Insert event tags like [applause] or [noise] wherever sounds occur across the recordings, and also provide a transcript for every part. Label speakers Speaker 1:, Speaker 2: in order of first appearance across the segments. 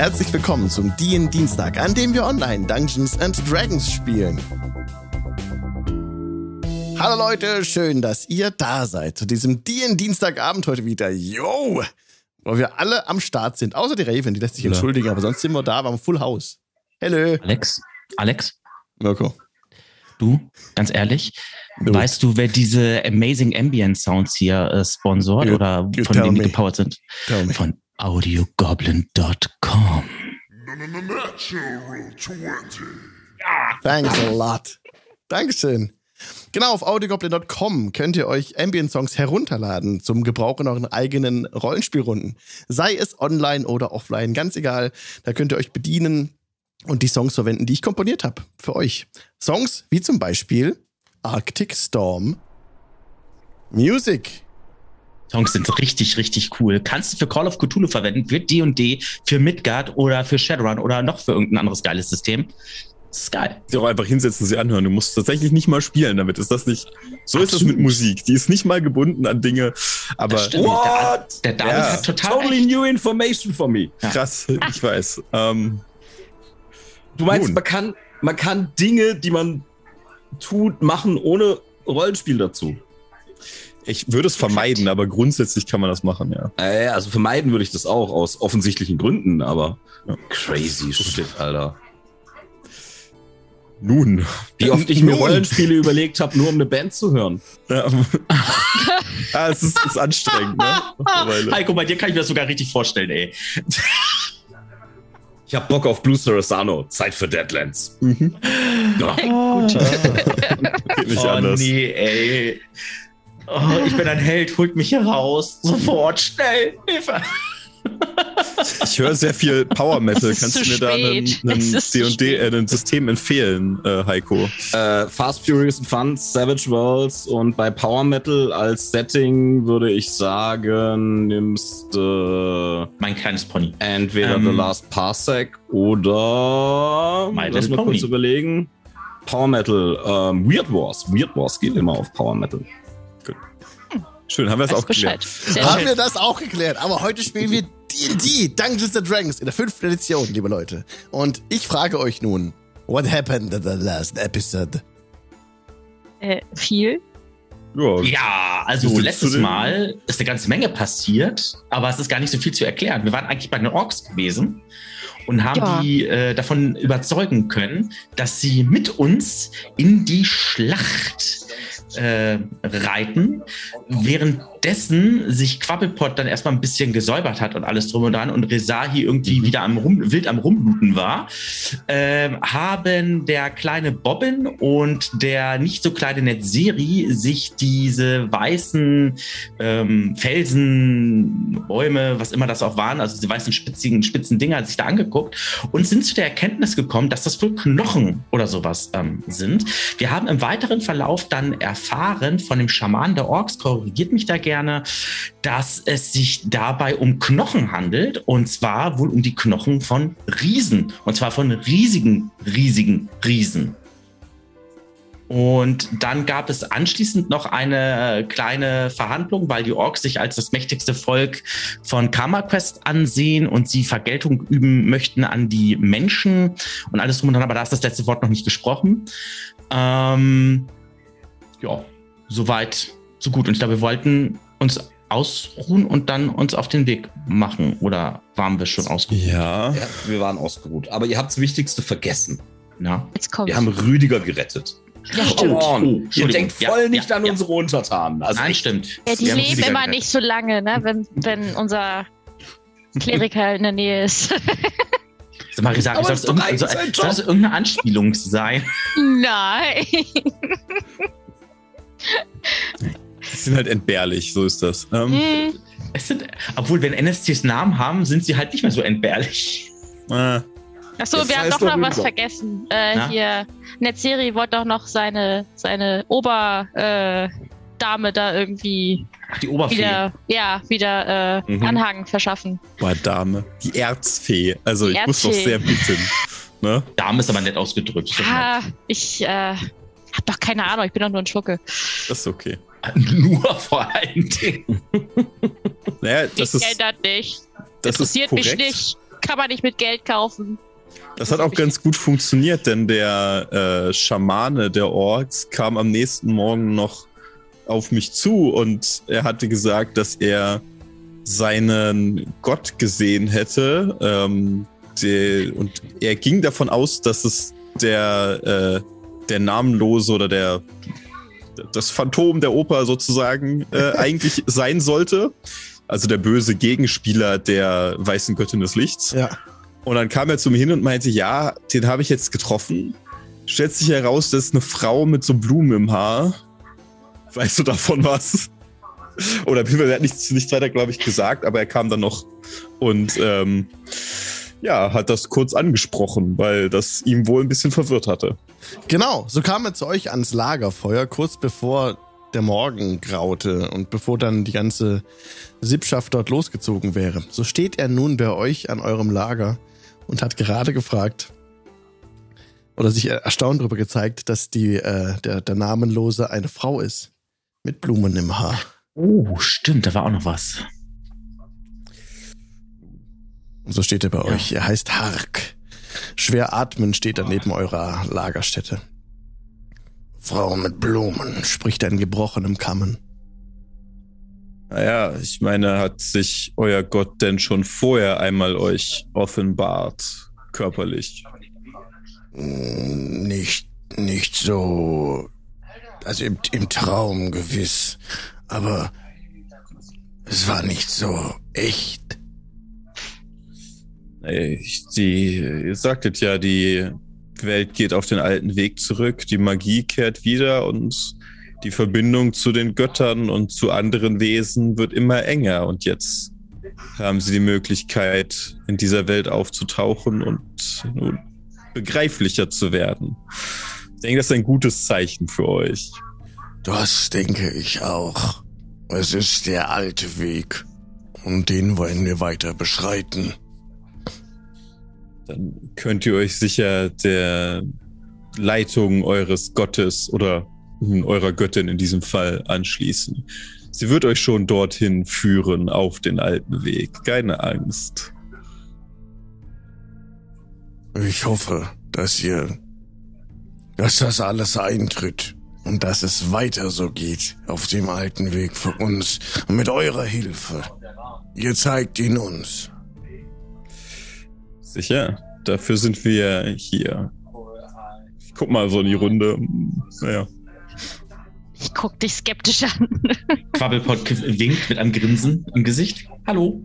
Speaker 1: herzlich willkommen zum DIN Dienstag, an dem wir online Dungeons and Dragons spielen. Hallo Leute, schön, dass ihr da seid zu diesem DIN Dienstagabend heute wieder. Yo! Wo wir alle am Start sind, außer die Raven, die lässt sich entschuldigen, aber sonst sind wir da, wir haben Full House. Hello.
Speaker 2: Alex, Alex,
Speaker 1: Mirko.
Speaker 2: du, ganz ehrlich,
Speaker 1: Du.
Speaker 2: weißt du, wer diese Amazing Ambient Sounds hier äh, sponsort
Speaker 1: You-
Speaker 2: oder
Speaker 1: you
Speaker 2: von denen die gepowert sind? Von audiogoblin.com.
Speaker 1: Thanks a lot. Dankeschön. Genau, auf audiogoblin.com könnt ihr euch Ambient-Songs herunterladen zum Gebrauch in euren eigenen Rollenspielrunden. Sei es online oder offline, ganz egal. Da könnt ihr euch bedienen und die Songs verwenden, die ich komponiert habe für euch. Songs wie zum Beispiel Arctic Storm, Music,
Speaker 2: Songs sind richtig, richtig cool. Kannst du für Call of Cthulhu verwenden, für D&D, für Midgard oder für Shadowrun oder noch für irgendein anderes geiles System. Das ist geil.
Speaker 3: Sie auch einfach hinsetzen, sie anhören. Du musst tatsächlich nicht mal spielen damit. Ist das nicht? So ist das
Speaker 2: Absolut.
Speaker 3: mit Musik. Die ist nicht mal gebunden an Dinge. Aber.
Speaker 4: What?
Speaker 2: Der, der David
Speaker 3: Ja.
Speaker 2: hat total
Speaker 4: Totally
Speaker 2: recht.
Speaker 4: new information for me.
Speaker 2: Ja.
Speaker 3: krass, ich weiß. Ähm,
Speaker 4: Du meinst,
Speaker 3: Nun.
Speaker 4: man kann, man kann Dinge, die man tut, machen ohne Rollenspiel dazu.
Speaker 3: Ich würde es vermeiden, aber grundsätzlich kann man das machen, ja.
Speaker 4: Äh, also vermeiden würde ich das auch aus offensichtlichen Gründen, aber
Speaker 3: Ja.
Speaker 4: crazy shit, Alter.
Speaker 3: Nun.
Speaker 4: Wie oft ich mir
Speaker 3: Nun.
Speaker 4: Rollenspiele überlegt habe, nur um eine Band zu hören.
Speaker 3: Ja, [laughs] ah, es ist, ist anstrengend, ne? Mittlerweile.
Speaker 2: Heiko, bei dir kann ich mir das sogar richtig vorstellen, ey.
Speaker 4: Ich hab Bock auf Blue Sarasano. Zeit für Deadlands.
Speaker 3: Mhm.
Speaker 4: Ja. [laughs]
Speaker 3: Geht nicht
Speaker 2: oh
Speaker 3: anders.
Speaker 2: nee, ey. Oh, ich bin ein Held, holt mich hier raus. Sofort, schnell, Hilfe.
Speaker 3: Ich höre sehr viel Power [laughs] Metal. Kannst du mir da einen,
Speaker 5: spät.
Speaker 3: einen
Speaker 5: ist zu
Speaker 3: D&D, äh, ein System empfehlen, äh, Heiko?
Speaker 4: Äh, Fast Furious and Fun, Savage Worlds und bei Power Metal als Setting würde ich sagen, nimmst äh,
Speaker 2: Mein kleines Pony.
Speaker 4: entweder
Speaker 2: Ähm.
Speaker 4: The Last Parsec oder
Speaker 2: My
Speaker 4: lass mal kurz
Speaker 2: Pony.
Speaker 4: überlegen. Power Metal, ähm, Weird Wars. Weird Wars geht immer auf Power Metal.
Speaker 3: Schön, haben wir
Speaker 5: Weiß
Speaker 3: auch geklärt.
Speaker 5: Bescheid. [laughs]
Speaker 1: Haben
Speaker 5: schön.
Speaker 1: wir das auch geklärt. Aber heute spielen wir D&D, Dungeons and Dragons in der fünften Edition, liebe Leute. Und ich frage euch nun, what happened in the last episode?
Speaker 5: Äh, viel.
Speaker 3: Ja,
Speaker 2: Ja, also letztes Mal ist eine ganze Menge passiert, aber es ist gar nicht so viel zu erklären. Wir waren eigentlich bei den Orks gewesen und haben
Speaker 5: Ja.
Speaker 2: die äh, davon überzeugen können, dass sie mit uns in die Schlacht äh, reiten, währenddessen sich Quabbelpot dann erstmal ein bisschen gesäubert hat und alles drum und dran und Rezahi irgendwie wieder am Rum, wild am Rumbluten war, ähm, haben der kleine Bobbin und der nicht so kleine Netzeri sich diese weißen ähm, Felsen, Bäume, was immer das auch waren, also diese weißen spitzigen, spitzen Dinger, sich da angeguckt und sind zu der Erkenntnis gekommen, dass das wohl Knochen oder sowas ähm, sind. Wir haben im weiteren Verlauf dann erfahren von dem Schaman der Orks, korrigiert mich da gerne, dass es sich dabei um Knochen handelt und zwar wohl um die Knochen von Riesen und zwar von riesigen, riesigen Riesen. Und dann gab es anschließend noch eine kleine Verhandlung, weil die Orks sich als das mächtigste Volk von Karma Quest ansehen und sie Vergeltung üben möchten an die Menschen und alles drum und dran, aber da ist das letzte Wort noch nicht gesprochen. Ähm, ja, soweit, so gut. Und ich glaube, wir wollten uns ausruhen und dann uns auf den Weg machen. Oder waren wir schon ausgeruht?
Speaker 3: ja.
Speaker 4: Ja, wir waren ausgeruht. Aber ihr habt das Wichtigste vergessen.
Speaker 2: Ja.
Speaker 5: Jetzt kommt.
Speaker 4: Wir haben Rüdiger gerettet.
Speaker 5: ja, stimmt.
Speaker 4: On.
Speaker 2: Oh,
Speaker 4: Ihr denkt
Speaker 2: Ja,
Speaker 4: voll nicht
Speaker 2: ja,
Speaker 4: an
Speaker 2: ja.
Speaker 4: unsere Untertanen. Also
Speaker 2: Nein, stimmt.
Speaker 5: Ja, die leben immer
Speaker 2: gerettet.
Speaker 5: nicht so lange, ne? wenn, wenn unser Kleriker in der Nähe ist. [laughs]
Speaker 2: Sag mal, Risa,
Speaker 4: Aber
Speaker 2: soll irgendein, soll, soll das irgendeine Anspielung sein?
Speaker 5: Nein. [laughs] [laughs]
Speaker 3: Die sind halt entbehrlich, so ist das. Ähm,
Speaker 5: Hm,
Speaker 2: Es sind, obwohl, wenn NSCs Namen haben, sind sie halt nicht mehr so entbehrlich.
Speaker 3: äh,
Speaker 5: Achso,
Speaker 4: Jetzt
Speaker 5: wir haben doch noch was vergessen. Äh,
Speaker 2: Na?
Speaker 5: hier, Netzeri wollte doch noch seine, seine Oberdame äh, Dame da irgendwie
Speaker 2: Ach, die Oberfee.
Speaker 5: wieder, ja, wieder äh,
Speaker 4: Mhm.
Speaker 5: Anhang verschaffen.
Speaker 3: boah, Dame. Die Erzfee. Also
Speaker 5: Die
Speaker 3: ich muss doch
Speaker 5: Erzfee.
Speaker 3: sehr bitten. Ne?
Speaker 2: Dame ist aber nett ausgedrückt.
Speaker 5: Ah, ich äh, hab doch keine Ahnung, ich bin doch nur ein Schurke.
Speaker 3: Das ist okay. [laughs]
Speaker 2: Nur vor allen Dingen. [laughs]
Speaker 3: Naja, das
Speaker 5: ich
Speaker 3: ist,
Speaker 5: das nicht.
Speaker 3: das
Speaker 5: Interessiert mich nicht. kann man nicht mit Geld kaufen.
Speaker 3: Das hat auch ganz gut funktioniert, denn der äh, Schamane der Orks kam am nächsten Morgen noch auf mich zu und er hatte gesagt, dass er seinen Gott gesehen hätte. Ähm, die, und er ging davon aus, dass es der, äh, der namenlose oder der das Phantom der Oper sozusagen äh, [laughs] eigentlich sein sollte. Also der böse Gegenspieler der weißen Göttin des Lichts.
Speaker 1: Ja.
Speaker 3: Und dann kam er zu mir hin und meinte, ja, den habe ich jetzt getroffen. Stellt sich heraus, das ist eine Frau mit so Blumen im Haar. Weißt du davon was? Oder er hat nichts, nichts weiter, glaube ich, gesagt, aber er kam dann noch und ähm, ja, hat das kurz angesprochen, weil das ihm wohl ein bisschen verwirrt hatte.
Speaker 1: Genau, so kam er zu euch ans Lagerfeuer, kurz bevor der Morgen graute und bevor dann die ganze Sippschaft dort losgezogen wäre. So steht er nun bei euch an eurem Lager und hat gerade gefragt oder sich erstaunt darüber gezeigt, dass die, äh, der, der Namenlose eine Frau ist. Mit Blumen im Haar.
Speaker 2: Oh, stimmt, da war auch noch was.
Speaker 1: So steht er bei euch. Er heißt Hark. Schwer atmen steht er neben eurer Lagerstätte. Frau mit Blumen, spricht er in gebrochenem Kammen.
Speaker 3: Naja, ich meine, hat sich euer Gott denn schon vorher einmal euch offenbart, körperlich?
Speaker 1: Nicht, nicht so. Also im, im Traum gewiss. Aber es war nicht so echt.
Speaker 3: Die, ihr sagtet ja, die Welt geht auf den alten Weg zurück, die Magie kehrt wieder und die Verbindung zu den Göttern und zu anderen Wesen wird immer enger. Und jetzt haben sie die Möglichkeit, in dieser Welt aufzutauchen und begreiflicher zu werden. Ich denke, das ist ein gutes Zeichen für euch.
Speaker 1: Das denke ich auch. Es ist der alte Weg. Und den wollen wir weiter beschreiten.
Speaker 3: Dann könnt ihr euch sicher der Leitung eures Gottes oder eurer Göttin in diesem Fall anschließen. Sie wird euch schon dorthin führen auf den alten Weg. Keine Angst.
Speaker 1: Ich hoffe, dass ihr, dass das alles eintritt und dass es weiter so geht auf dem alten Weg für uns mit eurer Hilfe. Ihr zeigt ihn uns.
Speaker 3: Sicher, dafür sind wir hier. Ich guck mal so in die Runde. Naja.
Speaker 5: Ich guck dich skeptisch an. [laughs]
Speaker 2: Quabbelpot winkt mit einem Grinsen im Gesicht. Hallo.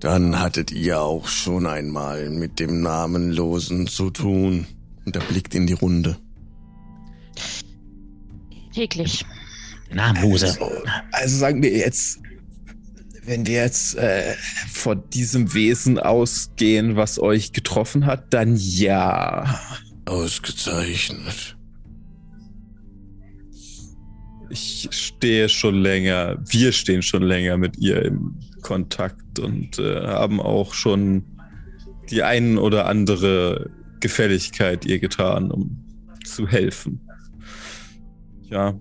Speaker 1: Dann hattet ihr auch schon einmal mit dem Namenlosen zu tun. Und er blickt in die Runde.
Speaker 5: Täglich.
Speaker 2: Namenlose.
Speaker 3: Also, also sagen wir jetzt, wenn wir jetzt äh, von diesem Wesen ausgehen, was euch getroffen hat, dann ja.
Speaker 1: Ausgezeichnet.
Speaker 3: Ich stehe schon länger, wir stehen schon länger mit ihr im Kontakt und äh, haben auch schon die ein oder andere Gefälligkeit ihr getan, um zu helfen. Ja.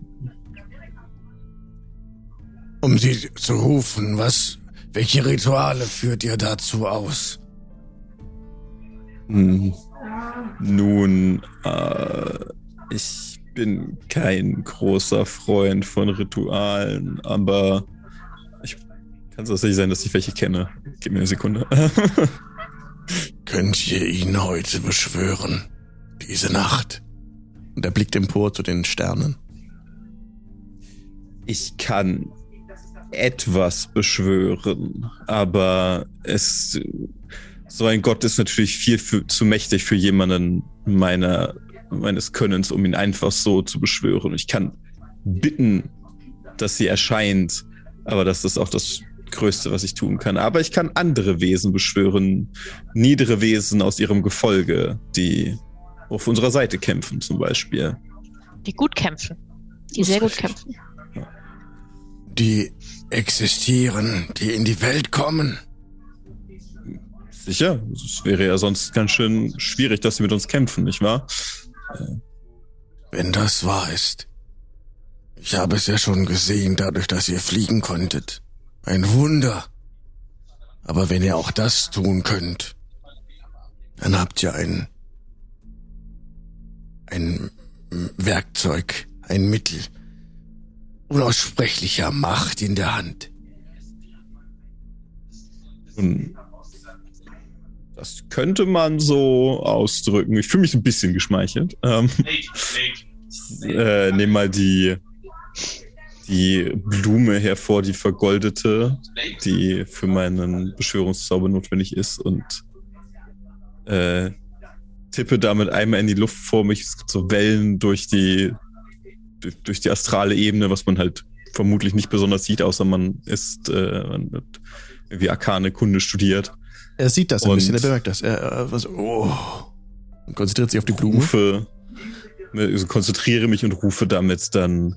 Speaker 1: Um sie zu rufen, was, welche Rituale führt ihr dazu aus?
Speaker 3: Hm. Nun, äh, ich bin kein großer Freund von Ritualen, aber ich kann es tatsächlich sein, dass ich welche kenne. Gib mir eine Sekunde. [laughs]
Speaker 1: Könnt ihr ihn heute beschwören? Diese Nacht? Und er blickt empor zu den Sternen.
Speaker 3: Ich kann etwas beschwören, aber es so ein Gott ist natürlich viel für, zu mächtig für jemanden meiner meines Könnens, um ihn einfach so zu beschwören. Ich kann bitten, dass sie erscheint, aber das ist auch das Größte, was ich tun kann. Aber ich kann andere Wesen beschwören, niedere Wesen aus ihrem Gefolge, die auf unserer Seite kämpfen, zum Beispiel.
Speaker 5: Die gut kämpfen. Die sehr gut kämpfen.
Speaker 1: Die existieren, die in die Welt kommen.
Speaker 3: Sicher, es wäre ja sonst ganz schön schwierig, dass sie mit uns kämpfen, nicht wahr?
Speaker 1: Wenn das wahr ist. Ich habe es ja schon gesehen, dadurch, dass ihr fliegen konntet. Ein Wunder. Aber wenn ihr auch das tun könnt, dann habt ihr ein, ein Werkzeug, ein Mittel unaussprechlicher Macht in der Hand.
Speaker 3: Das könnte man so ausdrücken. Ich fühle mich ein bisschen geschmeichelt. Ähm, äh, nehme mal die, die Blume hervor, die vergoldete, die für meinen Beschwörungszauber notwendig ist und äh, tippe damit einmal in die Luft vor mich. Es gibt so Wellen durch die, durch, die astrale Ebene, was man halt vermutlich nicht besonders sieht, außer man ist, äh, man hat irgendwie arkane Kunde studiert.
Speaker 1: Er sieht das ein bisschen, er bemerkt das. Er, er was, oh, und konzentriert sich auf die Blume.
Speaker 3: rufe, ne, also konzentriere mich und rufe damit dann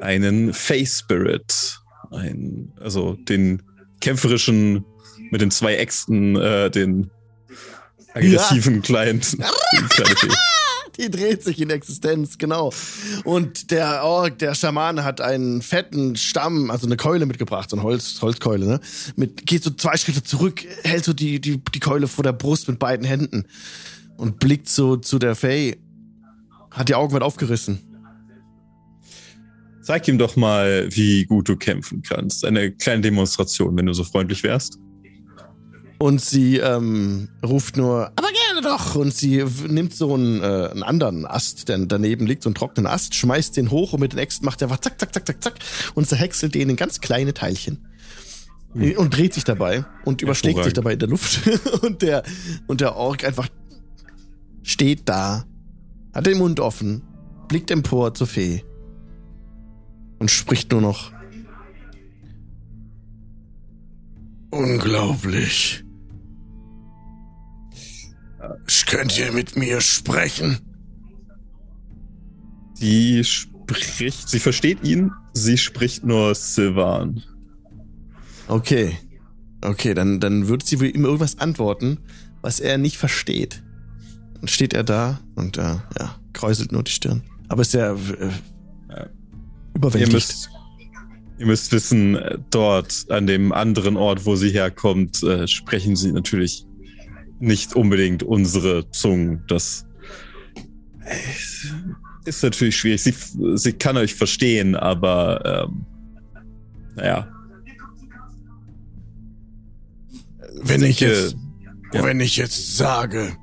Speaker 3: einen Face Spirit, ein, also den kämpferischen mit den zwei Äxten, äh, den aggressiven kleinen, kleine [laughs] Fee. [laughs]
Speaker 1: Die dreht sich in Existenz, genau. Und der Ork, der Schamane hat einen fetten Stamm, also eine Keule mitgebracht, so eine Holz, Holzkeule, ne? Mit, geht so zwei Schritte zurück, hält so die, die, die Keule vor der Brust mit beiden Händen und blickt so zu der Faye. Hat die Augen weit aufgerissen.
Speaker 3: Zeig ihm doch mal, wie gut du kämpfen kannst. Eine kleine Demonstration, wenn du so freundlich wärst.
Speaker 1: Und sie ähm, ruft nur, aber doch. Und sie nimmt so einen, äh, einen anderen Ast, der daneben liegt, so einen trockenen Ast, schmeißt den hoch und mit den Äxten macht er einfach zack, zack, zack, zack, zack und zerhäckselt den in ganz kleine Teilchen. Und dreht sich dabei und überschlägt sich dabei in der Luft. [laughs] und der, und der Ork einfach steht da, hat den Mund offen, blickt empor zur Fee und spricht nur noch. Unglaublich. Könnt ihr mit mir sprechen?
Speaker 3: Sie spricht, sie versteht ihn, sie spricht nur Sylvan.
Speaker 1: Okay. Okay, dann, dann wird sie wohl ihm irgendwas antworten, was er nicht versteht. Dann steht er da und äh, ja, kräuselt nur die Stirn. Aber ist ja äh,
Speaker 3: Ihr
Speaker 1: überwältigt.
Speaker 3: müsst, ihr müsst wissen, äh, dort an dem anderen Ort, wo sie herkommt, äh, sprechen sie natürlich nicht unbedingt unsere Zungen. Das ist natürlich schwierig. Sie, sie kann euch verstehen, aber ähm, naja.
Speaker 1: wenn ich jetzt,
Speaker 3: ja.
Speaker 1: wenn ich jetzt sage,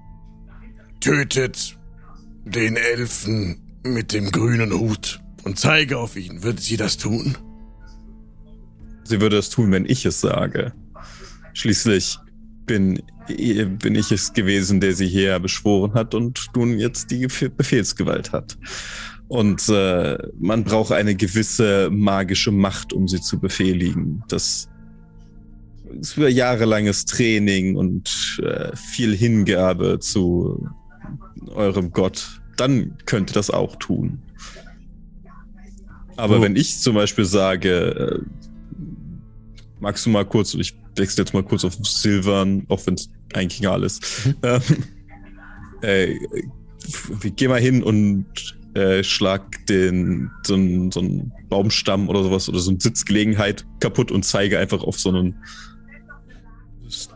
Speaker 1: tötet den Elfen mit dem grünen Hut und zeige auf ihn, wird sie das tun?
Speaker 3: Sie würde es tun, wenn ich es sage. Schließlich bin, bin ich es gewesen, der sie hierher beschworen hat und nun jetzt die Bef- Befehlsgewalt hat. Und äh, man braucht eine gewisse magische Macht, um sie zu befehligen. Das ist über jahrelanges Training und äh, viel Hingabe zu eurem Gott. Dann könnte das auch tun. Aber
Speaker 1: Wo-
Speaker 3: wenn ich zum Beispiel sage, äh, magst du mal kurz, ich wechsle jetzt mal kurz auf Silvan, auch wenn es eigentlich egal ist. Ähm, äh, geh mal hin und äh, schlag den so einen, so einen Baumstamm oder sowas oder so eine Sitzgelegenheit kaputt und zeige einfach auf so einen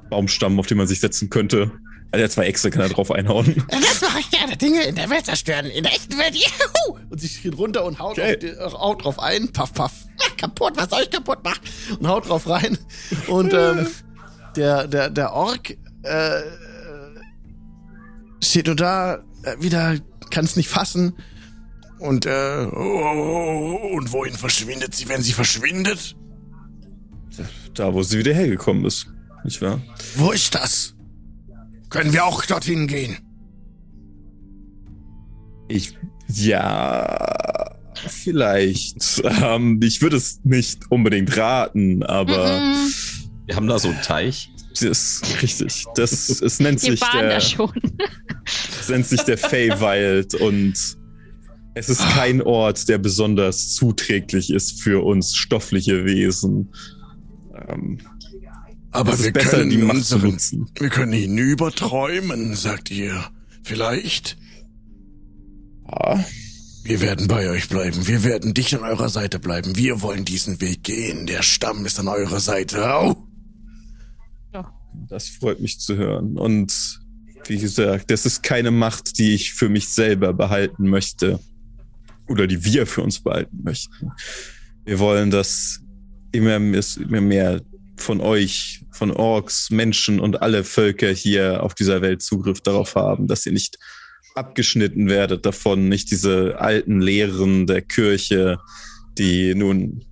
Speaker 3: Baumstamm, auf den man sich setzen könnte. Also der zwei Äxte kann er drauf einhauen.
Speaker 1: Das mache ich gerne. Dinge in der Welt zerstören. In der echten Welt. Juhu! Und sie schreit runter und haut,
Speaker 3: Okay.
Speaker 1: auf die, äh, haut drauf ein. Paff, paff. Kaputt, was soll ich kaputt machen? Und haut drauf rein. Und ähm, der, der, der Ork äh, steht nur da, äh, wieder kann es nicht fassen. Und, äh, oh, und wohin verschwindet sie, wenn sie verschwindet?
Speaker 3: Da, wo sie wieder hergekommen ist. Nicht wahr?
Speaker 1: Wo ist das? Können wir auch dorthin gehen?
Speaker 3: Ich, ja, vielleicht. Ähm, ich würde es nicht unbedingt raten, aber
Speaker 5: Mhm.
Speaker 4: Wir haben da so einen Teich.
Speaker 3: das ist richtig. Das, es nennt
Speaker 5: Wir
Speaker 3: sich
Speaker 5: waren
Speaker 3: der,
Speaker 5: da schon.
Speaker 3: es nennt sich der Feywild und es ist kein Ort, der besonders zuträglich ist für uns stoffliche Wesen. Ähm,
Speaker 1: Aber
Speaker 3: es
Speaker 1: wir
Speaker 3: besser,
Speaker 1: können
Speaker 3: die Macht zu
Speaker 1: unseren,
Speaker 3: nutzen.
Speaker 1: wir können hinüber träumen, sagt ihr. Vielleicht?
Speaker 3: Ja,
Speaker 1: Wir werden bei euch bleiben. Wir werden dicht an eurer Seite bleiben. Wir wollen diesen Weg gehen. Der Stamm ist an eurer Seite. Au!
Speaker 5: Ja.
Speaker 3: Das freut mich zu hören. Und wie gesagt, das ist keine Macht, die ich für mich selber behalten möchte. Oder die wir für uns behalten möchten. Wir wollen, dass immer mehr von euch, von Orks, Menschen und alle Völker hier auf dieser Welt Zugriff darauf haben, dass ihr nicht abgeschnitten werdet davon, nicht diese alten Lehren der Kirche, die nun,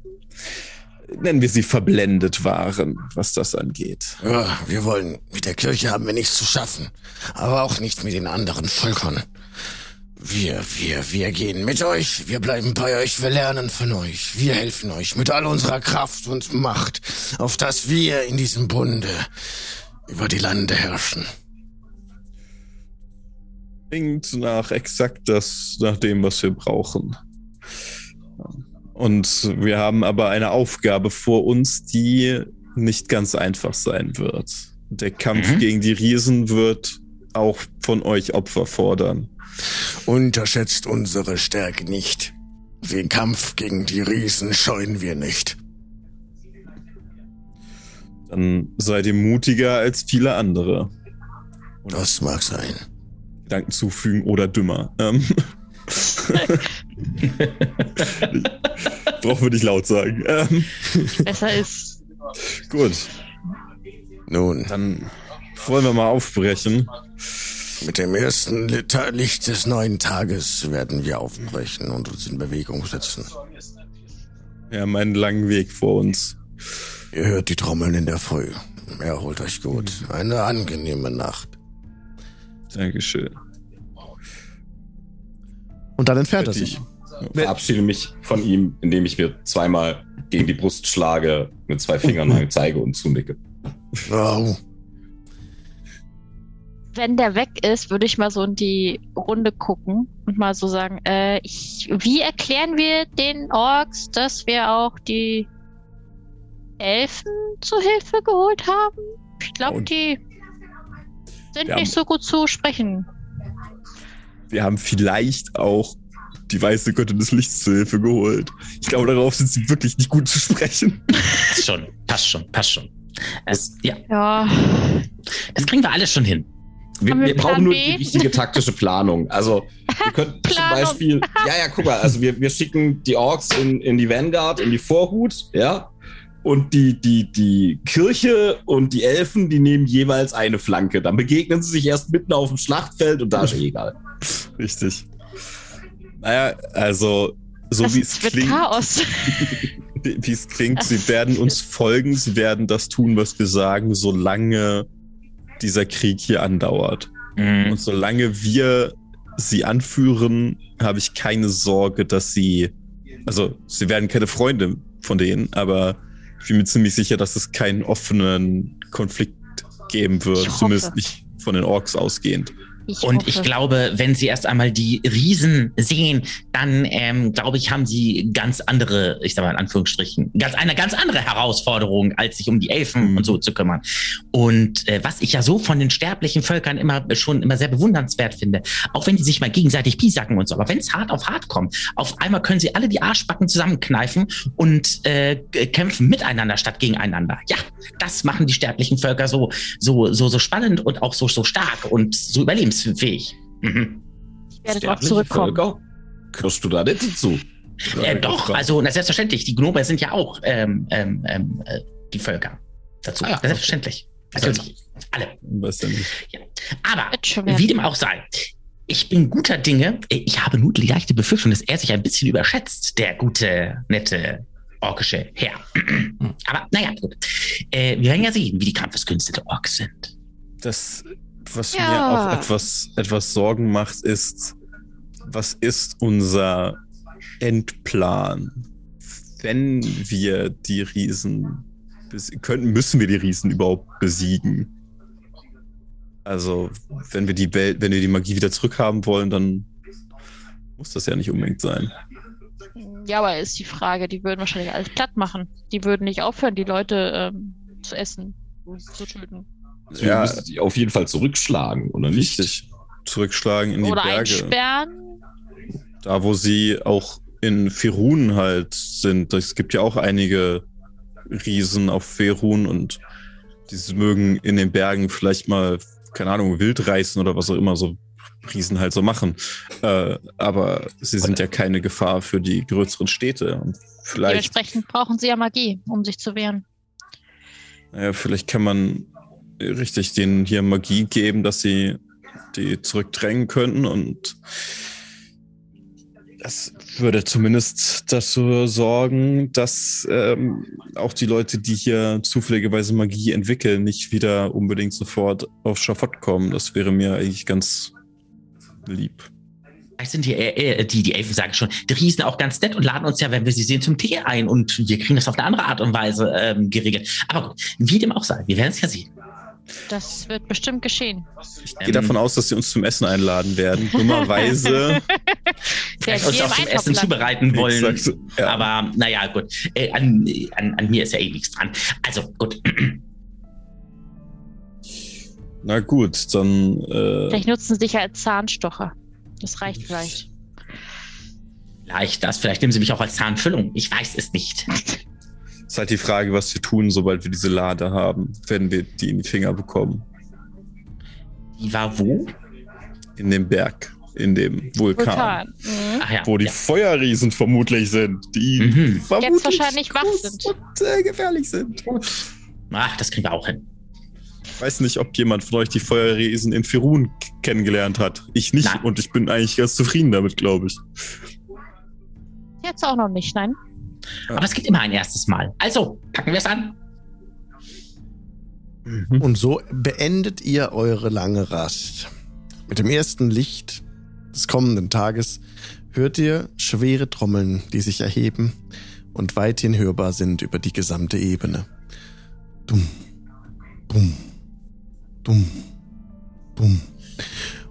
Speaker 3: nennen wir sie, verblendet waren, was das angeht.
Speaker 6: Ja, wir wollen, mit der Kirche haben wir nichts zu schaffen, aber auch nichts mit den anderen Völkern. Wir, wir, wir gehen mit euch, wir bleiben bei euch, wir lernen von euch, wir helfen euch mit all unserer Kraft und Macht, auf dass wir in diesem Bunde über die Lande herrschen.
Speaker 3: Klingt nach exakt das, nach dem, was wir brauchen. Und wir haben aber eine Aufgabe vor uns, die nicht ganz einfach sein wird. Der Kampf
Speaker 2: Mhm.
Speaker 3: gegen die Riesen wird auch von euch Opfer fordern.
Speaker 6: Unterschätzt unsere Stärke nicht. Den Kampf gegen die Riesen scheuen wir nicht.
Speaker 3: Dann seid ihr mutiger als viele andere.
Speaker 6: Das mag sein.
Speaker 3: Gedanken zufügen oder dümmer. Ähm. [laughs] Brauchen wir nicht laut sagen. Ähm,
Speaker 5: Besser ist.
Speaker 3: gut,
Speaker 6: Nun,
Speaker 3: dann wollen wir mal aufbrechen.
Speaker 6: Mit dem ersten Liter Licht des neuen Tages werden wir aufbrechen und uns in Bewegung setzen.
Speaker 3: Wir haben einen langen Weg vor uns.
Speaker 6: Ihr hört die Trommeln in der Früh. Erholt euch gut. Eine angenehme Nacht.
Speaker 3: Dankeschön.
Speaker 1: Und dann entfernt er sich.
Speaker 4: Verabschiede mich von ihm, indem ich mir zweimal gegen die Brust schlage, mit zwei Fingern [laughs] zeige und zunicke.
Speaker 6: Oh,
Speaker 5: Wenn der weg ist, würde ich mal so in die Runde gucken und mal so sagen, äh, ich, wie erklären wir den Orks, dass wir auch die Elfen zu Hilfe geholt haben? Ich glaube, die sind nicht so gut zu sprechen.
Speaker 3: Wir haben vielleicht auch die weiße Göttin des Lichts zur Hilfe geholt. Ich glaube, darauf sind sie wirklich nicht gut zu sprechen.
Speaker 2: Passt schon, passt schon, passt schon. Es, ja,
Speaker 5: Ja,
Speaker 2: das kriegen wir alles schon hin.
Speaker 4: Wir,
Speaker 5: wir
Speaker 4: wir brauchen nur
Speaker 5: B?
Speaker 4: die richtige taktische Planung. Also, wir [laughs] könnten zum. Beispiel, ja, ja, guck mal, also wir, wir schicken die Orks in, in die Vanguard, in die Vorhut, ja. Und die, die, die Kirche und die Elfen, die nehmen jeweils eine Flanke. Dann begegnen sie sich erst mitten auf dem Schlachtfeld und da ist eh egal.
Speaker 3: Richtig. Naja, also, so
Speaker 5: das
Speaker 3: wie es klingt,
Speaker 5: Chaos. [laughs]
Speaker 3: wie es klingt, sie werden uns folgen, sie werden das tun, was wir sagen, solange dieser Krieg hier andauert.
Speaker 2: Mhm.
Speaker 3: Und solange wir sie anführen, habe ich keine Sorge, dass sie, also sie werden keine Freunde von denen, aber ich bin mir ziemlich sicher, dass es keinen offenen Konflikt geben wird, zumindest nicht von den Orks ausgehend.
Speaker 5: Ich
Speaker 2: Und ich
Speaker 5: hoffe.
Speaker 2: glaube, wenn sie erst einmal die Riesen sehen, dann ähm, glaube ich, haben sie ganz andere, ich sag mal in Anführungsstrichen, ganz eine ganz andere Herausforderung, als sich um die Elfen
Speaker 3: Mhm.
Speaker 2: und so zu kümmern. Und äh, was ich ja so von den sterblichen Völkern immer schon immer sehr bewundernswert finde, auch wenn die sich mal gegenseitig piesacken und so, aber wenn es hart auf hart kommt, auf einmal können sie alle die Arschbacken zusammenkneifen und äh, kämpfen miteinander statt gegeneinander. Ja, das machen die sterblichen Völker so so so so spannend und auch so so stark und so überlebensfähig. Mhm.
Speaker 5: ich werde darauf zurückkommen.
Speaker 4: Völker? Gehörst du da nicht dazu?
Speaker 2: Äh, doch, also na, selbstverständlich. Die Gnomen sind ja auch ähm, ähm, ähm, äh, die Völker dazu.
Speaker 4: Ah ja,
Speaker 2: selbstverständlich. Natürlich. Alle.
Speaker 3: Ja.
Speaker 2: Aber wie dem auch sei. Ich bin guter Dinge. Ich habe nur die leichte Befürchtung, dass er sich ein bisschen überschätzt, der gute, nette, orkische Herr. Aber naja, gut. Äh, wir werden ja sehen, wie die Kampfeskünste der Orks sind.
Speaker 3: Das, was
Speaker 5: Ja.
Speaker 3: mir auch etwas, etwas Sorgen macht, ist, was ist unser Endplan? Wenn wir die Riesen können, müssen wir die Riesen überhaupt besiegen? Also, wenn wir die Welt, wenn wir die Magie wieder zurückhaben wollen, dann muss das ja nicht unbedingt sein.
Speaker 5: Ja, aber ist die Frage, die würden wahrscheinlich alles platt machen. Die würden nicht aufhören, die Leute ähm, zu essen, zu töten.
Speaker 4: Also
Speaker 3: Ja.
Speaker 4: müssen die auf jeden Fall zurückschlagen, oder nicht?
Speaker 3: Richtig. Zurückschlagen in die
Speaker 5: Oder
Speaker 3: Berge.
Speaker 5: einsperren.
Speaker 3: Da, wo sie auch in Ferun halt sind. Es gibt ja auch einige Riesen auf Ferun und diese mögen in den Bergen vielleicht mal, keine Ahnung, wild reißen oder was auch immer so Riesen halt so machen. Äh, aber sie sind ja keine Gefahr für die größeren Städte. Und vielleicht,
Speaker 5: Dementsprechend brauchen sie ja Magie, um sich zu wehren.
Speaker 3: naja, vielleicht kann man richtig denen hier Magie geben, dass sie die zurückdrängen könnten und das würde zumindest dazu sorgen, dass ähm, auch die Leute, die hier zufälligerweise Magie entwickeln, nicht wieder unbedingt sofort auf Schafott kommen. Das wäre mir eigentlich ganz lieb.
Speaker 2: Vielleicht sind die, äh, die, die Elfen sagen schon, die Riesen auch ganz nett und laden uns ja, wenn wir sie sehen, zum Tee ein und wir kriegen das auf eine andere Art und Weise ähm, geregelt. Aber gut, wie dem auch sei, wir werden es ja sehen.
Speaker 5: Das wird bestimmt geschehen.
Speaker 3: Ich gehe davon aus, dass sie uns zum Essen einladen werden. Dummerweise. [laughs]
Speaker 2: Vielleicht uns auch zum Essen zubereiten wollen.
Speaker 3: Exakt, ja.
Speaker 2: Aber naja, gut. Äh, an, an, an mir ist ja eh nichts dran. Also gut. [clears throat]
Speaker 3: Na gut, dann äh,
Speaker 5: Vielleicht nutzen sie dich als Zahnstocher. Das reicht vielleicht.
Speaker 2: Vielleicht das, vielleicht nehmen sie mich auch als Zahnfüllung. Ich weiß es nicht. [laughs]
Speaker 3: ist halt die Frage, was wir tun, sobald wir diese Lade haben, wenn wir die in die Finger bekommen.
Speaker 2: Die war wo?
Speaker 3: In dem Berg, in dem Vulkan.
Speaker 5: Vulkan. Mhm.
Speaker 2: Ach ja.
Speaker 3: Wo die
Speaker 2: ja.
Speaker 3: Feuerriesen vermutlich sind, die
Speaker 2: Mhm.
Speaker 3: vermutlich
Speaker 5: wahrscheinlich wach sind.
Speaker 3: und äh, gefährlich sind.
Speaker 2: Ach, das kriegen wir auch hin.
Speaker 3: Ich weiß nicht, ob jemand von euch die Feuerriesen in Firun kennengelernt hat. Ich nicht
Speaker 2: Nein.
Speaker 3: und ich bin eigentlich ganz zufrieden damit, glaube ich.
Speaker 5: Jetzt auch noch nicht, nein.
Speaker 2: Aber es gibt immer ein erstes Mal. Also, packen wir es an.
Speaker 1: Und so beendet ihr eure lange Rast. Mit dem ersten Licht des kommenden Tages hört ihr schwere Trommeln, die sich erheben und weithin hörbar sind über die gesamte Ebene. Dumm, bumm, dumm, bumm.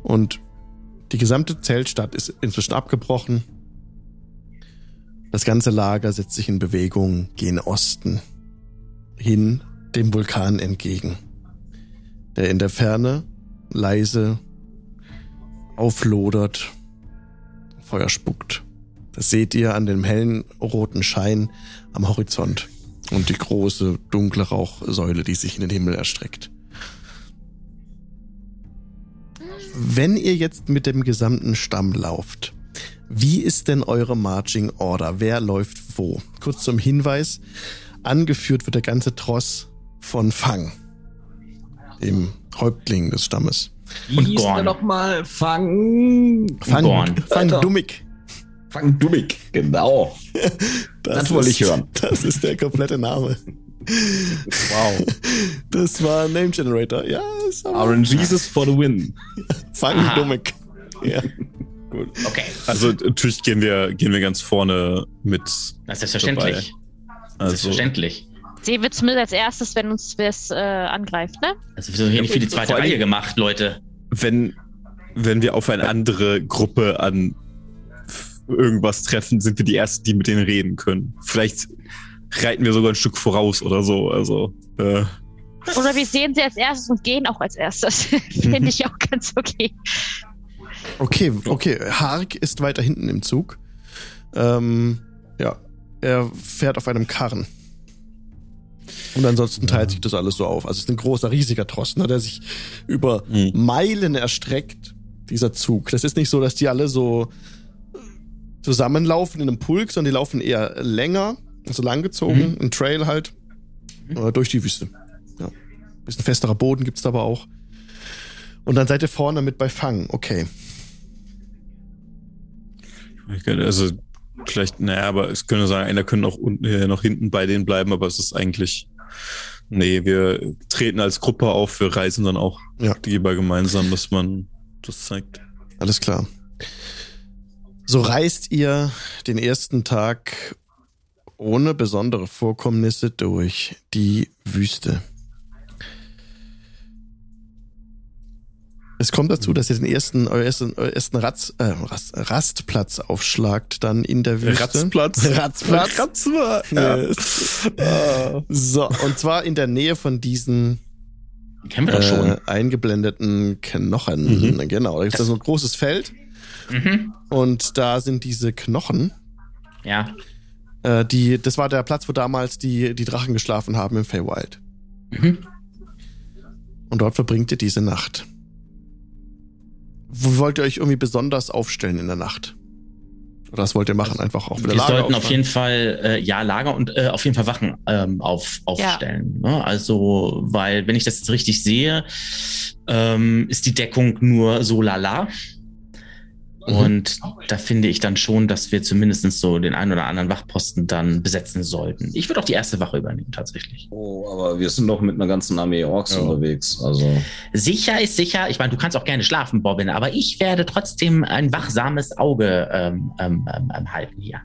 Speaker 1: Und die gesamte Zeltstadt ist inzwischen abgebrochen. Das ganze Lager setzt sich in Bewegung gen Osten hin dem Vulkan entgegen, der in der Ferne leise auflodert, Feuer spuckt. Das seht ihr an dem hellen roten Schein am Horizont und die große dunkle Rauchsäule, die sich in den Himmel erstreckt. Wenn ihr jetzt mit dem gesamten Stamm lauft, wie ist denn eure Marching Order? Wer läuft wo? Kurz zum Hinweis, angeführt wird der ganze Tross von Fang, dem Häuptling des Stammes.
Speaker 4: Wie
Speaker 2: Und
Speaker 4: hieß
Speaker 2: Gorn.
Speaker 4: nochmal? Fang.
Speaker 1: Fang,
Speaker 2: Gorn.
Speaker 1: Fang
Speaker 4: Alter.
Speaker 1: Dummig.
Speaker 4: Fang Dummig. Genau. [laughs] Das wollte ich hören.
Speaker 1: Das ist der komplette Name.
Speaker 3: Wow.
Speaker 1: Das war Name Generator. Ja, ist aber
Speaker 4: RNGesus for the win.
Speaker 1: Fang. Dummig. Ja.
Speaker 3: Gut.
Speaker 2: Okay,
Speaker 3: Also natürlich gehen wir, gehen wir ganz vorne mit.
Speaker 2: das ist selbstverständlich.
Speaker 3: Also,
Speaker 2: Selbstverständlich.
Speaker 5: Sie wird zumindest als erstes, wenn uns wer äh, angreift, ne?
Speaker 2: Also wir sind hier nicht für die zweite Reihe gemacht, Leute.
Speaker 3: wenn, wenn wir auf eine andere Gruppe an irgendwas treffen, sind wir die Ersten, die mit denen reden können. Vielleicht reiten wir sogar ein Stück voraus oder so. Also, äh,
Speaker 5: Oder wir sehen sie als erstes und gehen auch als erstes. [laughs] Finde [laughs] ich auch ganz okay.
Speaker 1: Okay, okay. Hark ist weiter hinten im Zug. Ähm, ja, er fährt auf einem Karren. Und ansonsten teilt sich das alles so auf. Also es ist ein großer, riesiger Tross, ne, der sich über
Speaker 3: Mhm.
Speaker 1: Meilen erstreckt, dieser Zug. Das ist nicht so, dass die alle so zusammenlaufen in einem Pulk, sondern die laufen eher länger, also langgezogen, ein Trail halt, äh, durch die Wüste. Ja. Bisschen festerer Boden gibt's da aber auch. Und dann seid ihr vorne mit bei Fang, okay.
Speaker 3: Also vielleicht, naja, aber es könnte sagen, einer könnte auch unten, äh, noch hinten bei denen bleiben, aber es ist eigentlich, nee, wir treten als Gruppe auf, wir reisen dann auch
Speaker 1: Ja.
Speaker 3: lieber gemeinsam, dass man das zeigt.
Speaker 1: Alles klar. So reist ihr den ersten Tag ohne besondere Vorkommnisse durch die Wüste. Es kommt dazu, dass ihr den ersten, ersten, ersten Ratz, äh, Rast, Rastplatz aufschlagt, dann in der Wüste.
Speaker 3: Ratzplatz. [laughs]
Speaker 1: Ratzplatz.
Speaker 3: Ratzplatz.
Speaker 1: Yes. [laughs] So, und zwar in der Nähe von diesen
Speaker 2: Die kennen wir doch schon.
Speaker 1: äh, eingeblendeten Knochen.
Speaker 3: Mhm.
Speaker 1: Genau, da gibt es
Speaker 2: Das-
Speaker 1: so ein großes Feld
Speaker 2: Mhm.
Speaker 1: und da sind diese Knochen.
Speaker 2: Ja.
Speaker 1: Äh, die, das war der Platz, wo damals die, die Drachen geschlafen haben im Feywild.
Speaker 2: Mhm.
Speaker 1: Und dort verbringt ihr diese Nacht. Wo wollt ihr euch irgendwie besonders aufstellen in der Nacht? Oder was wollt ihr machen? Einfach auch wieder
Speaker 2: Wir
Speaker 1: Lager
Speaker 2: sollten auf
Speaker 1: aufschlagen?
Speaker 2: jeden Fall, äh, ja, Lager und äh, auf jeden Fall Wachen ähm, auf, aufstellen. Ne? Also, weil, wenn ich das jetzt richtig sehe, ähm, ist die Deckung nur so lala.
Speaker 1: Mhm.
Speaker 2: Und da finde ich dann schon, dass wir zumindest so den einen oder anderen Wachposten dann besetzen sollten. Ich würde auch die erste Wache übernehmen, tatsächlich.
Speaker 4: Oh, aber wir sind doch mit einer ganzen Armee Orks
Speaker 3: Ja.
Speaker 4: unterwegs. Also.
Speaker 2: Sicher ist sicher. Ich meine, du kannst auch gerne schlafen, Bobbin, aber ich werde trotzdem ein wachsames Auge ähm, ähm, ähm, ähm, halten hier.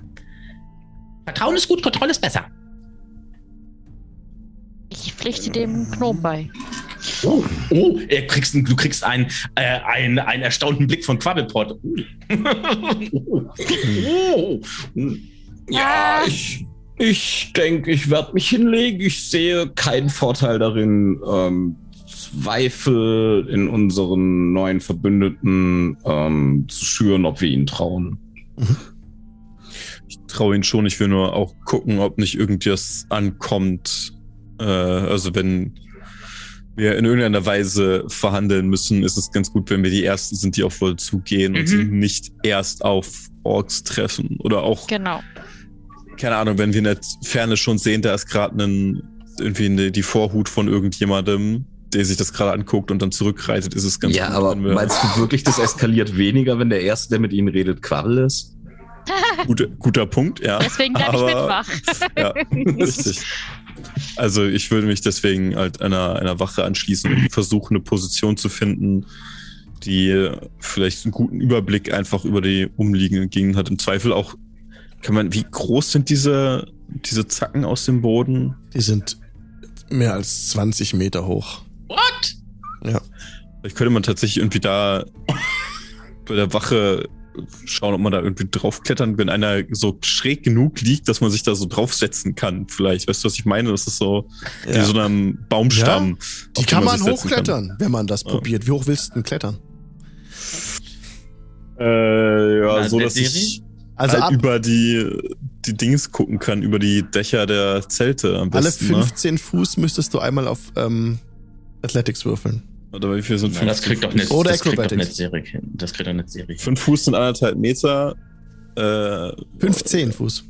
Speaker 2: Vertrauen ist gut, Kontrolle ist besser.
Speaker 5: Ich pflichte dem Gnom bei.
Speaker 2: Oh, oh kriegst, ein- du kriegst einen, äh, einen, einen erstaunten Blick von Quabbelpot. [laughs] oh.
Speaker 4: Ja,
Speaker 5: Ah.
Speaker 4: ich, ich denke, ich werde mich hinlegen. Ich sehe keinen Vorteil darin, ähm, Zweifel in unseren neuen Verbündeten ähm, zu schüren, ob wir ihnen trauen.
Speaker 3: Ich traue ihn schon, ich will nur auch gucken, ob nicht irgendwas ankommt. Äh, also wenn wir in irgendeiner Weise verhandeln müssen, ist es ganz gut, wenn wir die Ersten sind, die auf wohl zugehen und
Speaker 2: Mhm.
Speaker 3: sie nicht erst auf Orks treffen. Oder auch,
Speaker 5: Genau.
Speaker 3: keine Ahnung, wenn wir in der Ferne schon sehen, da ist gerade irgendwie eine, die Vorhut von irgendjemandem, der sich das gerade anguckt und dann zurückreitet, ist es ganz
Speaker 4: ja,
Speaker 3: gut.
Speaker 4: aber
Speaker 3: wenn wir-
Speaker 4: meinst du wirklich, das eskaliert weniger, wenn der Erste, der mit ihnen redet, Quaddel ist?
Speaker 3: guter, guter Punkt, ja.
Speaker 5: Deswegen bleibe ich mit
Speaker 3: Aber-
Speaker 5: wach. [laughs]
Speaker 3: Ja, [laughs] richtig. Also ich würde mich deswegen halt einer, einer Wache anschließen und versuchen, eine Position zu finden, die vielleicht einen guten Überblick einfach über die umliegenden Gegenden hat. Im Zweifel auch, kann man, wie groß sind diese, diese Zacken aus dem Boden?
Speaker 1: Die sind mehr als 20 Meter hoch.
Speaker 2: What?
Speaker 3: Vielleicht könnte man tatsächlich irgendwie da bei der Wache schauen, ob man da irgendwie draufklettern, wenn einer so schräg genug liegt, dass man sich da so draufsetzen kann. Vielleicht, weißt du, was ich meine? Das ist so wie
Speaker 1: Ja.
Speaker 3: so einem Baumstamm.
Speaker 1: Die
Speaker 3: auf den
Speaker 1: kann man
Speaker 3: setzen
Speaker 1: hochklettern, wenn man das
Speaker 3: Ja.
Speaker 1: probiert. Wie hoch willst du denn klettern?
Speaker 3: Äh, ja,
Speaker 2: Na,
Speaker 3: so dass ich
Speaker 1: Also
Speaker 3: halt über die, die Dings gucken kann, über die Dächer der Zelte am
Speaker 1: alle
Speaker 3: besten. ne?
Speaker 1: 15 Fuß müsstest du einmal auf ähm, Athletics würfeln.
Speaker 3: Oder wie viel sind
Speaker 2: Na, das
Speaker 3: 15
Speaker 2: kriegt doch
Speaker 3: Fuß?
Speaker 2: nicht,
Speaker 1: Oder
Speaker 2: das kriegt doch nicht Serik hin. Das kriegt doch nicht Serik hin.
Speaker 3: Fünf Fuß sind anderthalb Meter. Äh,
Speaker 1: 15 Fuß.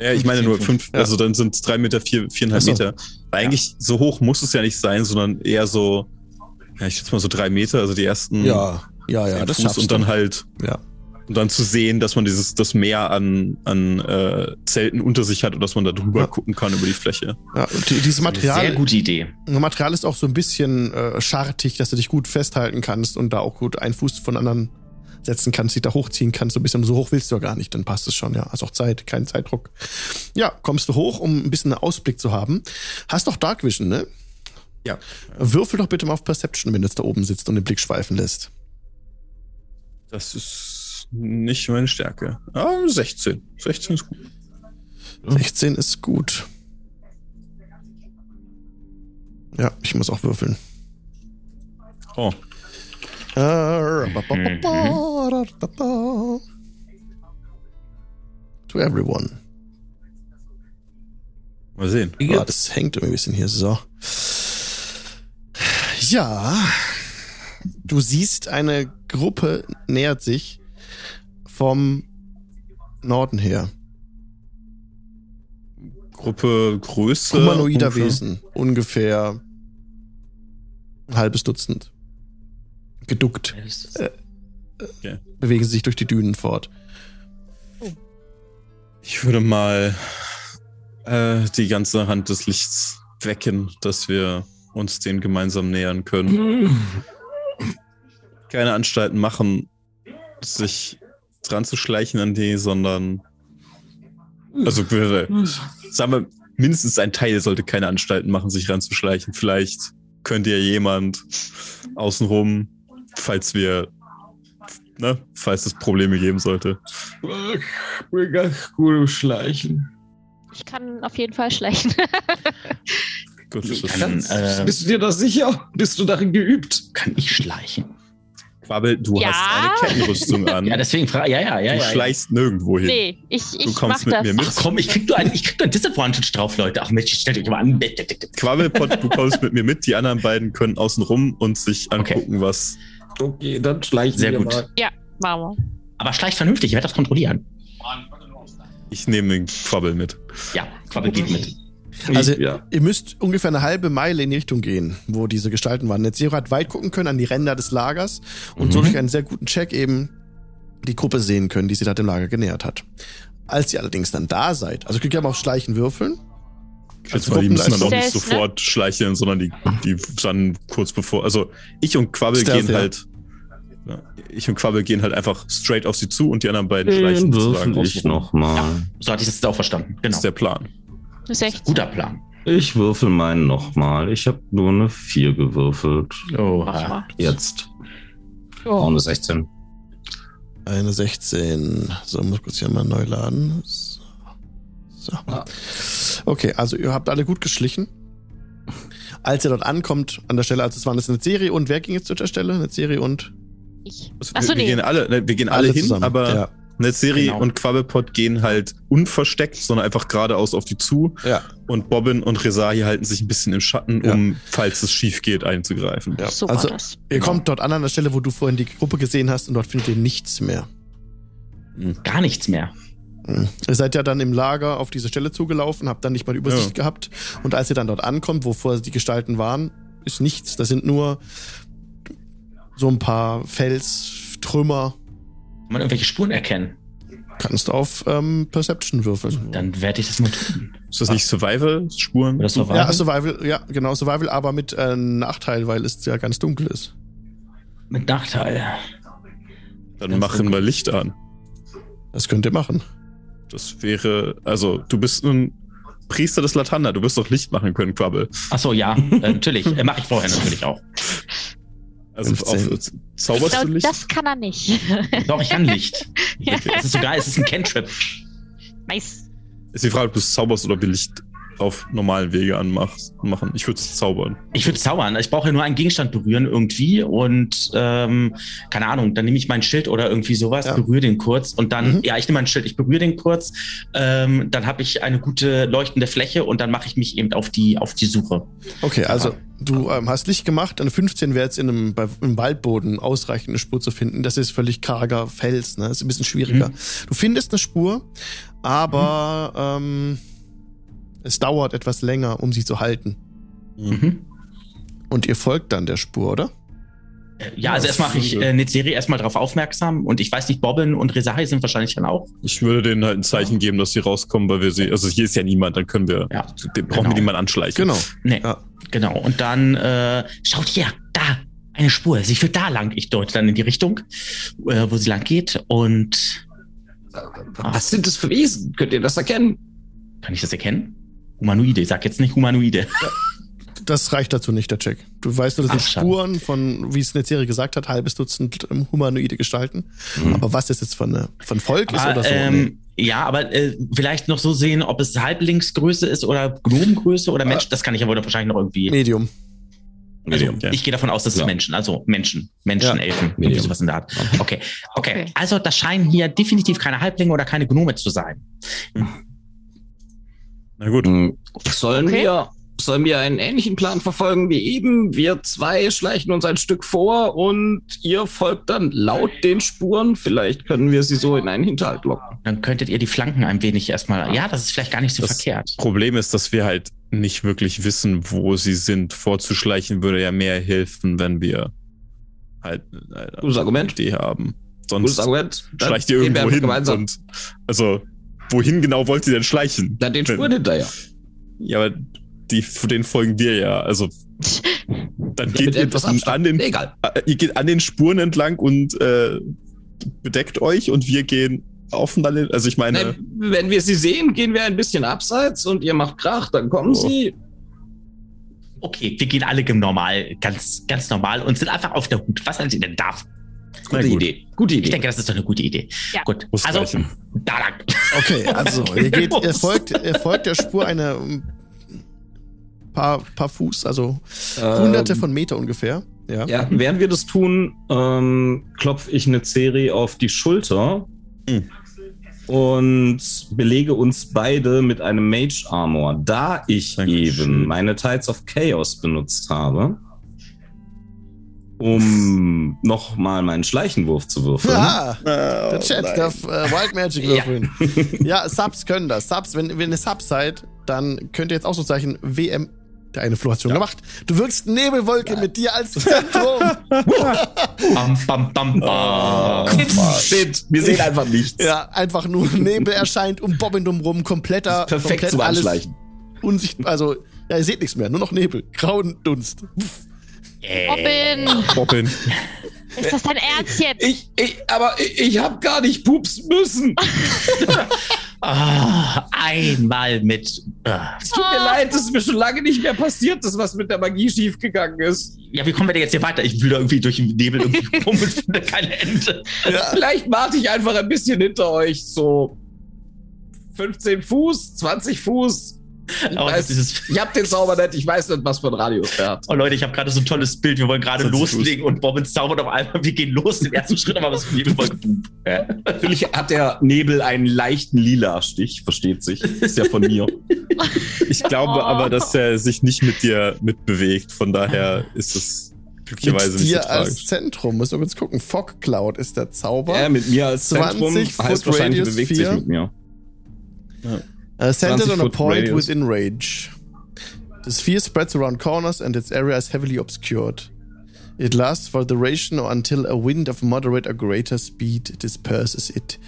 Speaker 3: Ja, ich meine nur
Speaker 2: 15
Speaker 3: fünf,
Speaker 1: Ja.
Speaker 3: also dann sind es drei Meter, vier, viereinhalb
Speaker 1: so.
Speaker 3: Meter. Eigentlich so hoch muss es ja nicht sein, sondern eher so, ja, ich schätze mal so drei Meter, also die ersten
Speaker 1: Ja, ja, ja, das
Speaker 3: Fuß
Speaker 1: schaffst
Speaker 3: und dann
Speaker 1: du.
Speaker 3: halt,
Speaker 1: Ja.
Speaker 3: Und dann zu sehen, dass man dieses, das Meer an, an äh, Zelten unter sich hat und dass man da drüber
Speaker 1: Ja.
Speaker 3: gucken kann über die Fläche.
Speaker 1: Ja, dieses
Speaker 2: Sehr
Speaker 1: Material,
Speaker 2: gute Idee.
Speaker 1: Material ist auch so ein bisschen äh, schartig, dass du dich gut festhalten kannst und da auch gut einen Fuß von anderen setzen kannst, dich da hochziehen kannst. So ein bisschen so hoch willst du ja gar nicht, dann passt es schon, ja. Hast auch Zeit, kein Zeitdruck. Ja, kommst du hoch, um ein bisschen einen Ausblick zu haben. Hast doch Dark Vision, ne?
Speaker 3: Ja.
Speaker 1: Würfel doch bitte mal auf Perception, wenn du jetzt da oben sitzt und den Blick schweifen lässt.
Speaker 3: Das ist nicht meine Stärke. Ah, 16. 16 ist gut.
Speaker 1: 16 ist gut. Ja, ich muss auch würfeln.
Speaker 3: Oh,
Speaker 1: Äh,
Speaker 2: Mhm.
Speaker 1: To everyone.
Speaker 3: mal sehen.
Speaker 1: Ah, das hängt irgendwie ein bisschen hier so. Ja. Du siehst, eine Gruppe nähert sich vom Norden her.
Speaker 3: Gruppe Größe.
Speaker 1: Humanoider
Speaker 3: ungefähr.
Speaker 1: Wesen. Ungefähr ein halbes Dutzend. Geduckt. Bewegen sie sich durch die Dünen fort.
Speaker 3: Ich würde mal äh, die ganze Hand des Lichts wecken, dass wir uns den gemeinsam nähern können. [laughs] Keine Anstalten machen, sich dran zu schleichen an die, sondern also wir- sagen wir, mindestens ein Teil sollte keine Anstalten machen, sich ranzuschleichen. Vielleicht könnte ja jemand außenrum, falls wir, ne, falls es Probleme geben sollte.
Speaker 4: Ich bin ganz gut im Schleichen.
Speaker 5: Ich kann auf jeden Fall schleichen.
Speaker 3: Gut,
Speaker 2: kann- äh,
Speaker 4: bist du dir da sicher? Bist du darin geübt?
Speaker 2: Kann ich schleichen?
Speaker 3: Quabbel, du
Speaker 5: Ja?
Speaker 3: hast eine Kettenrüstung an. [laughs]
Speaker 2: Ja, deswegen frage ja, ja, ja.
Speaker 3: du
Speaker 2: ja, ja.
Speaker 3: schleichst nirgendwo hin.
Speaker 5: Nee, ich,
Speaker 3: Du
Speaker 5: ich mach
Speaker 3: kommst mit
Speaker 5: das.
Speaker 3: mir mit.
Speaker 2: Ach komm, ich krieg nur einen, ich krieg nur einen Disadvantage drauf, Leute. Ach Mensch, stellt euch mal an.
Speaker 3: Quabbelpot, du [laughs] kommst mit mir mit. Die anderen beiden können außen rum und sich
Speaker 2: Okay.
Speaker 3: angucken, was.
Speaker 4: Okay, dann schleichen
Speaker 2: Sehr gut.
Speaker 4: mal.
Speaker 5: Machen wir.
Speaker 2: Aber schleicht vernünftig, ich werde das kontrollieren.
Speaker 3: Ich nehme den Quabbel mit.
Speaker 2: Ja, Quabbel geht mit.
Speaker 1: Also,
Speaker 4: ja.
Speaker 1: ihr müsst ungefähr eine halbe Meile in die Richtung gehen, wo diese Gestalten waren. Netzero hat weit gucken können an die Ränder des Lagers und so
Speaker 2: Mhm.
Speaker 1: durch einen sehr guten Check eben die Gruppe sehen können, die sie da dem Lager genähert hat. Als ihr allerdings dann da seid, also könnt ihr mal auf Schleichen würfeln.
Speaker 3: Ich
Speaker 1: Als
Speaker 3: schätze mal, die müssen dann auch nicht
Speaker 5: ne?
Speaker 3: sofort schleicheln, sondern die, die dann kurz bevor. Also ich und Quabbel
Speaker 1: Stealth,
Speaker 3: gehen
Speaker 1: ja.
Speaker 3: halt. Ja, ich und Quabbel gehen halt einfach straight auf sie zu und die anderen beiden schleichen
Speaker 4: würfel ich nochmal.
Speaker 2: So hatte ich das jetzt auch verstanden.
Speaker 3: Das
Speaker 2: Genau.
Speaker 3: ist der Plan.
Speaker 5: 16.
Speaker 2: Guter Plan.
Speaker 4: Ich würfel meinen nochmal. Ich habe nur eine 4 gewürfelt.
Speaker 2: Oh.
Speaker 4: Jetzt. Auch
Speaker 5: Oh.
Speaker 4: eine 16.
Speaker 1: Eine 16. So, muss kurz hier mal neu laden. So. so.
Speaker 4: Ja.
Speaker 1: Okay, also ihr habt alle gut geschlichen. Als ihr dort ankommt an der Stelle, also es waren das eine Serie und wer ging jetzt zu der Stelle? Eine Serie und
Speaker 5: Ich.
Speaker 3: Also,
Speaker 5: Achso,
Speaker 3: wir, wir
Speaker 5: nee.
Speaker 3: gehen alle, ne, wir gehen alle, hin,
Speaker 1: zusammen.
Speaker 3: aber
Speaker 1: ja.
Speaker 3: Netzeri
Speaker 2: Genau.
Speaker 3: und Quabbelpot gehen halt unversteckt, sondern einfach geradeaus auf die zu.
Speaker 1: ja,
Speaker 3: Und Bobbin und Rezahi halten sich ein bisschen im Schatten,
Speaker 1: Ja.
Speaker 3: um, falls es schief geht, einzugreifen.
Speaker 1: ja.
Speaker 5: So
Speaker 1: also
Speaker 5: war das.
Speaker 1: ihr kommt dort an an der Stelle, wo du vorhin die Gruppe gesehen hast und dort findet ihr nichts mehr.
Speaker 2: gar nichts mehr.
Speaker 1: Mhm. Ihr seid ja dann im Lager auf diese Stelle zugelaufen, habt dann nicht mal die Übersicht
Speaker 3: Ja.
Speaker 1: gehabt. Und als ihr dann dort ankommt, wo vorher die Gestalten waren, ist nichts. Da sind nur so ein paar Felstrümmer.
Speaker 2: Man irgendwelche Spuren erkennen?
Speaker 1: Kannst du auf ähm, Perception würfeln.
Speaker 2: Dann werde ich das mal tun.
Speaker 3: Ist das nicht Survival-Spuren?
Speaker 2: Oder Survival?
Speaker 1: Ja, Survival, ja, genau, Survival, aber mit äh, Nachteil, weil es ja ganz dunkel ist.
Speaker 2: Mit Nachteil.
Speaker 3: Dann
Speaker 2: Ganz
Speaker 3: machen
Speaker 2: dunkel.
Speaker 3: wir Licht an.
Speaker 1: Das könnt ihr machen.
Speaker 3: Das wäre, also du bist ein Priester des Latanda, du wirst doch Licht machen können, Quabbel.
Speaker 2: Achso, ja, äh, natürlich. Äh, Mache ich vorher natürlich auch.
Speaker 3: Also
Speaker 1: 15.
Speaker 3: auf, zauberst du
Speaker 5: glaube,
Speaker 3: Licht?
Speaker 5: das kann er nicht. [laughs]
Speaker 2: Doch, ich kann Licht. Es ist sogar, es ist ein Cantrip.
Speaker 5: nice.
Speaker 3: Ist die Frage, ob du es zauberst oder ob wir Licht auf normalen Wege anmachst, machen. Ich würde es zaubern.
Speaker 2: Ich würde zaubern. Ich brauche ja nur einen Gegenstand berühren irgendwie und ähm, keine Ahnung, dann nehme ich mein Schild oder irgendwie sowas,
Speaker 1: Ja.
Speaker 2: berühre den kurz und dann,
Speaker 1: Mhm.
Speaker 2: ja, ich nehme mein Schild, ich berühre den kurz, ähm, dann habe ich eine gute leuchtende Fläche und dann mache ich mich eben auf die, auf die Suche.
Speaker 1: Okay, also
Speaker 2: Ja.
Speaker 1: du ähm, hast Licht gemacht, eine 15 wäre jetzt in einem, bei, im Waldboden ausreichend eine Spur zu finden. Das ist völlig karger Fels, ne? Das ist ein bisschen schwieriger.
Speaker 2: Mhm.
Speaker 1: Du findest eine Spur, aber ähm, es dauert etwas länger, um sie zu halten.
Speaker 2: Mhm.
Speaker 1: Und ihr folgt dann der Spur, oder?
Speaker 2: Ja, also erst mache ich äh, Netzeri erstmal darauf aufmerksam und ich weiß nicht, Bobbin und Resahi sind wahrscheinlich dann auch.
Speaker 3: Ich würde denen halt ein Zeichen geben, dass sie rauskommen, weil wir sie, also hier ist ja niemand, dann können wir,
Speaker 2: Ja,
Speaker 3: den brauchen
Speaker 2: genau.
Speaker 3: wir niemand anschleichen.
Speaker 1: Genau.
Speaker 2: Nee,
Speaker 1: Ja.
Speaker 2: genau. Und dann äh, schaut hier, da, eine Spur. Sie führt da lang. Ich deute dann in die Richtung, äh, wo sie lang geht. Und
Speaker 4: Was sind das für Wesen? Könnt ihr das erkennen?
Speaker 2: kann ich das erkennen? Humanoide. Ich sag jetzt nicht Humanoide.
Speaker 1: Das reicht dazu nicht, der Check. Du weißt nur, das sind
Speaker 2: Ach.
Speaker 1: Spuren von, wie es Netzeri gesagt hat, halbes Dutzend ähm, humanoide Gestalten.
Speaker 4: Mhm.
Speaker 1: Aber was das jetzt von, eine, von Volk ist
Speaker 2: Ah,
Speaker 1: oder so? nee.
Speaker 2: ähm, Ja, aber äh, vielleicht noch so sehen, ob es Halblingsgröße ist oder Gnomengröße oder Mensch. Das kann ich ja wohl wahrscheinlich noch irgendwie.
Speaker 1: Medium.
Speaker 4: Medium.
Speaker 3: Ja.
Speaker 2: Ich gehe davon aus, dass es
Speaker 4: Ja.
Speaker 2: Menschen, also Menschen, Menschen,
Speaker 1: Ja.
Speaker 2: Elfen, irgendwie
Speaker 4: Medium.
Speaker 2: sowas in der Art. Okay. okay,
Speaker 5: Okay.
Speaker 2: Also das scheinen hier definitiv keine Halblinge oder keine Gnome zu sein.
Speaker 3: Na gut.
Speaker 4: Hm, Sollen
Speaker 5: Okay.
Speaker 4: wir sollen wir einen ähnlichen Plan verfolgen wie eben? Wir zwei schleichen uns ein Stück vor und ihr folgt dann laut den Spuren. Vielleicht können wir sie so in einen Hinterhalt locken.
Speaker 2: Dann könntet ihr die Flanken ein wenig erstmal. Ja, das ist vielleicht gar nicht so
Speaker 3: Das
Speaker 2: verkehrt.
Speaker 3: Problem ist, dass wir halt nicht wirklich wissen, wo sie sind. Vorzuschleichen würde ja mehr helfen, wenn wir halt eine
Speaker 4: Gutes Argument.
Speaker 3: Idee haben.
Speaker 4: Gutes
Speaker 3: Sonst
Speaker 4: Argument. Dann
Speaker 3: schleicht ihr irgendwo hin.
Speaker 4: gemeinsam.
Speaker 3: Und, also, wohin genau wollt ihr denn schleichen?
Speaker 4: Dann den Spuren hinterher.
Speaker 3: Ja, aber die, den folgen wir ja. Also, [laughs] dann
Speaker 4: Ja,
Speaker 3: geht ihr
Speaker 4: etwas
Speaker 3: an den,
Speaker 4: Egal.
Speaker 3: äh, ihr geht an den Spuren entlang und äh, bedeckt euch und wir gehen offen an den, also ich meine,
Speaker 4: Nein, wenn wir sie sehen, gehen wir ein bisschen abseits und ihr macht Krach, dann kommen
Speaker 3: Oh.
Speaker 4: sie.
Speaker 2: Okay, wir gehen alle normal, ganz, ganz normal und sind einfach auf der Hut. Was haltet ihr denn da?
Speaker 4: Gute
Speaker 3: gut.
Speaker 4: Idee. Gute
Speaker 2: Ich
Speaker 4: Idee.
Speaker 2: denke, das ist doch eine gute Idee.
Speaker 5: Ja.
Speaker 2: Gut.
Speaker 3: Muss
Speaker 2: also,
Speaker 3: reichen.
Speaker 2: da lang.
Speaker 1: Okay, also [laughs] ihr geht, ihr folgt, ihr folgt der Spur eine ähm, paar, paar Fuß, also hunderte
Speaker 4: Ähm,
Speaker 1: von Meter ungefähr. Ja.
Speaker 4: Ja, während wir das tun, ähm, klopfe ich eine Serie auf die Schulter
Speaker 3: Hm.
Speaker 4: und belege uns beide mit einem Mage Armor, da ich
Speaker 3: Dankeschön.
Speaker 4: eben meine Tides of Chaos benutzt habe, um nochmal meinen Schleichenwurf zu würfeln.
Speaker 1: Ah,
Speaker 3: Oh,
Speaker 1: der Chat
Speaker 3: nein.
Speaker 1: darf äh, Wild Magic würfeln. ja, Subs können das. Subs, wenn, wenn ihr Subs seid, dann könnt ihr jetzt auch so Zeichen WM. Der eine Flo hat schon gemacht. Du wirkst Nebelwolke mit dir als Zentrum. [laughs]
Speaker 2: Bam, bam, bam, bam.
Speaker 4: Shit, wir sehen einfach nichts.
Speaker 1: ja, einfach nur Nebel erscheint um Bobbin rum, kompletter,
Speaker 4: Perfekt
Speaker 1: komplett
Speaker 4: zum
Speaker 1: alles
Speaker 4: Anschleichen.
Speaker 1: unsichtbar. Also, ja, ihr seht nichts mehr, nur noch Nebel, grauen Dunst. Pff.
Speaker 5: Robin,
Speaker 3: Bobbin.
Speaker 5: ist das dein Ernst jetzt?
Speaker 4: Ich, ich, aber ich, ich habe gar nicht pupsen müssen. [laughs]
Speaker 2: Ah, einmal mit. ah.
Speaker 4: Es tut mir leid, das ist mir schon lange nicht mehr passiert, das was mit der Magie schiefgegangen ist.
Speaker 2: Ja, wie kommen wir denn jetzt hier weiter? Ich will da irgendwie durch den Nebel irgendwie [laughs] rum und finde keine Ende.
Speaker 1: Ja.
Speaker 4: Vielleicht warte ich einfach ein bisschen hinter euch, so 15 Fuß, 20 Fuß. [laughs] Weiß,
Speaker 2: dieses-
Speaker 4: ich hab den Zauber nicht, ich weiß nicht, was für ein Radius der hat.
Speaker 2: Oh Leute, ich habe gerade so ein tolles Bild. Wir wollen gerade
Speaker 3: 20
Speaker 2: loslegen und Bobbins zaubert auf einmal. Wir gehen los, den ersten Schritt, aber was für Nebelwolke. [laughs] Ja.
Speaker 4: Natürlich hat der Nebel einen leichten lila Stich, versteht sich. Ist ja von mir.
Speaker 3: Ich glaube
Speaker 5: Oh.
Speaker 3: aber, dass er sich nicht mit dir mitbewegt. Von daher ist es glücklicherweise
Speaker 1: Mit
Speaker 3: nicht so
Speaker 1: dir als. Zentrum. Muss nur kurz gucken. Fog Cloud ist der Zauber.
Speaker 4: Ja, mit mir als
Speaker 1: 20
Speaker 4: Zentrum
Speaker 1: Foot
Speaker 4: heißt wahrscheinlich,
Speaker 1: Radius
Speaker 4: bewegt sich
Speaker 1: 4.
Speaker 4: mit mir.
Speaker 1: Uh, centered
Speaker 4: 20
Speaker 1: on a point
Speaker 4: radius.
Speaker 1: within range. The sphere spreads around corners and its area is heavily obscured. It lasts for the duration or until a wind of moderate or greater speed disperses it.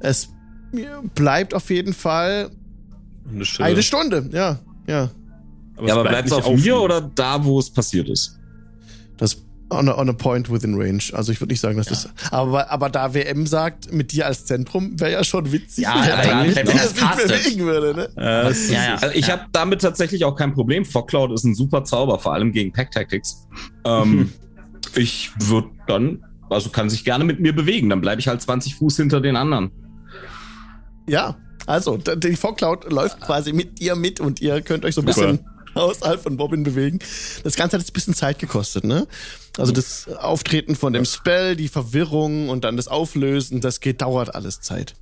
Speaker 1: Es bleibt auf jeden Fall
Speaker 3: Eine Stunde.
Speaker 1: eine Stunde. Ja, ja.
Speaker 4: Ja, aber bleibt es auf mir oder da, wo es passiert ist?
Speaker 1: Das on a, on a point within range. Also ich würde nicht sagen, dass das. Aber, aber da WM sagt, mit dir als Zentrum, wäre ja schon witzig,
Speaker 2: Ja, [laughs]
Speaker 1: wenn er
Speaker 2: ja,
Speaker 1: mit
Speaker 2: wenn er das
Speaker 1: sich
Speaker 2: castet.
Speaker 1: bewegen würde. Ne?
Speaker 3: Ja, das
Speaker 2: Ja, ja.
Speaker 4: Also ich
Speaker 2: ja.
Speaker 4: habe damit tatsächlich auch kein Problem. Fog Cloud ist ein super Zauber, vor allem gegen Pack Tactics. Ähm, [laughs] ich würde dann, also kann sich gerne mit mir bewegen, dann bleibe ich halt 20 Fuß hinter den anderen.
Speaker 1: Ja, also die Fog Cloud läuft quasi mit dir mit und ihr könnt euch so ein bisschen [laughs] außerhalb von Bobbin bewegen. Das Ganze hat jetzt ein bisschen Zeit gekostet, ne? Also das Auftreten von dem Spell, die Verwirrung und dann das Auflösen, das geht, dauert alles Zeit.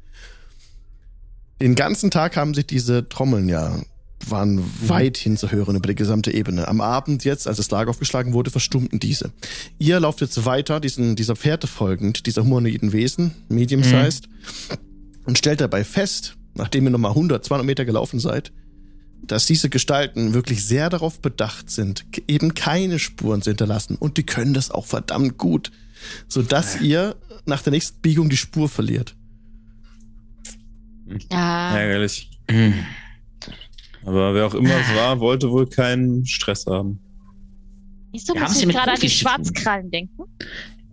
Speaker 1: Den ganzen Tag haben sich diese Trommeln ja waren weithin zu hören über die gesamte Ebene. Am Abend jetzt, als das Lager aufgeschlagen wurde, verstummten diese. Ihr lauft jetzt weiter, diesen, dieser Fährte folgend, dieser humanoiden Wesen, medium-sized, und stellt dabei fest, nachdem ihr nochmal 100, 200 Meter gelaufen seid, dass diese Gestalten wirklich sehr darauf bedacht sind, eben keine Spuren zu hinterlassen. Und die können das auch verdammt gut, sodass ihr nach der nächsten Biegung die Spur verliert.
Speaker 5: Ja.
Speaker 3: ärgerlich.
Speaker 2: Hm.
Speaker 3: Aber wer auch immer es war, wollte wohl keinen Stress haben.
Speaker 5: Wieso
Speaker 2: Wir
Speaker 5: muss ich gerade an die. Schwarzkrallen denken?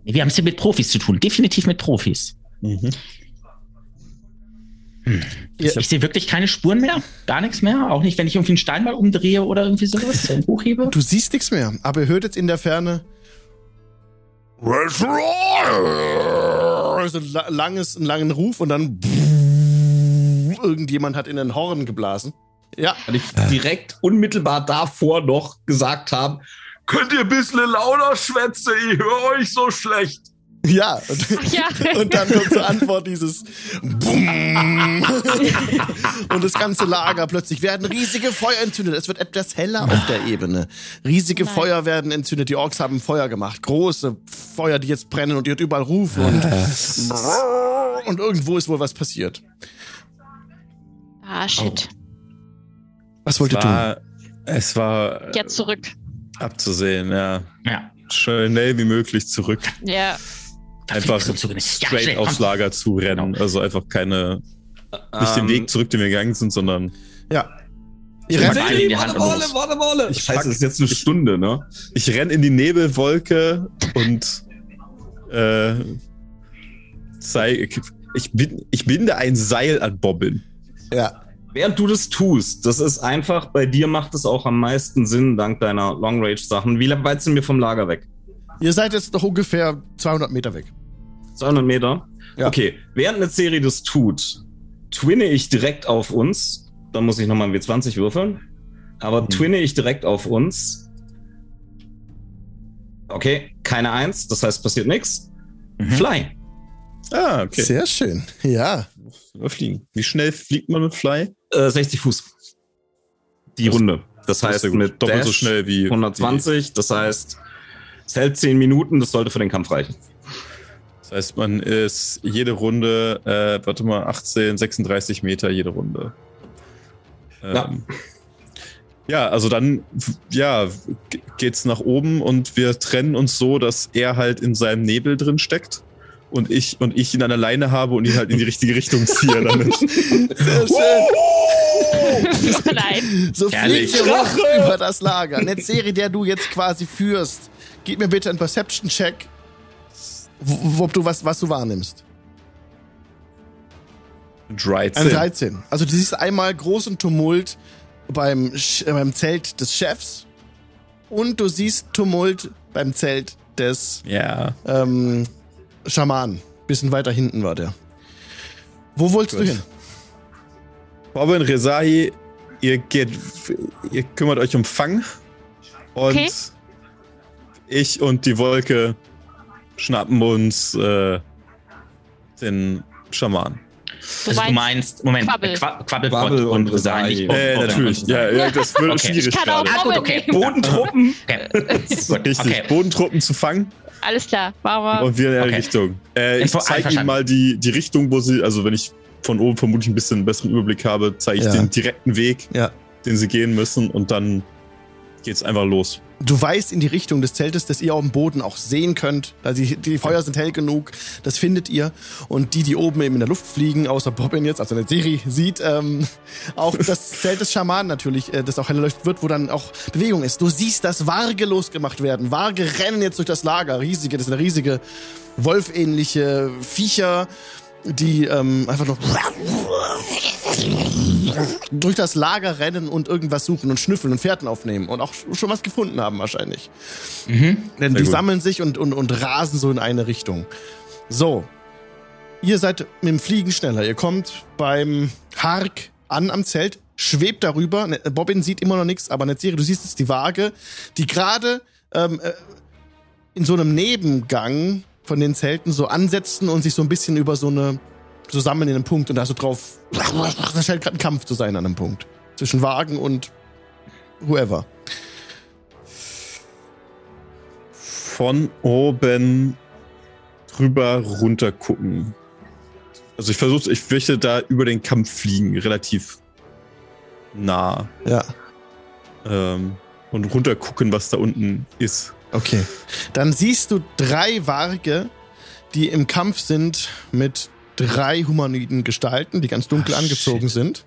Speaker 2: Wir haben es hier mit Profis zu tun. Definitiv mit Profis.
Speaker 3: Mhm.
Speaker 1: Ihr,
Speaker 2: Ich sehe wirklich keine Spuren mehr. Gar nichts mehr. Auch nicht, wenn ich irgendwie einen Stein mal umdrehe oder irgendwie sowas hochhebe.
Speaker 1: du siehst nichts mehr, aber ihr hört jetzt in der Ferne so ein la- langes, einen langen Ruf und dann irgendjemand hat in den Horn geblasen. Ja,
Speaker 4: Weil ich direkt unmittelbar davor noch gesagt habe, könnt ihr ein bisschen lauter schwätzen, ich höre euch so schlecht.
Speaker 1: Ja. Und,
Speaker 5: ja. [laughs]
Speaker 1: Und dann kommt zur Antwort dieses Bumm. Und das ganze Lager plötzlich werden riesige Feuer entzündet. Es wird etwas heller auf der Ebene. Riesige
Speaker 5: Nein.
Speaker 1: Feuer werden entzündet. Die Orks haben Feuer gemacht. Große Feuer, die jetzt brennen und die überall rufen. Und, und irgendwo ist wohl was passiert.
Speaker 5: Ah, shit.
Speaker 1: Was wollt
Speaker 3: Es
Speaker 1: ihr tun?
Speaker 3: war, es war
Speaker 5: Jetzt zurück.
Speaker 3: abzusehen, ja.
Speaker 2: Ja.
Speaker 3: Schnell wie möglich zurück.
Speaker 5: Ja.
Speaker 3: Einfach.
Speaker 2: Ja,
Speaker 3: straight
Speaker 2: schnell,
Speaker 3: aufs. Lager zu rennen. Also einfach keine, nicht den
Speaker 4: Ähm,
Speaker 3: Weg zurück, den wir gegangen sind, sondern
Speaker 1: Ja.
Speaker 2: Ich
Speaker 1: rennt,
Speaker 2: Beine in die Hand
Speaker 4: warte,
Speaker 2: und
Speaker 4: warte,
Speaker 2: los.
Speaker 4: warte, warte.
Speaker 3: Ich
Speaker 4: Scheiße,
Speaker 3: pack-
Speaker 4: das ist jetzt eine
Speaker 3: ich-
Speaker 4: Stunde, ne?
Speaker 3: ich renn in die Nebelwolke und äh, sei, ich, bin, ich binde ein Seil an Bobbin.
Speaker 1: ja.
Speaker 4: Während du das tust, das ist einfach, bei dir macht es auch am meisten Sinn, dank deiner Long-Range-Sachen. Wie weit sind wir vom Lager weg?
Speaker 1: Ihr seid jetzt noch ungefähr 200 Meter weg.
Speaker 4: 200 Meter?
Speaker 1: Ja.
Speaker 4: Okay, während eine Serie das tut, twinne ich direkt auf uns. Dann muss ich nochmal ein W20 würfeln. Aber
Speaker 3: Hm.
Speaker 4: twinne ich direkt auf uns. Okay, keine Eins, das heißt passiert nichts.
Speaker 2: Mhm.
Speaker 4: Fly.
Speaker 3: Ah, okay.
Speaker 1: Sehr schön. Ja.
Speaker 3: Fliegen. Wie schnell fliegt man mit Fly?
Speaker 4: Äh, 60 Fuß. Die
Speaker 3: Das-
Speaker 4: Runde. Das heißt mit
Speaker 3: doppelt
Speaker 4: Dash
Speaker 3: so schnell wie
Speaker 4: 120, das heißt, es hält 10 Minuten, das sollte für den Kampf reichen.
Speaker 3: Das heißt, man ist jede Runde, äh, warte mal, 18, 36 Meter jede Runde. Ähm,
Speaker 4: Ja.
Speaker 3: ja. also dann, ja, geht's nach oben und wir trennen uns so, dass er halt in seinem Nebel drin steckt und ich und ich ihn an der Leine habe und ihn halt in die richtige Richtung ziehe damit. [laughs]
Speaker 1: Sehr schön. [laughs]
Speaker 5: Nein.
Speaker 1: So fliegt ihr hoch über das Lager. Eine Serie, der du jetzt quasi führst. Gib mir bitte einen Perception-Check, ob du was, was du wahrnimmst.
Speaker 3: 13.
Speaker 1: Ein 13. Also du siehst einmal großen Tumult beim, äh, beim Zelt des Chefs und du siehst Tumult beim Zelt des
Speaker 3: Ja.
Speaker 1: ähm, Schamanen. Bisschen weiter hinten war der. Wo wolltest du
Speaker 3: Gut.
Speaker 1: hin?
Speaker 3: Robin Rezahi, ihr geht, ihr kümmert euch um Fang und
Speaker 5: Okay.
Speaker 3: ich und die Wolke schnappen uns äh, den Schaman.
Speaker 5: Du
Speaker 2: Also du
Speaker 5: meinst
Speaker 2: Moment,
Speaker 5: Quabbel.
Speaker 4: Quabbel und
Speaker 2: und Resign.
Speaker 3: Äh, natürlich,
Speaker 2: und
Speaker 3: ja, ja, das wird
Speaker 2: Okay.
Speaker 3: schwierig
Speaker 5: Ich kann auch
Speaker 3: gerade.
Speaker 2: Ah, gut, okay.
Speaker 4: Bodentruppen. [laughs]
Speaker 2: Okay.
Speaker 3: Richtig,
Speaker 2: okay.
Speaker 3: Bodentruppen zu fangen
Speaker 5: Alles klar, machen wir.
Speaker 3: und wir in eine
Speaker 2: Okay.
Speaker 3: Richtung. Äh, ich zeige ihm
Speaker 2: einverstanden.
Speaker 3: mal die, die Richtung, wo sie, also wenn ich von oben vermutlich ein bisschen besseren Überblick habe, zeige ich
Speaker 1: Ja.
Speaker 3: den direkten Weg,
Speaker 1: Ja.
Speaker 3: den sie gehen müssen und dann geht's einfach los.
Speaker 1: Du weißt in die Richtung des Zeltes, das ihr auf dem Boden auch sehen könnt. Also die, die Feuer sind hell genug, das findet ihr. Und die, die oben eben in der Luft fliegen, außer Bobbin jetzt, also eine Siri, sieht ähm, [laughs] auch das Zelt des Schamanen natürlich, äh, das auch hell erleuchtet wird, wo dann auch Bewegung ist. Du siehst, dass Warge losgemacht werden. Warge rennen jetzt durch das Lager. Riesige, das sind riesige wolfähnliche Viecher, die ähm, einfach noch durch das Lager rennen und irgendwas suchen und schnüffeln und Fährten aufnehmen und auch schon was gefunden haben wahrscheinlich.
Speaker 2: Mhm.
Speaker 1: Denn
Speaker 3: Sehr
Speaker 1: die
Speaker 3: gut.
Speaker 1: sammeln sich und, und, und rasen so in eine Richtung. So. Ihr seid mit dem Fliegen schneller. Ihr kommt beim Hark an am Zelt, schwebt darüber. Ne- Bobbin sieht immer noch nichts, aber Netzeri, du siehst jetzt die Waage, die gerade ähm, äh, in so einem Nebengang von den Zelten so ansetzen und sich so ein bisschen über so eine zusammen in einem Punkt und da so drauf. Da scheint gerade ein Kampf zu sein an einem Punkt. Zwischen Wagen und whoever.
Speaker 3: von oben drüber runter gucken. Also ich versuche, ich möchte da über den Kampf fliegen, relativ nah.
Speaker 1: Ja.
Speaker 3: Ähm, und runter gucken, was da unten ist.
Speaker 1: Okay. Dann siehst du drei Warge, die im Kampf sind mit drei humanoiden Gestalten, die ganz dunkel
Speaker 3: Ah,
Speaker 1: angezogen
Speaker 3: shit.
Speaker 1: sind.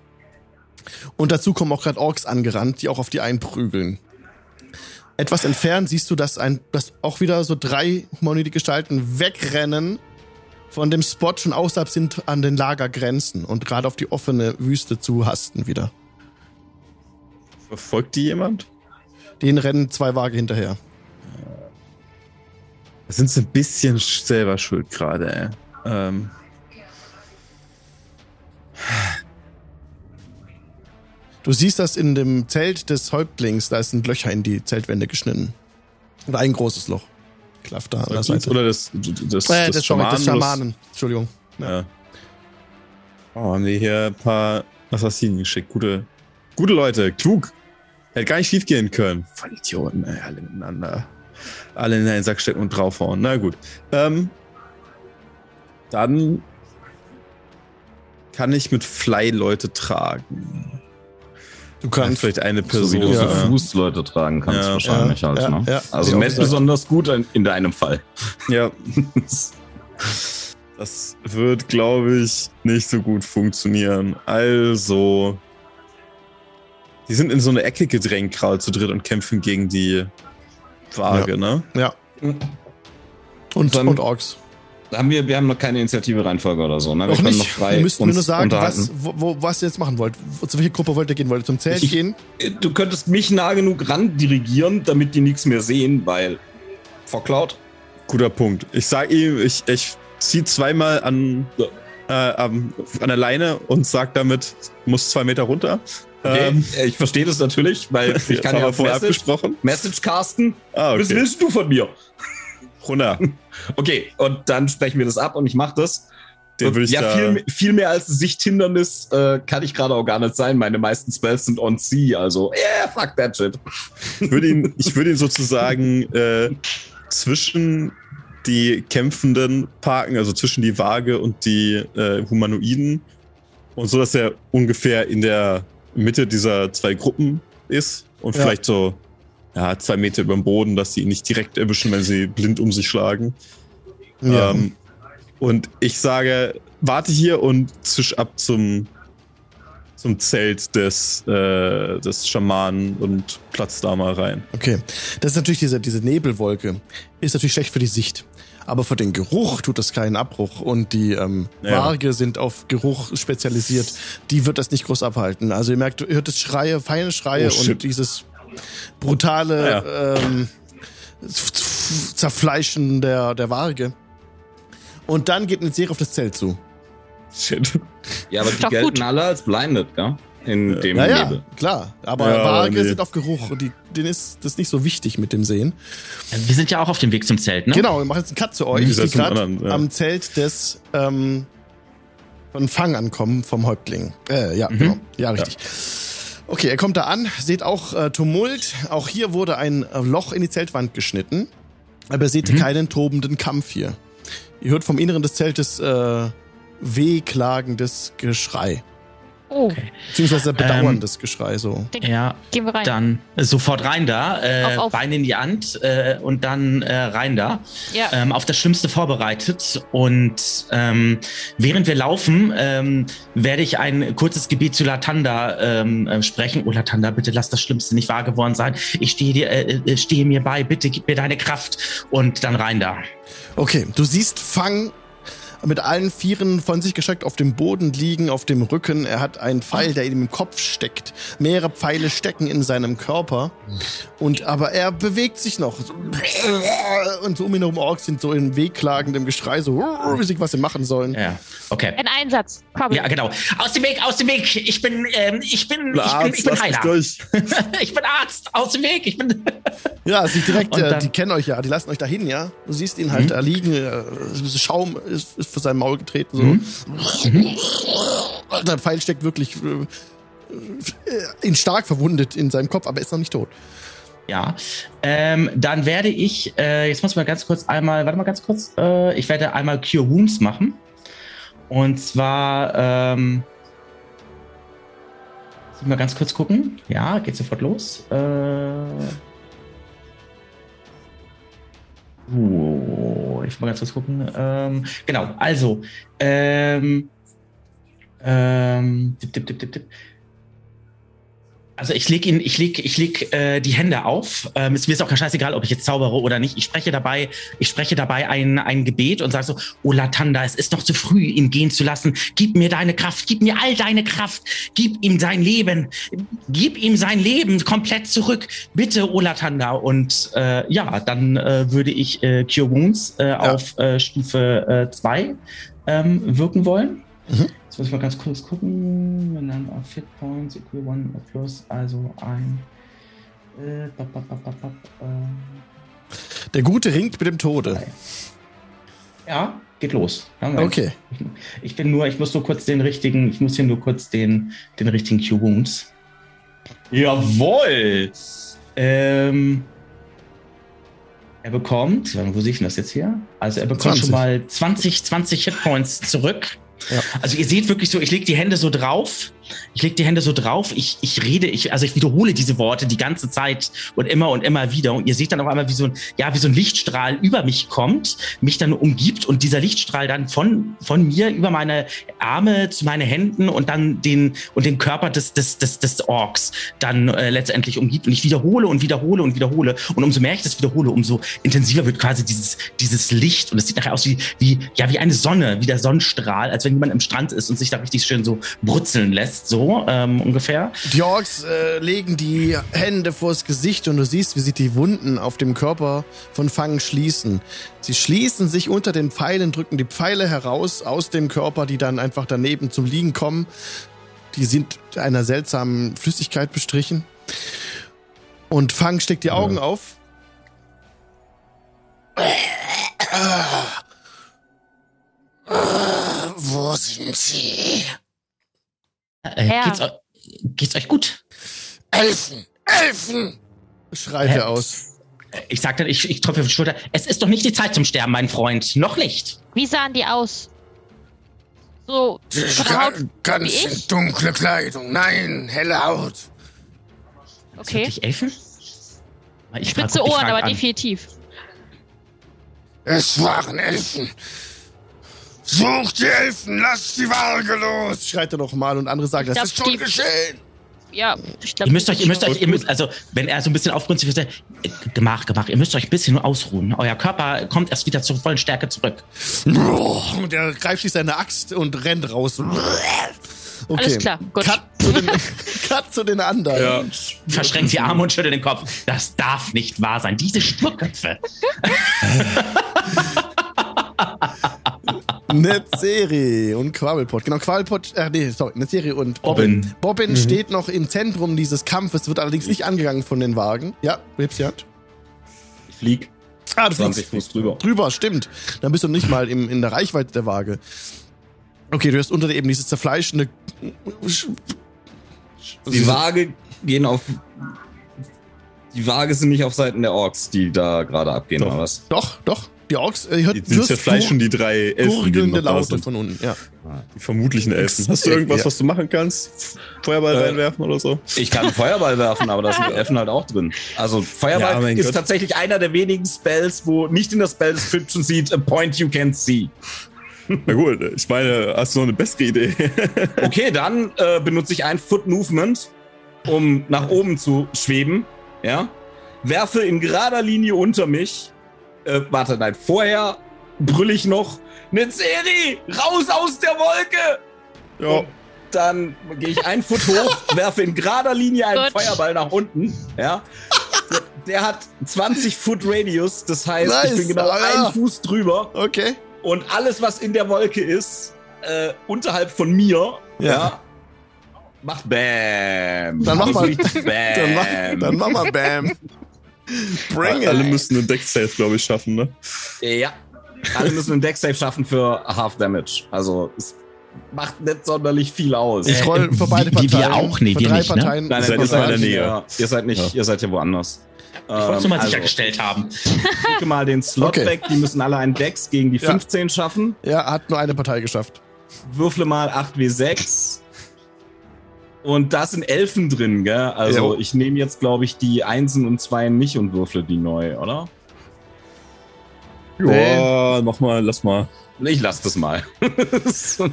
Speaker 1: Und dazu kommen auch gerade Orks angerannt, die auch auf die einprügeln. Etwas entfernt siehst du, dass, ein, dass auch wieder so drei humanoide Gestalten wegrennen von dem Spot schon außerhalb sind an den Lagergrenzen und gerade auf die offene Wüste zu hasten wieder.
Speaker 3: Verfolgt die jemand?
Speaker 1: Denen rennen zwei Waage hinterher.
Speaker 3: Da sind sie ein bisschen sch- selber schuld gerade, ey. Ähm,
Speaker 1: Du siehst das in dem Zelt des Häuptlings, da sind Löcher in die Zeltwände geschnitten. Oder ein großes Loch. Klafft da an der Seite.
Speaker 3: oder des, des,
Speaker 1: äh,
Speaker 3: des
Speaker 1: des, sorry, des
Speaker 3: Schamanen.
Speaker 1: Schamanen. Entschuldigung.
Speaker 3: Ja. Oh, haben wir hier ein paar Assassinen geschickt. Gute, gute Leute, klug. Hätte gar nicht schief gehen können. Voll Idioten, ey, alle miteinander. Alle in den Sack stecken und draufhauen. Na gut. Ähm, dann kann ich mit Fly Leute tragen.
Speaker 1: Du
Speaker 3: Kann
Speaker 1: kannst.
Speaker 3: vielleicht eine
Speaker 4: So wie
Speaker 3: Person.
Speaker 4: du
Speaker 1: Ja.
Speaker 4: zu Fuß Leute tragen kannst,
Speaker 3: Ja.
Speaker 4: wahrscheinlich
Speaker 1: Ja,
Speaker 4: halt.
Speaker 1: ja,
Speaker 4: ne?
Speaker 1: ja.
Speaker 4: Also
Speaker 1: gesagt.
Speaker 4: besonders gut in, in deinem Fall.
Speaker 3: Ja, [laughs] das wird, glaube ich, nicht so gut funktionieren. Also, die sind in so eine Ecke gedrängt, gerade zu dritt und kämpfen gegen die Waage, ne?
Speaker 1: Ja. Und,
Speaker 4: Dann-
Speaker 1: und Orks.
Speaker 4: Haben wir, wir haben noch keine Initiative-Reihenfolge oder so. Ne?
Speaker 1: Noch
Speaker 4: können
Speaker 1: nicht.
Speaker 4: noch frei
Speaker 1: Wir müssten mir
Speaker 4: uns
Speaker 1: nur sagen, was, wo, was ihr jetzt machen wollt. Wo- Zu welcher Gruppe wollt ihr gehen? Wollt ihr zum Zelt
Speaker 4: Ich-
Speaker 1: gehen?
Speaker 4: Du könntest mich nah genug ran dirigieren, damit die nichts mehr sehen, weil Vorcloud.
Speaker 3: Guter Punkt. Ich sag ihm, ich, ich zieh zweimal an, äh, an der Leine und sag damit, muss zwei Meter runter.
Speaker 4: Okay,
Speaker 3: Ähm,
Speaker 4: ich verstehe das natürlich, weil [laughs] ich kann ja
Speaker 3: wir vorher
Speaker 4: Message,
Speaker 3: abgesprochen.
Speaker 4: Message casten.
Speaker 3: Ah,
Speaker 4: Was
Speaker 3: okay.
Speaker 4: willst du von mir?
Speaker 3: runter. [laughs]
Speaker 4: Okay, und dann sprechen wir das ab und ich mache das.
Speaker 3: Den würde ich
Speaker 4: ja,
Speaker 3: da,
Speaker 4: viel, viel mehr als Sichthindernis äh, kann ich gerade auch gar nicht sein. Meine meisten Spells sind on sea, also yeah, fuck that shit.
Speaker 3: ich würde ihn, ich würde ihn sozusagen äh, zwischen die Kämpfenden parken, also zwischen die Waage und die äh, Humanoiden. Und so, dass er ungefähr in der Mitte dieser zwei Gruppen ist und
Speaker 1: Ja.
Speaker 3: vielleicht so ja, zwei Meter über dem Boden, dass sie ihn nicht direkt erwischen, wenn sie blind um sich schlagen.
Speaker 1: Ja.
Speaker 3: Ähm, und ich sage, warte hier und zisch ab zum, zum Zelt des, äh, des Schamanen und platz da mal rein.
Speaker 1: Okay. Das ist natürlich diese, diese Nebelwolke. Ist natürlich schlecht für die Sicht. Aber für den Geruch tut das keinen Abbruch. Und die ähm,
Speaker 3: Ja.
Speaker 1: Sind auf Geruch spezialisiert. Die wird das nicht groß abhalten. Also ihr merkt, ihr hört das Schreie, feine Schreie
Speaker 3: Oh,
Speaker 1: und dieses brutale ähm, Z- Z- Zerfleischen der, der Waage. Und dann geht eine Serie auf das Zelt zu.
Speaker 3: Shit.
Speaker 4: Ja, aber die
Speaker 5: Doch
Speaker 4: gelten
Speaker 5: gut.
Speaker 4: alle als blinded, gell? In dem
Speaker 1: Ja, ja,
Speaker 4: Nebel.
Speaker 1: klar. Aber
Speaker 3: Ja,
Speaker 1: Waage
Speaker 3: nee.
Speaker 1: sind auf Geruch. Und die, denen ist das nicht so wichtig mit dem Sehen.
Speaker 2: Wir sind ja auch auf dem Weg zum Zelt, ne?
Speaker 1: Genau, wir machen jetzt einen Cut zu euch. Die
Speaker 3: zum
Speaker 1: gerade
Speaker 3: ja.
Speaker 1: am Zelt des ähm, von Fang ankommen vom Häuptling. Äh, ja,
Speaker 2: Mhm.
Speaker 1: genau. Ja, richtig. Okay, er kommt da an, seht auch äh, Tumult. Auch hier wurde ein äh, Loch in die Zeltwand geschnitten. Aber ihr seht
Speaker 2: Mhm.
Speaker 1: keinen tobenden Kampf hier. Ihr hört vom Inneren des Zeltes äh, wehklagendes Geschrei.
Speaker 5: Oh,
Speaker 1: Beziehungsweise
Speaker 2: Ähm,
Speaker 1: bedauerndes Geschrei, so.
Speaker 2: Ja,
Speaker 5: gehen wir rein.
Speaker 2: dann sofort rein da, äh,
Speaker 5: Auf, auf.
Speaker 2: Beine in die Hand äh, und dann äh, rein da.
Speaker 5: ja.
Speaker 2: ähm, auf das Schlimmste vorbereitet. Und ähm, während wir laufen, ähm, werde ich ein kurzes Gebet zu Latanda ähm, äh, sprechen. Oh, Latanda, bitte lass das Schlimmste nicht wahr geworden sein. Ich stehe, dir, äh, äh, stehe mir bei, bitte gib mir deine Kraft. Und dann rein da.
Speaker 1: Okay, du siehst Fang mit allen Vieren von sich gestreckt auf dem Boden liegen, auf dem Rücken. Er hat einen Pfeil, der ihm im Kopf steckt. Mehrere Pfeile stecken in seinem Körper. Und aber er bewegt sich noch. Und so um ihn herum Orks sind so in wehklagendem Geschrei, so wie sich was sie machen sollen.
Speaker 2: Ja, okay.
Speaker 5: Ein Einsatz. Quabbel.
Speaker 2: Ja, genau. Aus dem Weg, aus dem Weg. Ich bin, ähm, ich bin, ich bin,
Speaker 3: Arzt,
Speaker 2: ich bin Heiler.
Speaker 3: durch. [laughs]
Speaker 2: ich bin Arzt. Aus dem Weg. Ich bin. [laughs]
Speaker 1: Ja, sie direkt, äh,
Speaker 2: dann-
Speaker 1: die kennen euch ja, die lassen euch dahin, ja. Du siehst ihn halt da liegen, äh, Schaum ist, ist für sein Maul getreten, so. Der Pfeil steckt wirklich äh, ihn stark verwundet in seinem Kopf, aber er ist noch nicht tot.
Speaker 2: Ja, ähm, dann werde ich, äh, jetzt muss mal ganz kurz einmal, warte mal ganz kurz, äh, ich werde einmal Cure Wounds machen. Und zwar, ähm, mal ganz kurz gucken. Ja, geht sofort los. Äh, uh, ich muss mal ganz kurz gucken. Ähm, genau, also, ähm, ähm, tipp, tipp, tipp. Also ich leg ihn, ich leg, ich leg äh, die Hände auf. Ähm, es mir ist auch ganz scheißegal, ob ich jetzt zaubere oder nicht. Ich spreche dabei, ich spreche dabei ein, ein Gebet und sage so: Oh Latanda, es ist noch zu früh, ihn gehen zu lassen. Gib mir deine Kraft, gib mir all deine Kraft, gib ihm sein Leben, gib ihm sein Leben komplett zurück, bitte, oh Latanda. Und äh, ja, dann äh, würde ich äh, Cure Wounds äh, auf äh, Stufe 2 ähm, wirken wollen.
Speaker 1: Mhm.
Speaker 2: Jetzt muss ich mal ganz kurz gucken. Number of Hit Points equal one plus, also ein. Äh, bap, bap, bap, äh,
Speaker 1: Der Gute ringt mit dem Tode.
Speaker 2: Drei. ja, geht los. Moment.
Speaker 1: Okay.
Speaker 2: Ich bin nur, ich muss nur kurz den richtigen, ich muss hier nur kurz den, den richtigen Cue Wounds. Jawohl! Ähm, er bekommt, wo sehe ich denn das jetzt hier? Also er bekommt
Speaker 1: 20.
Speaker 2: schon mal 20, 20 Hitpoints zurück. Also ihr seht wirklich so, ich lege die Hände so drauf. Ich lege die Hände so drauf. Ich, ich rede, ich, also ich wiederhole diese Worte die ganze Zeit und immer und immer wieder. Und ihr seht dann auf einmal, wie so ein, ja, wie so ein Lichtstrahl über mich kommt, mich dann umgibt und dieser Lichtstrahl dann von, von mir über meine Arme zu meinen Händen und dann den, und den Körper des, des, des, des Orks dann äh, letztendlich umgibt. Und ich wiederhole und wiederhole und wiederhole. Und umso mehr ich das wiederhole, umso intensiver wird quasi dieses, dieses Licht. Und es sieht nachher aus wie, wie, ja, wie eine Sonne, wie der Sonnenstrahl, als wenn jemand im Strand ist und sich da richtig schön so brutzeln lässt, so ähm, ungefähr.
Speaker 1: Die Orks äh, legen die Hände vors Gesicht und du siehst, wie sich die Wunden auf dem Körper von Fang schließen. Sie schließen sich unter den Pfeilen, drücken die Pfeile heraus aus dem Körper, die dann einfach daneben zum Liegen kommen. Die sind einer seltsamen Flüssigkeit bestrichen. Und Fang steckt die Augen auf.
Speaker 6: Ah. Ah, wo sind sie?
Speaker 2: Äh,
Speaker 5: Ja.
Speaker 2: geht's, geht's euch gut?
Speaker 6: Elfen! Elfen!
Speaker 1: Schreit
Speaker 2: Hä?
Speaker 1: er aus.
Speaker 2: Äh, Ich sag dann, ich, ich tropfe auf die Schulter. Es ist doch nicht die Zeit zum Sterben, mein Freund. Noch nicht.
Speaker 5: Wie sahen die aus? So, Haut.
Speaker 6: ganz
Speaker 5: wie
Speaker 6: in
Speaker 5: ich?
Speaker 6: dunkle Kleidung. Nein, helle Haut.
Speaker 5: Okay.
Speaker 2: Wirklich Elfen? Ich frag-
Speaker 5: Spitze
Speaker 2: ich
Speaker 5: Ohren,
Speaker 2: frag
Speaker 5: aber
Speaker 2: an.
Speaker 5: definitiv.
Speaker 6: Es waren Elfen. Sucht die Elfen, lasst die Waage los.
Speaker 1: Schreit er nochmal und andere sagen,
Speaker 5: Ich
Speaker 1: das ist
Speaker 6: Schon geschehen.
Speaker 5: Ja, ich glaube.
Speaker 2: Ihr müsst euch, ihr müsst euch, ihr müsst, also, wenn er so ein bisschen aufgrunzig ist, äh, Gemach, Gemach, ihr müsst euch ein bisschen nur ausruhen. Euer Körper kommt erst wieder zur vollen Stärke zurück.
Speaker 1: Und er greift sich seine Axt und rennt raus. Okay.
Speaker 5: Alles klar, gut.
Speaker 1: Cut zu den, [laughs] Cut zu den anderen.
Speaker 4: Ja.
Speaker 2: Verschränkt die Arme und schüttelt den Kopf. Das darf nicht wahr sein. Diese Sturköpfe. [laughs]
Speaker 1: Netzeri und Quabbelpot. Genau, Quabbelpot, äh, nee, sorry, Netzeri und Bobbin.
Speaker 2: Bobbin.
Speaker 1: Bobbin steht noch im Zentrum dieses Kampfes, wird allerdings nicht angegangen von den Wagen. Ja, du hebst die Hand.
Speaker 4: Ich flieg
Speaker 1: Ah, du
Speaker 4: 20
Speaker 1: fliegst
Speaker 4: Fuß drüber.
Speaker 1: drüber, stimmt. Dann bist du nicht mal im, in der Reichweite der Waage. Okay, du hast unter dir eben dieses zerfleischende.
Speaker 4: Die Waage gehen auf. Die Waage sind nicht auf Seiten der Orks, die da gerade abgehen,
Speaker 3: Doch.
Speaker 4: oder was?
Speaker 1: Doch, doch. Die Orks, äh, ihr hört
Speaker 3: Die, die zerfleischen die drei Elfen, die
Speaker 1: gurgelnde Laute von unten. Ja.
Speaker 3: Die vermutlichen Elfen. Hast du irgendwas,
Speaker 1: Ja.
Speaker 3: was du machen kannst? Feuerball
Speaker 4: Äh,
Speaker 3: reinwerfen oder so?
Speaker 4: Ich kann einen Feuerball werfen, aber da sind die Elfen halt auch drin. Also Feuerball
Speaker 3: Ja,
Speaker 4: ist
Speaker 3: Gott.
Speaker 4: tatsächlich einer der wenigen Spells, wo nicht in der Spell Description sieht, a point you can see. [laughs]
Speaker 3: Na gut, ich meine, hast du noch eine bessere Idee? [laughs]
Speaker 4: Okay, dann äh, benutze ich ein Foot Movement, um nach oben zu schweben. Ja. Werfe in gerader Linie unter mich. Äh, warte, nein, vorher brüll ich noch. Netzeri, raus aus der Wolke!
Speaker 3: ja.
Speaker 4: Dann gehe ich einen Foot hoch, [laughs] werfe in gerader Linie einen
Speaker 5: Gut.
Speaker 4: Feuerball nach unten. Ja. Der, der hat 20 Foot Radius, das heißt,
Speaker 1: Nice,
Speaker 4: ich bin genau
Speaker 1: ah, ja.
Speaker 4: einen Fuß drüber.
Speaker 1: Okay.
Speaker 4: Und alles, was in der Wolke ist, äh, unterhalb von mir,
Speaker 1: Ja.
Speaker 4: ja. macht Bam.
Speaker 1: Dann mach mal- [laughs]
Speaker 4: Bam.
Speaker 1: Dann mach, dann mach mal Bam. Bring
Speaker 3: Alle
Speaker 1: it.
Speaker 3: müssen einen Deck-Save, glaube ich, schaffen, ne?
Speaker 4: Ja. Alle müssen einen Deck-Save schaffen für Half Damage. Also, es macht nicht sonderlich viel aus.
Speaker 1: Ich roll für beide Parteien.
Speaker 2: wir auch? Nee,
Speaker 1: für drei
Speaker 2: nicht, ne?
Speaker 1: Parteien.
Speaker 4: Nein,
Speaker 3: Ihr seid
Speaker 4: nein,
Speaker 3: in der
Speaker 4: nicht,
Speaker 3: Nähe.
Speaker 4: Ja, ihr seid nicht,
Speaker 3: Ja.
Speaker 4: ihr seid ja woanders.
Speaker 2: Ich wollte es nur mal
Speaker 4: also,
Speaker 2: sichergestellt haben.
Speaker 4: Gucke mal den Slot
Speaker 1: Okay.
Speaker 4: weg. Die müssen alle einen Dex gegen die
Speaker 1: Ja.
Speaker 4: 15 schaffen.
Speaker 1: Ja, hat nur eine Partei geschafft.
Speaker 4: Würfle mal 8w6. Und da sind Elfen drin, gell? Also
Speaker 1: Jo.
Speaker 4: ich nehme jetzt, glaube ich, die Einsen und Zweien nicht und würfle die neu, oder?
Speaker 3: Ja, mach mal, lass mal.
Speaker 4: Ich lasse das mal. [laughs]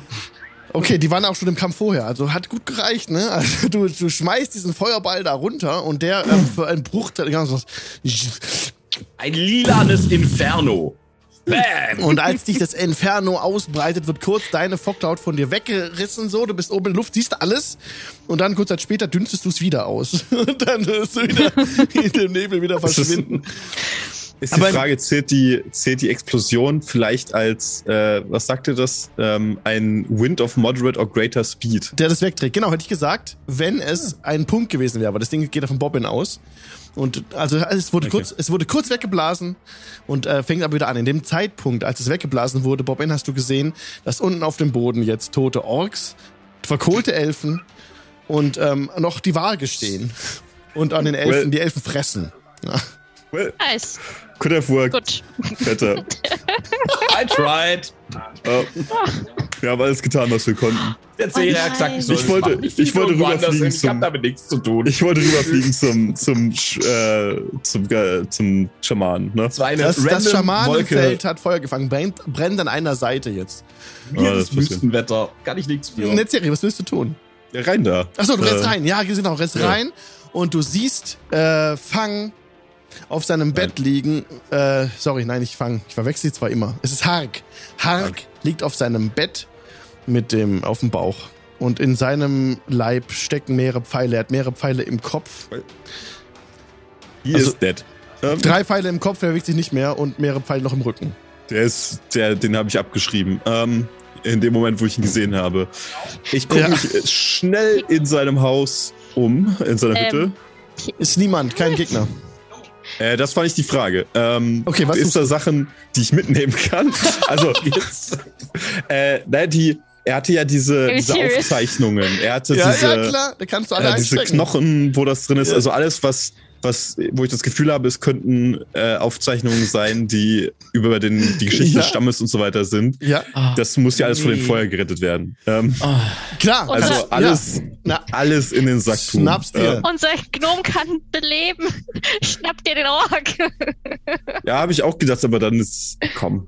Speaker 1: Okay, die waren auch schon im Kampf vorher, also hat gut gereicht, ne? Also du, du schmeißt diesen Feuerball da runter und der ähm, für einen Bruchteil ganz was.
Speaker 4: Ein lilanes Inferno. Bam!
Speaker 1: Und als dich das Inferno ausbreitet, wird kurz deine Fogcloud von dir weggerissen, so, du bist oben in der Luft, siehst alles und dann kurz Zeit später dünstest du es wieder aus. [laughs] Und dann wirst du wieder [laughs] in dem Nebel wieder
Speaker 3: ist-
Speaker 1: verschwinden.
Speaker 3: Ist
Speaker 1: Aber-
Speaker 3: die Frage, zählt die, zählt die Explosion vielleicht als, äh, was sagte das, ähm, ein Wind of Moderate or Greater Speed?
Speaker 1: Der das wegträgt. Genau, hätte ich gesagt, wenn es ein Punkt gewesen wäre, aber das Ding geht ja von Bobbin aus. Und also es wurde
Speaker 3: Okay.
Speaker 1: kurz, es wurde kurz weggeblasen und äh, fängt aber wieder an. In dem Zeitpunkt, als es weggeblasen wurde, Bobbin, hast du gesehen, dass unten auf dem Boden jetzt tote Orks, verkohlte Elfen und ähm, noch die Waage stehen. Und an den Elfen,
Speaker 3: Well-
Speaker 1: die Elfen fressen. Ja.
Speaker 3: Well,
Speaker 5: Nice.
Speaker 3: could have worked
Speaker 5: Gut.
Speaker 3: better.
Speaker 4: I tried.
Speaker 3: Äh, wir haben alles getan, was wir konnten.
Speaker 4: Der Zehrer hat gesagt, ich,
Speaker 3: Ich
Speaker 4: das
Speaker 3: wollte- ich wollte rüberfliegen
Speaker 4: hin. Ich habe
Speaker 3: zum-
Speaker 4: damit nichts zu tun.
Speaker 3: Ich wollte rüberfliegen zum, zum, äh, zum, äh, zum Schamanen, ne?
Speaker 4: Das
Speaker 1: Das, Schamanenfeld hat Feuer gefangen, brennt, brennt an einer Seite jetzt.
Speaker 4: Hier
Speaker 3: das
Speaker 4: ist. Wüstenwetter. Kann ich nichts für.
Speaker 1: Netzserie, was willst du tun?
Speaker 3: Ja, rein da.
Speaker 1: Achso, du rennst
Speaker 3: Äh,
Speaker 1: rein. Ja, genau, rennst
Speaker 3: ja.
Speaker 1: rein und du siehst äh, Fang auf seinem Bett liegen. Äh, sorry, nein, nicht Fang. Ich verwechsel sie zwar immer. Es ist Hark. Hark liegt auf seinem Bett mit dem auf dem Bauch. Und in seinem Leib stecken mehrere Pfeile. Er hat mehrere Pfeile im Kopf.
Speaker 3: He
Speaker 1: Also-
Speaker 3: is dead. Ähm,
Speaker 1: Drei Pfeile im Kopf, er bewegt sich nicht mehr und mehrere Pfeile noch im Rücken.
Speaker 3: Der ist, der, den habe ich abgeschrieben. Ähm, in dem Moment, wo ich ihn gesehen habe. Ich gucke
Speaker 1: Ja.
Speaker 3: mich schnell in seinem Haus um, in seiner
Speaker 5: Ähm,
Speaker 3: Hütte.
Speaker 1: Ist niemand, kein Gegner.
Speaker 3: Äh, das war nicht die Frage. Ähm,
Speaker 1: Okay, was
Speaker 3: ist da Sachen, die ich mitnehmen kann? [laughs] Also, äh, nein, die, er hatte ja diese, diese? Aufzeichnungen. Er hatte
Speaker 1: Ja,
Speaker 3: diese,
Speaker 1: ja, klar, da kannst du alle
Speaker 3: äh, diese. Knochen, wo das drin ist.
Speaker 1: Ja.
Speaker 3: Also alles, was, was, wo ich das Gefühl habe, es könnten äh, Aufzeichnungen sein, die über den, die Geschichte
Speaker 1: Ja.
Speaker 3: des Stammes und so weiter sind.
Speaker 1: Ja,
Speaker 3: Das muss ja alles von dem
Speaker 2: Nee.
Speaker 3: Feuer gerettet werden. Ähm,
Speaker 2: Oh,
Speaker 1: klar.
Speaker 3: Also
Speaker 5: das-
Speaker 3: alles,
Speaker 1: Ja. Na,
Speaker 3: alles in den Sack tun.
Speaker 1: Schnapp's dir.
Speaker 5: Unser Gnome kann beleben. [laughs] Schnapp dir den Ork.
Speaker 3: Ja, habe ich auch gedacht, aber dann ist, komm.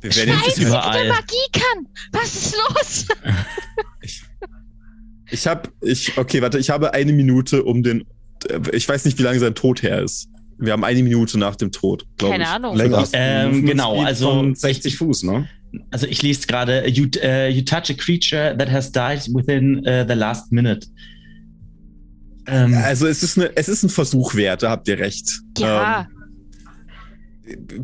Speaker 3: Wir werden jetzt
Speaker 5: der
Speaker 2: überall.
Speaker 5: Magie kann. Was ist los?
Speaker 3: Ich habe, ich, okay, warte, ich habe eine Minute, um den, ich weiß nicht, wie lange sein Tod her ist. Wir haben eine Minute nach dem Tod, glaube
Speaker 5: Keine
Speaker 3: ich.
Speaker 5: Ahnung.
Speaker 1: Länger.
Speaker 2: Ähm, genau, also-
Speaker 4: Von 60 Fuß, ne?
Speaker 2: also ich lese gerade, you, äh, you touch a creature that has died within äh, the last minute. Ähm,
Speaker 3: Also es ist, eine, es ist ein Versuch wert, da habt ihr recht.
Speaker 5: Ja,
Speaker 3: Ähm,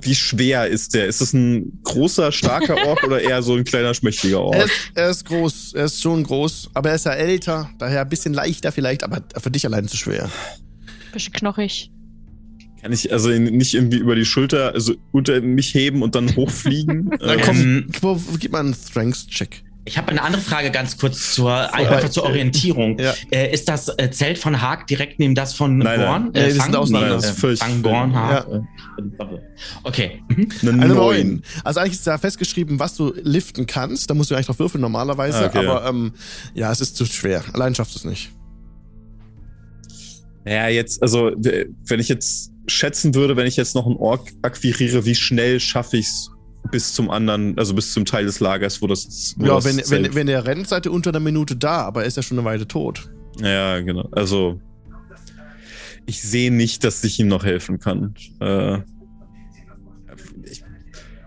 Speaker 3: wie schwer ist der? Ist es ein großer, starker Ork oder eher so ein kleiner, schmächtiger
Speaker 1: Er
Speaker 3: Ork?
Speaker 1: ist, er ist groß, er ist schon groß, aber er ist ja älter, daher ein bisschen leichter vielleicht, aber für dich allein zu schwer.
Speaker 5: bisschen knochig.
Speaker 3: Kann ich also ihn nicht irgendwie über die Schulter, also unter mich heben und dann hochfliegen? [laughs]
Speaker 1: Dann
Speaker 3: Ähm,
Speaker 1: komm,
Speaker 2: Ähm,
Speaker 1: wo- gib mal einen Strengths-Check.
Speaker 2: Ich habe eine andere Frage ganz kurz zur, einfach zur Orientierung.
Speaker 1: Ja.
Speaker 2: Äh, ist das äh, Zelt von Haag direkt neben das von
Speaker 3: Nein, nein.
Speaker 2: Gorn?
Speaker 1: Nee, die sind auseinander.
Speaker 3: Das
Speaker 2: äh, Haag.
Speaker 1: Ja.
Speaker 2: Äh, okay. Mhm.
Speaker 3: Eine
Speaker 1: Eine
Speaker 3: neun.
Speaker 1: 9. Also eigentlich ist da festgeschrieben, was du liften kannst. Da musst du eigentlich drauf würfeln normalerweise.
Speaker 3: Ah, okay.
Speaker 1: aber ähm, ja, es ist zu schwer. Allein schaffst du es nicht.
Speaker 3: Ja, jetzt, also, wenn ich jetzt schätzen würde, wenn ich jetzt noch einen Ork akquiriere, wie schnell schaffe ich es bis zum anderen, also bis zum Teil des Lagers, wo das. Wo
Speaker 1: ja,
Speaker 3: das
Speaker 1: wenn,
Speaker 3: Zelt-
Speaker 1: wenn, wenn er rennt, seid ihr unter einer Minute da, aber er ist ja schon eine Weile tot.
Speaker 3: Ja, genau. Also, ich sehe nicht, dass ich ihm noch helfen kann. Äh, ich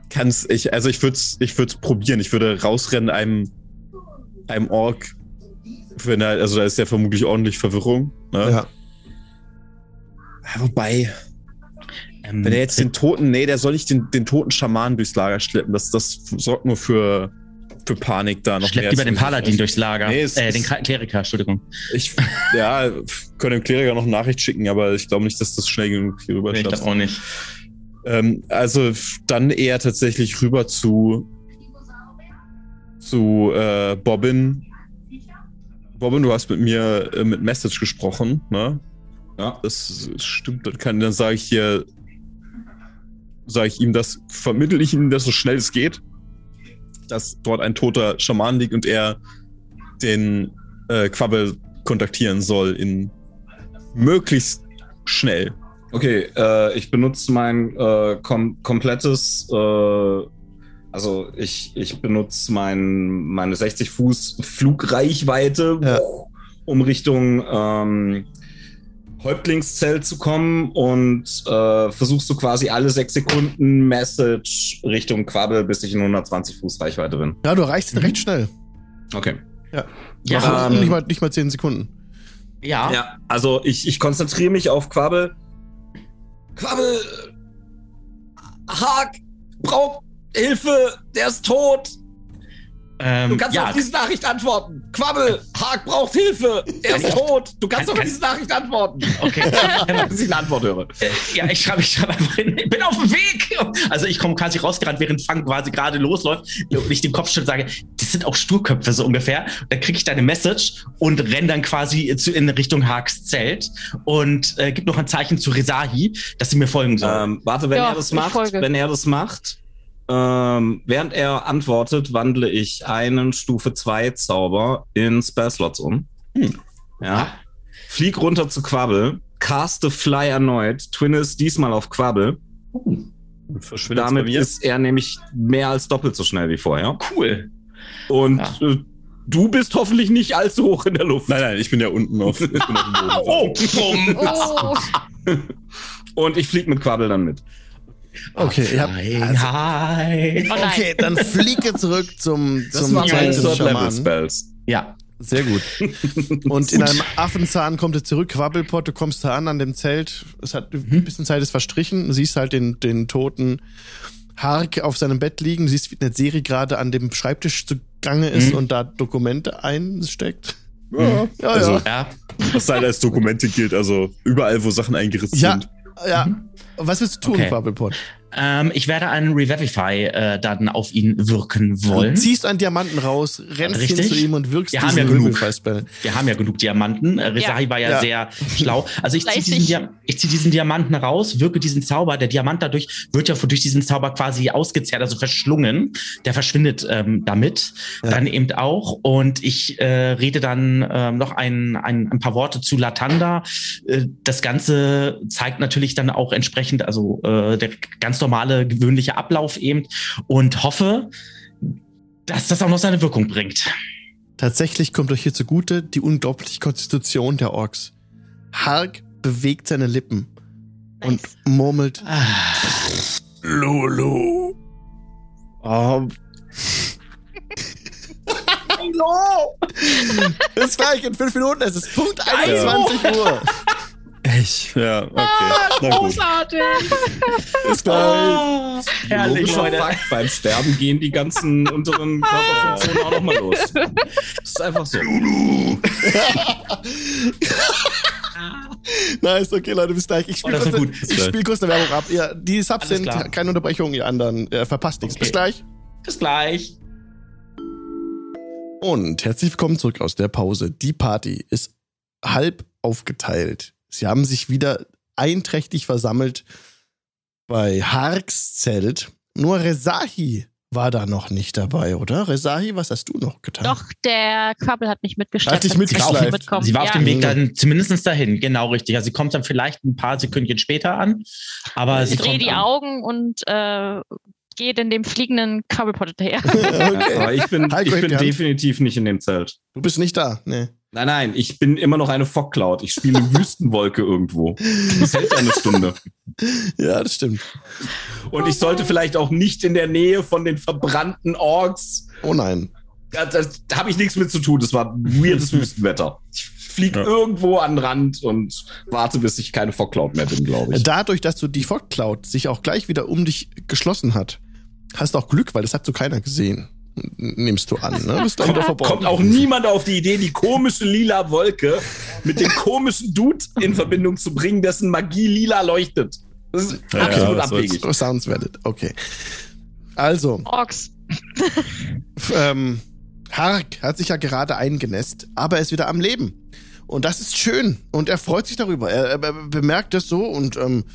Speaker 3: kann's, ich, also ich würde es ich würd's probieren. Ich würde rausrennen einem, einem Ork. Wenn er, also da ist ja vermutlich ordentlich Verwirrung. Ne?
Speaker 1: Ja,
Speaker 3: Wobei,
Speaker 2: Ähm,
Speaker 3: wenn er jetzt den toten, nee, der soll nicht den, den toten Schaman durchs Lager schleppen. Das, das sorgt nur für, für Panik da noch
Speaker 2: Schleppt lieber den Paladin durchs Lager.
Speaker 3: Nee, es
Speaker 2: äh, den
Speaker 3: ist-
Speaker 2: Kleriker, Entschuldigung.
Speaker 3: Ich, ja, können dem Kleriker noch eine Nachricht schicken, aber ich glaube nicht, dass das schnell genug hier rüber
Speaker 2: Nee, ich glaube auch nicht.
Speaker 3: Ähm, also dann eher tatsächlich rüber zu zu äh, Bobbin. Bobbin, du hast mit mir äh, mit Message gesprochen, ne?
Speaker 4: Ja.
Speaker 3: Das stimmt. Dann kann, dann sage ich hier, sage ich ihm das, vermittel ich ihm das so schnell es geht, dass dort ein toter Schaman liegt und er den äh, Quabbel kontaktieren soll in möglichst schnell.
Speaker 4: Okay, äh, ich benutze mein äh, kom komplettes, äh, also ich, ich benutze mein, meine 60 Fuß Flugreichweite,
Speaker 1: Ja.
Speaker 4: um Richtung ähm, Häuptlingszelt zu kommen und äh, versuchst du quasi alle sechs Sekunden Message Richtung Quabbel, bis ich in 120 Fuß Reichweite bin.
Speaker 1: Ja, du erreichst ihn
Speaker 2: Mhm.
Speaker 1: recht schnell.
Speaker 4: Okay.
Speaker 2: Ja,
Speaker 1: Noch
Speaker 4: Ähm,
Speaker 1: nicht, mal, nicht mal 10 Sekunden.
Speaker 2: ja.
Speaker 4: Ja, also ich, ich konzentriere mich auf Quabbel. Quabbel! Haag braucht Hilfe, der ist tot.
Speaker 2: Ähm,
Speaker 4: Du kannst
Speaker 2: ja,
Speaker 4: auf diese Nachricht antworten. Quabbel, Haag braucht Hilfe, er ist tot. Du kannst
Speaker 2: kann-
Speaker 4: auf diese Nachricht antworten.
Speaker 2: Okay. [laughs]
Speaker 4: Bis ich eine Antwort höre.
Speaker 2: Äh, ja, ich schreibe ich schreib einfach hin, ich bin auf dem Weg. Also ich komme quasi rausgerannt, während Fang quasi gerade losläuft und ich dem Kopfschüttel sage, das sind auch Sturköpfe so ungefähr. Dann kriege ich deine Message und renn dann quasi zu, in Richtung Haags Zelt und äh, gib noch ein Zeichen zu Resahi, dass sie mir folgen soll.
Speaker 4: Ähm, warte, wenn
Speaker 5: Ja,
Speaker 4: er das macht,
Speaker 5: folge.
Speaker 4: wenn er das macht, ähm, während er antwortet, wandle ich einen Stufe 2 Zauber in Spellslots um.
Speaker 3: Hm.
Speaker 4: Ja. Flieg runter zu Quabbel, caste Fly erneut, twin ist diesmal auf Quabbel.
Speaker 3: Verschwindet bei
Speaker 4: Damit
Speaker 3: mir.
Speaker 4: ist er nämlich mehr als doppelt so schnell wie vorher.
Speaker 2: cool.
Speaker 4: Und
Speaker 2: Ja.
Speaker 4: äh, du bist hoffentlich nicht allzu hoch in der Luft.
Speaker 3: Nein, nein, ich bin ja unten auf, ich bin auf dem Boden.
Speaker 2: Oh.
Speaker 5: Oh, [laughs]
Speaker 4: Und ich flieg mit Quabbel dann mit.
Speaker 1: Okay, ihr habt, also,
Speaker 5: oh
Speaker 1: okay, dann fliege zurück zum, zum
Speaker 4: meine
Speaker 1: des Schamanen.
Speaker 2: Ja.
Speaker 1: Sehr gut. [laughs] Und in einem Affenzahn kommt er zurück, Quabbelpot, du kommst da an, an dem Zelt. Es hat ein bisschen Zeit ist verstrichen. Du siehst halt den, den toten Hark auf seinem Bett liegen. Du siehst, wie eine Serie gerade an dem Schreibtisch zugange ist
Speaker 2: Mhm.
Speaker 1: und da Dokumente einsteckt.
Speaker 3: Ja,
Speaker 1: Ja,
Speaker 3: also,
Speaker 1: ja.
Speaker 3: Was halt als Dokumente gilt, also überall, wo Sachen eingerissen
Speaker 1: Ja,
Speaker 3: sind.
Speaker 1: Ja.
Speaker 2: Mhm.
Speaker 1: Was willst du tun,
Speaker 2: Okay. Ähm, ich werde einen Revivify äh, dann auf ihn wirken
Speaker 1: Du
Speaker 2: wollen.
Speaker 1: ziehst einen Diamanten raus, rennst hin
Speaker 2: Richtig.
Speaker 1: zu ihm und wirkst
Speaker 2: Wir haben ja
Speaker 1: diesen
Speaker 2: genug. Wir haben ja genug Diamanten. Äh, Rezahi war ja,
Speaker 1: Ja.
Speaker 2: sehr schlau. Also ich ziehe diesen, Dia ich zieh diesen Diamanten raus, wirke diesen Zauber. Der Diamant dadurch wird ja durch diesen Zauber quasi ausgezehrt, also verschlungen. Der verschwindet ähm, damit
Speaker 1: Ja.
Speaker 2: dann eben auch. Und ich äh, rede dann ähm, noch ein, ein, ein paar Worte zu Latanda. Äh, das Ganze zeigt natürlich dann auch entsprechend, also äh, der ganz normale, gewöhnliche Ablauf eben und hoffe, dass das auch noch seine Wirkung bringt.
Speaker 1: Tatsächlich kommt euch hier zugute die unglaubliche Konstitution der Orks. Hark bewegt seine Lippen und
Speaker 5: Nice.
Speaker 1: murmelt
Speaker 2: Ah.
Speaker 1: Lulu.
Speaker 3: Oh,
Speaker 1: Bis gleich in fünf Minuten, es ist Punkt 21 Uhr. [laughs]
Speaker 3: echt? Ja, okay. Na gut.
Speaker 2: Großartig!
Speaker 1: Bis gleich.
Speaker 2: Herrlich,
Speaker 4: Logischer
Speaker 2: Leute.
Speaker 4: Fakt, beim Sterben gehen die ganzen unteren Körperfunktionen auch nochmal los. Das ist einfach so.
Speaker 1: Nice, okay, Leute, bis gleich. Ich
Speaker 2: Oh,
Speaker 1: spiele
Speaker 2: das
Speaker 1: kurz, ich spiel kurz eine Werbung ab. Ja, die Subs
Speaker 2: Alles
Speaker 1: sind
Speaker 2: klar.
Speaker 1: keine Unterbrechung, ihr anderen äh, verpasst nichts. Bis
Speaker 2: Okay.
Speaker 1: gleich.
Speaker 2: Bis gleich.
Speaker 1: Und herzlich willkommen zurück aus der Pause. Die Party ist halb aufgeteilt. Sie haben sich wieder einträchtig versammelt bei Harks Zelt. Nur Rezahi war da noch nicht dabei, oder? Rezahi, was hast du noch getan?
Speaker 5: Doch, der Quabbel hat mich mitgeschleppt.
Speaker 1: Hat dich mitgeschleift.
Speaker 2: Sie war auf
Speaker 5: ja.
Speaker 2: dem Weg dann zumindest dahin, genau richtig. Also sie kommt dann vielleicht ein paar Sekündchen später an, aber sie
Speaker 5: Ich drehe
Speaker 2: kommt
Speaker 5: die
Speaker 2: an.
Speaker 5: Augen und äh, gehe in dem fliegenden Quabbelpot hinterher. [laughs]
Speaker 1: okay.
Speaker 4: Aber ich bin,
Speaker 1: Heiko
Speaker 4: ich bin definitiv nicht in dem Zelt.
Speaker 1: Du bist nicht da. Nee.
Speaker 4: Nein, nein, ich bin immer noch eine Fog Cloud. Ich spiele [laughs] Wüstenwolke irgendwo. Das hält ja eine Stunde.
Speaker 1: Ja, das stimmt.
Speaker 4: Und ich sollte vielleicht auch nicht in der Nähe von den verbrannten Orks.
Speaker 1: Oh nein.
Speaker 4: Da, da, da habe ich nichts mit zu tun. Das war weirdes Wüstenwetter. Ich fliege
Speaker 3: Ja.
Speaker 4: irgendwo an den Rand und warte, bis ich keine Fog Cloud mehr bin, glaube ich.
Speaker 1: Dadurch, dass du die Fog Cloud sich auch gleich wieder um dich geschlossen hat, hast du auch Glück, weil das hat so keiner gesehen. Nimmst du an, ne? Bist dann wieder verborgen.
Speaker 4: Kommt auch niemand auf die Idee, die komische lila Wolke mit dem komischen Dude in Verbindung zu bringen, dessen Magie lila leuchtet. Das ist
Speaker 3: Ja,
Speaker 4: absolut
Speaker 3: ja, das
Speaker 4: abwegig.
Speaker 1: Oh, Sounds valid. Okay. Also,
Speaker 5: Orks.
Speaker 1: ähm, Hark hat sich ja gerade eingenässt, aber er ist wieder am Leben. Und das ist schön. Und er freut sich darüber. Er, er bemerkt das so und ähm,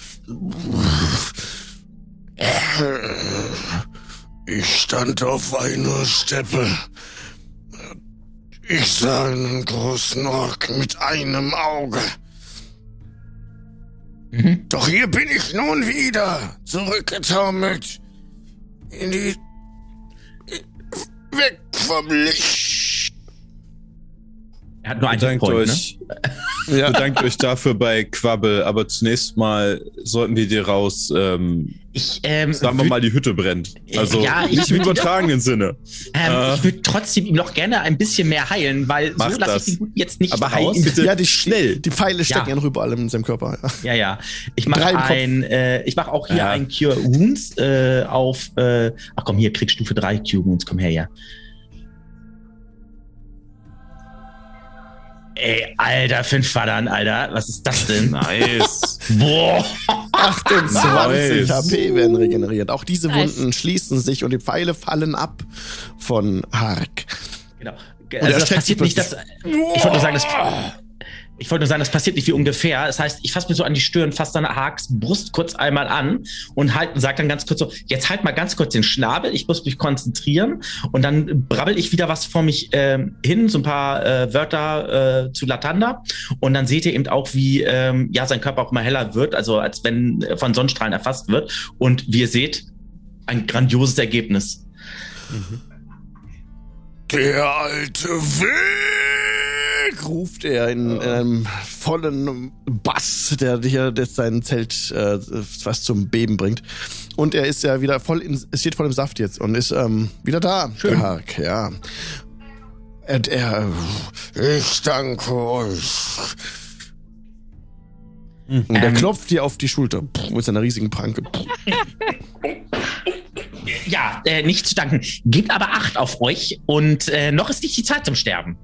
Speaker 6: Ich stand auf einer Steppe. Ich sah einen großen Ork mit einem Auge.
Speaker 2: Mhm.
Speaker 6: Doch hier bin ich nun wieder, zurückgetaumelt in die... Weg vom Licht.
Speaker 2: Er hat nur einen
Speaker 3: Bedankt
Speaker 2: Point, ne?
Speaker 3: euch,
Speaker 1: ja,
Speaker 3: bedankt euch dafür bei Quabbel, aber zunächst mal sollten wir dir raus, ähm,
Speaker 2: Ich, ähm,
Speaker 3: sagen wir mal, die Hütte brennt. Also
Speaker 2: Ja, ich
Speaker 3: nicht im übertragenen Sinne.
Speaker 2: ähm,
Speaker 3: äh,
Speaker 2: ich würde trotzdem ihm noch gerne ein bisschen mehr heilen, weil so lasse ich den Guten jetzt nicht
Speaker 3: Aber heil
Speaker 2: raus.
Speaker 3: ihn bitte
Speaker 1: ja die,
Speaker 3: schnell.
Speaker 1: Die, Pfeile stecken
Speaker 2: Ja.
Speaker 1: ja noch überall in seinem Körper. Ja.
Speaker 2: Ja. Ich mache
Speaker 1: Drei
Speaker 2: ein, äh, ich mache auch hier
Speaker 3: Ja.
Speaker 2: ein Cure Wounds äh, auf. Äh, ach komm, hier kriegst Stufe 3 Cure Wounds. Komm her, ja. Ey, Alter, fünf Wadern, Alter. Was ist das denn?
Speaker 4: Nice. [laughs]
Speaker 2: Boah.
Speaker 1: 28
Speaker 3: Nice.
Speaker 1: HP werden regeneriert. Auch diese
Speaker 5: Nice.
Speaker 1: Wunden schließen sich und die Pfeile fallen ab von Hark.
Speaker 2: Genau. Also das passiert nicht, das. Ich wollte nur sagen, das. Ich wollte nur sagen, das passiert nicht wie ungefähr. Das heißt, ich fasse mir so an die Stirn, fasse dann Harks Brust kurz einmal an und halt, sag dann ganz kurz so, jetzt halt mal ganz kurz den Schnabel, ich muss mich konzentrieren und dann brabbel ich wieder was vor mich ähm, hin, so ein paar äh, Wörter äh, zu Latanda und dann seht ihr eben auch, wie ähm, ja sein Körper auch immer heller wird, also als wenn äh, von Sonnenstrahlen erfasst wird und wie ihr seht, ein grandioses Ergebnis.
Speaker 6: Der alte Weg.
Speaker 1: ruft er in, in einem vollen Bass, der hier jetzt sein Zelt äh, was zum Beben bringt. Und er ist ja wieder voll im, steht voll im Saft jetzt und ist ähm, wieder da,
Speaker 2: Schön.
Speaker 1: Hark, ja. Und er,
Speaker 6: Ich danke euch.
Speaker 1: Und er
Speaker 2: Ähm.
Speaker 1: klopft dir auf die Schulter mit seiner riesigen Pranke.
Speaker 2: Ja, äh, nicht zu danken. Gebt aber Acht auf euch und äh, noch ist nicht die Zeit zum Sterben.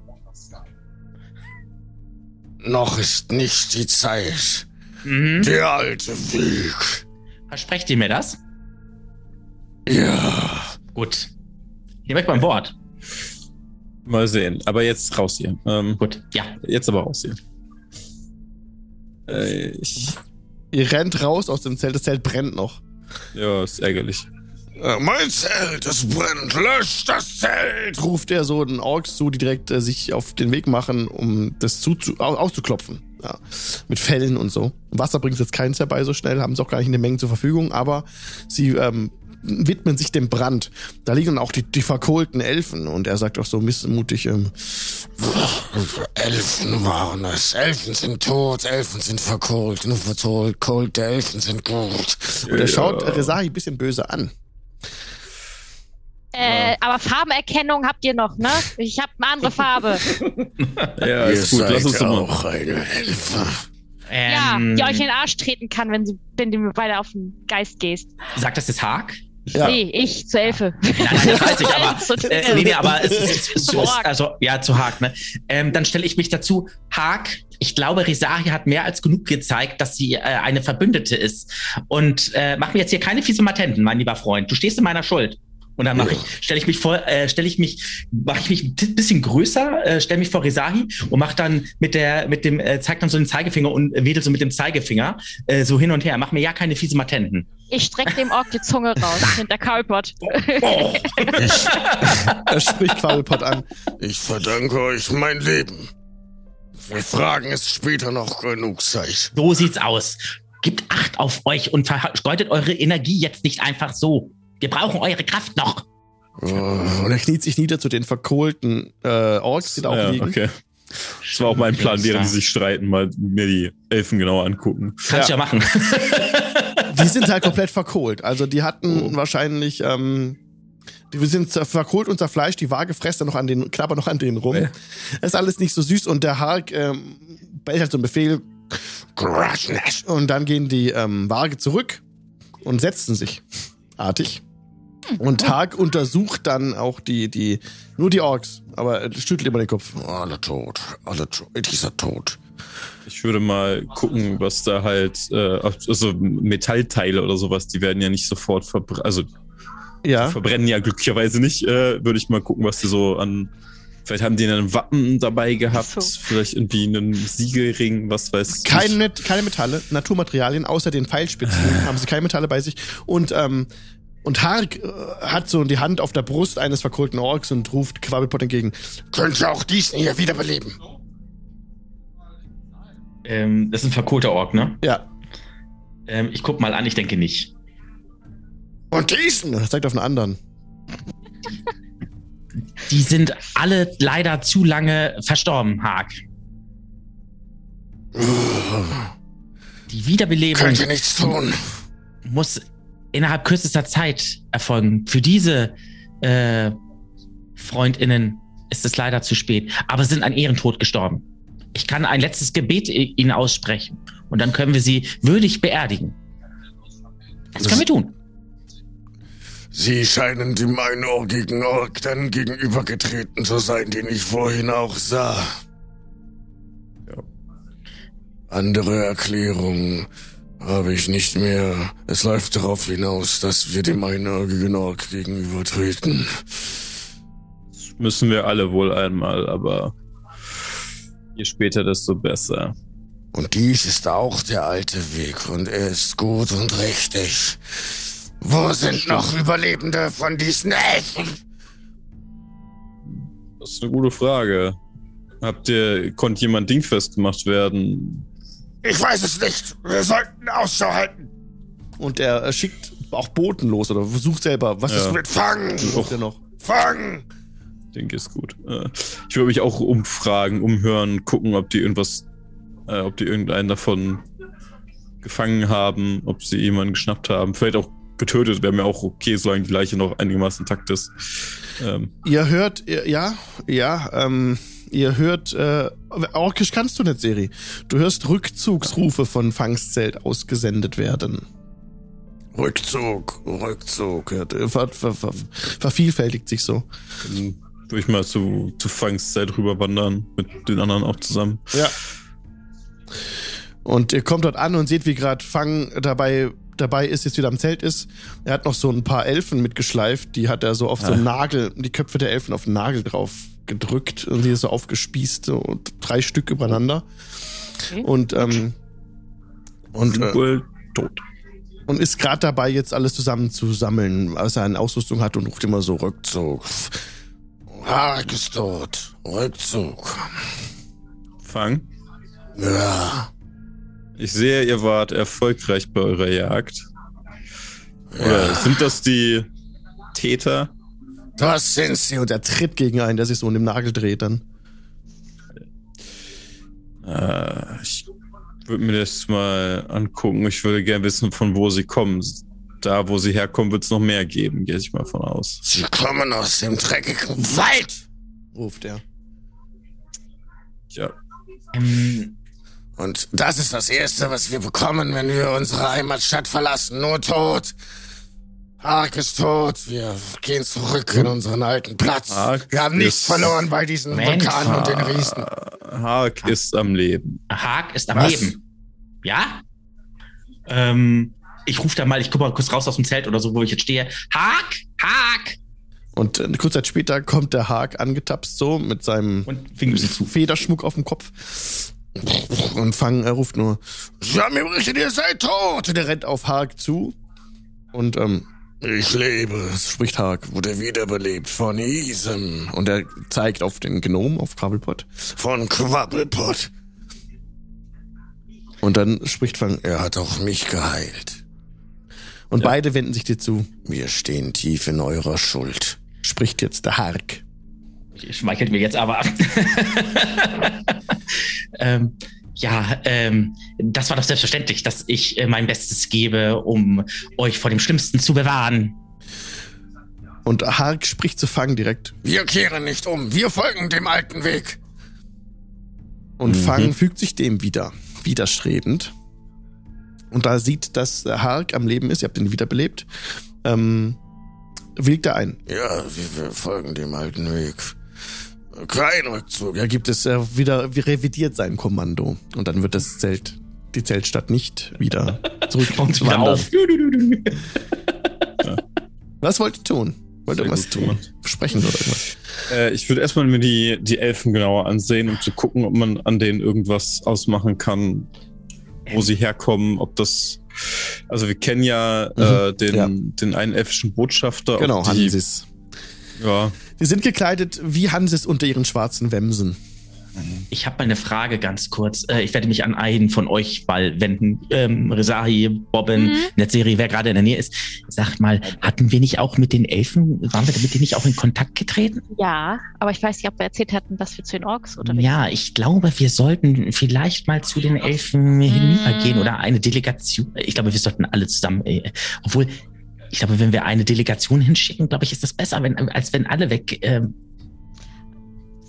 Speaker 6: Noch ist nicht die Zeit.
Speaker 2: Mhm.
Speaker 6: Der alte Weg.
Speaker 2: Versprecht ihr mir das?
Speaker 6: Ja.
Speaker 2: Gut. Nehmt euch beim Wort.
Speaker 3: Mal sehen. Aber jetzt raus hier. Ähm,
Speaker 2: Gut, ja.
Speaker 3: jetzt aber raus hier. Äh, ich,
Speaker 1: Ihr rennt raus aus dem Zelt, das Zelt brennt noch.
Speaker 3: ja, ist ärgerlich.
Speaker 6: Äh, Mein Zelt, es brennt. Löscht das Zelt.
Speaker 1: Ruft er so den Orks zu, die direkt äh, sich auf den Weg machen, um das zu, zu, au- auszuklopfen. Ja. Mit Fellen und so. Wasser bringt jetzt keins herbei so schnell, haben sie auch gar nicht in den Mengen zur Verfügung, aber sie ähm, widmen sich dem Brand. Da liegen dann auch die, die verkohlten Elfen und er sagt auch so missmutig, ähm,
Speaker 6: Elfen waren es. Elfen sind tot, Elfen sind verkohlt. Nur verkohlt, Elfen sind gut.
Speaker 1: und er schaut Resahi ein bisschen böse an.
Speaker 5: Äh, aber Farbenerkennung habt ihr noch, ne? Ich hab eine andere Farbe. [laughs]
Speaker 3: Ja,
Speaker 6: Ihr
Speaker 3: ist gut. Lass uns doch mal.
Speaker 6: auch eine Elfe.
Speaker 5: ja,
Speaker 2: Ähm,
Speaker 5: die euch in den Arsch treten kann, wenn, sie, wenn du mir beide auf den Geist gehst.
Speaker 2: Sagt das jetzt Haag?
Speaker 1: Ja.
Speaker 5: Nee, ich zur Elfe.
Speaker 2: Nein, nein, das [laughs] weiß ich, aber.
Speaker 5: So-
Speaker 2: Äh, nee, nee, aber es ist, es ist, es ist also ja zu Haag, ne? Ähm, dann stelle ich mich dazu. Haag, ich glaube, Risahi hat mehr als genug gezeigt, dass sie äh, eine Verbündete ist. Und äh, mach mir jetzt hier keine fiese Matenten, mein lieber Freund. Du stehst in meiner Schuld. Und dann mache ich, stelle ich mich vor, äh, stelle ich mich, mache ich mich ein bisschen größer, äh, stelle mich vor Risahi und mache dann mit der, mit dem, äh, zeigt dann so den Zeigefinger und wedel so mit dem Zeigefinger äh, so hin und her. Mach mir ja keine fiese Matenten.
Speaker 5: Ich streck dem Ork die Zunge raus, [laughs] hinter Carlpot.
Speaker 2: Oh. [laughs]
Speaker 1: Er spricht Quabbelpot an.
Speaker 6: Ich verdanke euch mein Leben. Wir fragen es später noch genug Zeit.
Speaker 2: So sieht's aus. Gebt Acht auf euch und vergeudet eure Energie jetzt nicht einfach so. Wir brauchen eure Kraft noch.
Speaker 1: Und er kniet sich nieder zu den verkohlten äh, Orks, die da auch
Speaker 3: Ja,
Speaker 1: liegen.
Speaker 3: okay. Das war auch mein Plan, während die sich streiten, mal mir die Elfen genauer angucken.
Speaker 2: Kannst ja, machen. [laughs]
Speaker 1: Die sind halt komplett verkohlt. Also die hatten
Speaker 3: Oh.
Speaker 1: wahrscheinlich, ähm, die sind verkohlt und zerfleischt, die Waage fresst dann noch an den, knabbert noch an denen rum.
Speaker 3: Ja.
Speaker 1: Ist alles nicht so süß und der Hark ähm, bellt halt so einen Befehl und dann gehen die ähm, Waage zurück und setzen sich. Artig. Und Hark untersucht dann auch die, die, nur die Orks, aber er schüttelt immer den Kopf.
Speaker 6: Alle tot. Alle tot. Dieser tot.
Speaker 3: Ich würde mal gucken, was da halt, äh, also Metallteile oder sowas, die werden ja nicht sofort verbrennen, also
Speaker 1: Ja.
Speaker 3: verbrennen ja glücklicherweise nicht. Äh, würde ich mal gucken, was die so an, vielleicht haben die ein Wappen dabei gehabt,
Speaker 5: So.
Speaker 3: vielleicht irgendwie einen Siegelring, was weiß
Speaker 1: Keine,
Speaker 3: ich.
Speaker 1: Met- keine Metalle, Naturmaterialien, außer den Pfeilspitzen [laughs] haben sie keine Metalle bei sich. Und, ähm, und Hark äh, hat so die Hand auf der Brust eines verkohlten Orks und ruft Quabbelpot entgegen.
Speaker 6: Könnte auch diesen hier wiederbeleben.
Speaker 2: ähm, das ist ein verkohlter Ork, ne?
Speaker 1: Ja.
Speaker 2: Ähm, ich guck mal an, ich denke nicht.
Speaker 6: Und diesen.
Speaker 1: Er zeigt auf einen anderen.
Speaker 2: Die sind alle leider zu lange verstorben, Haag. Die Wiederbelebung
Speaker 6: Könnt ihr nichts tun.
Speaker 2: muss innerhalb kürzester Zeit erfolgen. Für diese äh, FreundInnen ist es leider zu spät, aber sie sind an Ehrentod gestorben. Ich kann ein letztes Gebet ihnen aussprechen und dann können wir sie würdig beerdigen. Das können wir tun.
Speaker 6: Sie scheinen dem einohrgigen Ork dann gegenübergetreten zu sein, den ich vorhin auch sah.
Speaker 3: Ja.
Speaker 6: Andere Erklärung habe ich nicht mehr. Es läuft darauf hinaus, dass wir dem einohrgigen Ork gegenübertreten.
Speaker 3: Das müssen wir alle wohl einmal, aber je später, desto besser.
Speaker 6: Und dies ist auch der alte Weg und er ist gut und richtig. Wo sind noch Überlebende von diesen Elfen?
Speaker 3: Das ist eine gute Frage. Habt ihr, konnte jemand dingfest gemacht werden?
Speaker 6: Ich weiß es nicht. Wir sollten Ausschau halten.
Speaker 1: Und er schickt auch Boten los oder versucht selber. Was
Speaker 3: Ja.
Speaker 1: ist
Speaker 6: Mit Fangen!
Speaker 1: er noch?
Speaker 6: Fangen!
Speaker 3: Ich denke, ist gut. Äh, Ich würde mich auch umfragen, umhören, gucken, ob die irgendwas, äh, ob die irgendeinen davon gefangen haben, ob sie jemanden geschnappt haben. Vielleicht auch getötet, wäre mir auch okay, solange die Leiche noch einigermaßen intakt ist. Ähm,
Speaker 1: Ihr hört, ja, ja, ähm, ihr hört, äh, Orkisch kannst du nicht, Seri. Du hörst Rückzugsrufe von Fangstzelt ausgesendet werden.
Speaker 6: Rückzug, Rückzug.
Speaker 1: Ja, ver, ver, ver, vervielfältigt sich so.
Speaker 3: dann würde ich mal zu, zu Fangszeit rüber wandern, mit den anderen auch zusammen.
Speaker 1: Ja. Und ihr kommt dort an und seht, wie gerade Fang dabei, dabei ist, jetzt wieder am Zelt ist. Er hat noch so ein paar Elfen mitgeschleift. Die hat er so auf so einen Nagel, die Köpfe der Elfen auf den Nagel drauf gedrückt und sie ist so aufgespießt, so drei Stück übereinander.
Speaker 5: Okay.
Speaker 1: Und, ähm, und, äh,
Speaker 3: tot.
Speaker 1: und ist gerade dabei, jetzt alles zusammenzusammeln, was er an Ausrüstung hat und ruft immer so Rückzug.
Speaker 6: Hark ist tot. Rückzug.
Speaker 3: Fang.
Speaker 6: Ja.
Speaker 3: Ich sehe, ihr wart erfolgreich bei eurer Jagd. Oder sind das die Täter?
Speaker 6: Das sind sie.
Speaker 1: Und er tritt gegen einen, der sich so in dem Nagel dreht dann.
Speaker 3: Äh, ich würde mir das mal angucken. Ich würde gerne wissen, von wo sie kommen. Da, wo sie herkommen, wird es noch mehr geben, gehe ich mal von aus.
Speaker 6: Sie kommen aus dem dreckigen Wald.
Speaker 1: Ruft er.
Speaker 3: Ja.
Speaker 2: Ähm,
Speaker 6: Und das ist das Erste, was wir bekommen, wenn wir unsere Heimatstadt verlassen. Nur Tod. Hark ist tot. Wir gehen zurück in unseren alten Platz.
Speaker 3: Hark
Speaker 6: wir haben nichts verloren bei diesen
Speaker 2: Mensch.
Speaker 6: Vulkanen und den Riesen.
Speaker 3: Hark ist am Leben.
Speaker 2: Haag ist am
Speaker 6: Was?
Speaker 2: Leben. Ja? Ähm, ich rufe da mal, ich gucke mal kurz raus aus dem Zelt oder so, wo ich jetzt stehe. Haag! Haag!
Speaker 1: Und äh, kurz Zeit später kommt der Haag angetapst so mit seinem. Federschmuck auf dem Kopf. Und Fang, er ruft nur,
Speaker 6: Sie haben mir berichtet, ihr seid tot.
Speaker 1: und er rennt auf Haag zu. Und ähm,
Speaker 6: Ich lebe.
Speaker 1: spricht Haag.
Speaker 6: Wurde wiederbelebt von Isen.
Speaker 1: Und er zeigt auf den Gnom, auf Krabbelpot.
Speaker 6: Von Quabbelpot.
Speaker 1: Und dann spricht Fang.
Speaker 6: Er hat auch mich geheilt.
Speaker 1: Und beide wenden sich dir zu.
Speaker 6: Wir stehen tief in eurer Schuld.
Speaker 1: Spricht jetzt der Hark.
Speaker 2: Schmeichelt mir jetzt aber. [laughs] ähm, ja, ähm, das war doch selbstverständlich, dass ich äh, mein Bestes gebe, um euch vor dem Schlimmsten zu bewahren.
Speaker 1: Und Hark spricht zu Fang direkt.
Speaker 6: Wir kehren nicht um. Wir folgen dem alten Weg.
Speaker 1: Und
Speaker 3: Mhm.
Speaker 1: Fang fügt sich dem wieder. Widerstrebend. Und da sieht, dass Hark am Leben ist. Ihr habt ihn wiederbelebt. Ähm, willigt er ein.
Speaker 6: Ja, wir, wir folgen dem alten Weg. Kein Rückzug.
Speaker 1: Ja, gibt es äh, wieder, wie revidiert sein Kommando. Und dann wird das Zelt, die Zeltstadt nicht wieder [laughs] zurück
Speaker 2: Und wieder
Speaker 1: wandern.
Speaker 2: auf. [laughs]
Speaker 1: Was wollt ihr tun? Wollt ihr was tun? Sprechen oder irgendwas?
Speaker 3: Äh, ich würde erstmal mir die, die Elfen genauer ansehen, um zu gucken, ob man an denen irgendwas ausmachen kann, wo sie herkommen, ob das. Also wir kennen ja äh, den,
Speaker 1: ja.
Speaker 3: den einen elfischen Botschafter.
Speaker 1: Genau,
Speaker 3: die,
Speaker 1: Hansis.
Speaker 3: Ja,
Speaker 1: Die sind gekleidet wie Hansis unter ihren schwarzen Wemsen.
Speaker 2: Ich habe mal eine Frage ganz kurz. Äh, Ich werde mich an einen von euch mal wenden. Ähm, Rezahi, Bobbin,
Speaker 5: Mhm.
Speaker 2: Netzeri, wer gerade in der Nähe ist. Sagt mal, hatten wir nicht auch mit den Elfen, waren wir mit denen nicht auch in Kontakt getreten?
Speaker 5: Ja, aber ich weiß nicht, ob wir erzählt hatten, dass wir zu den Orks oder
Speaker 2: Ja, ich glaube, wir sollten vielleicht mal zu den Elfen hinübergehen oder eine Delegation. Ich glaube, wir sollten alle zusammen, äh, obwohl, ich glaube, wenn wir eine Delegation hinschicken, glaube ich, ist das besser, wenn, als wenn alle weg. ähm,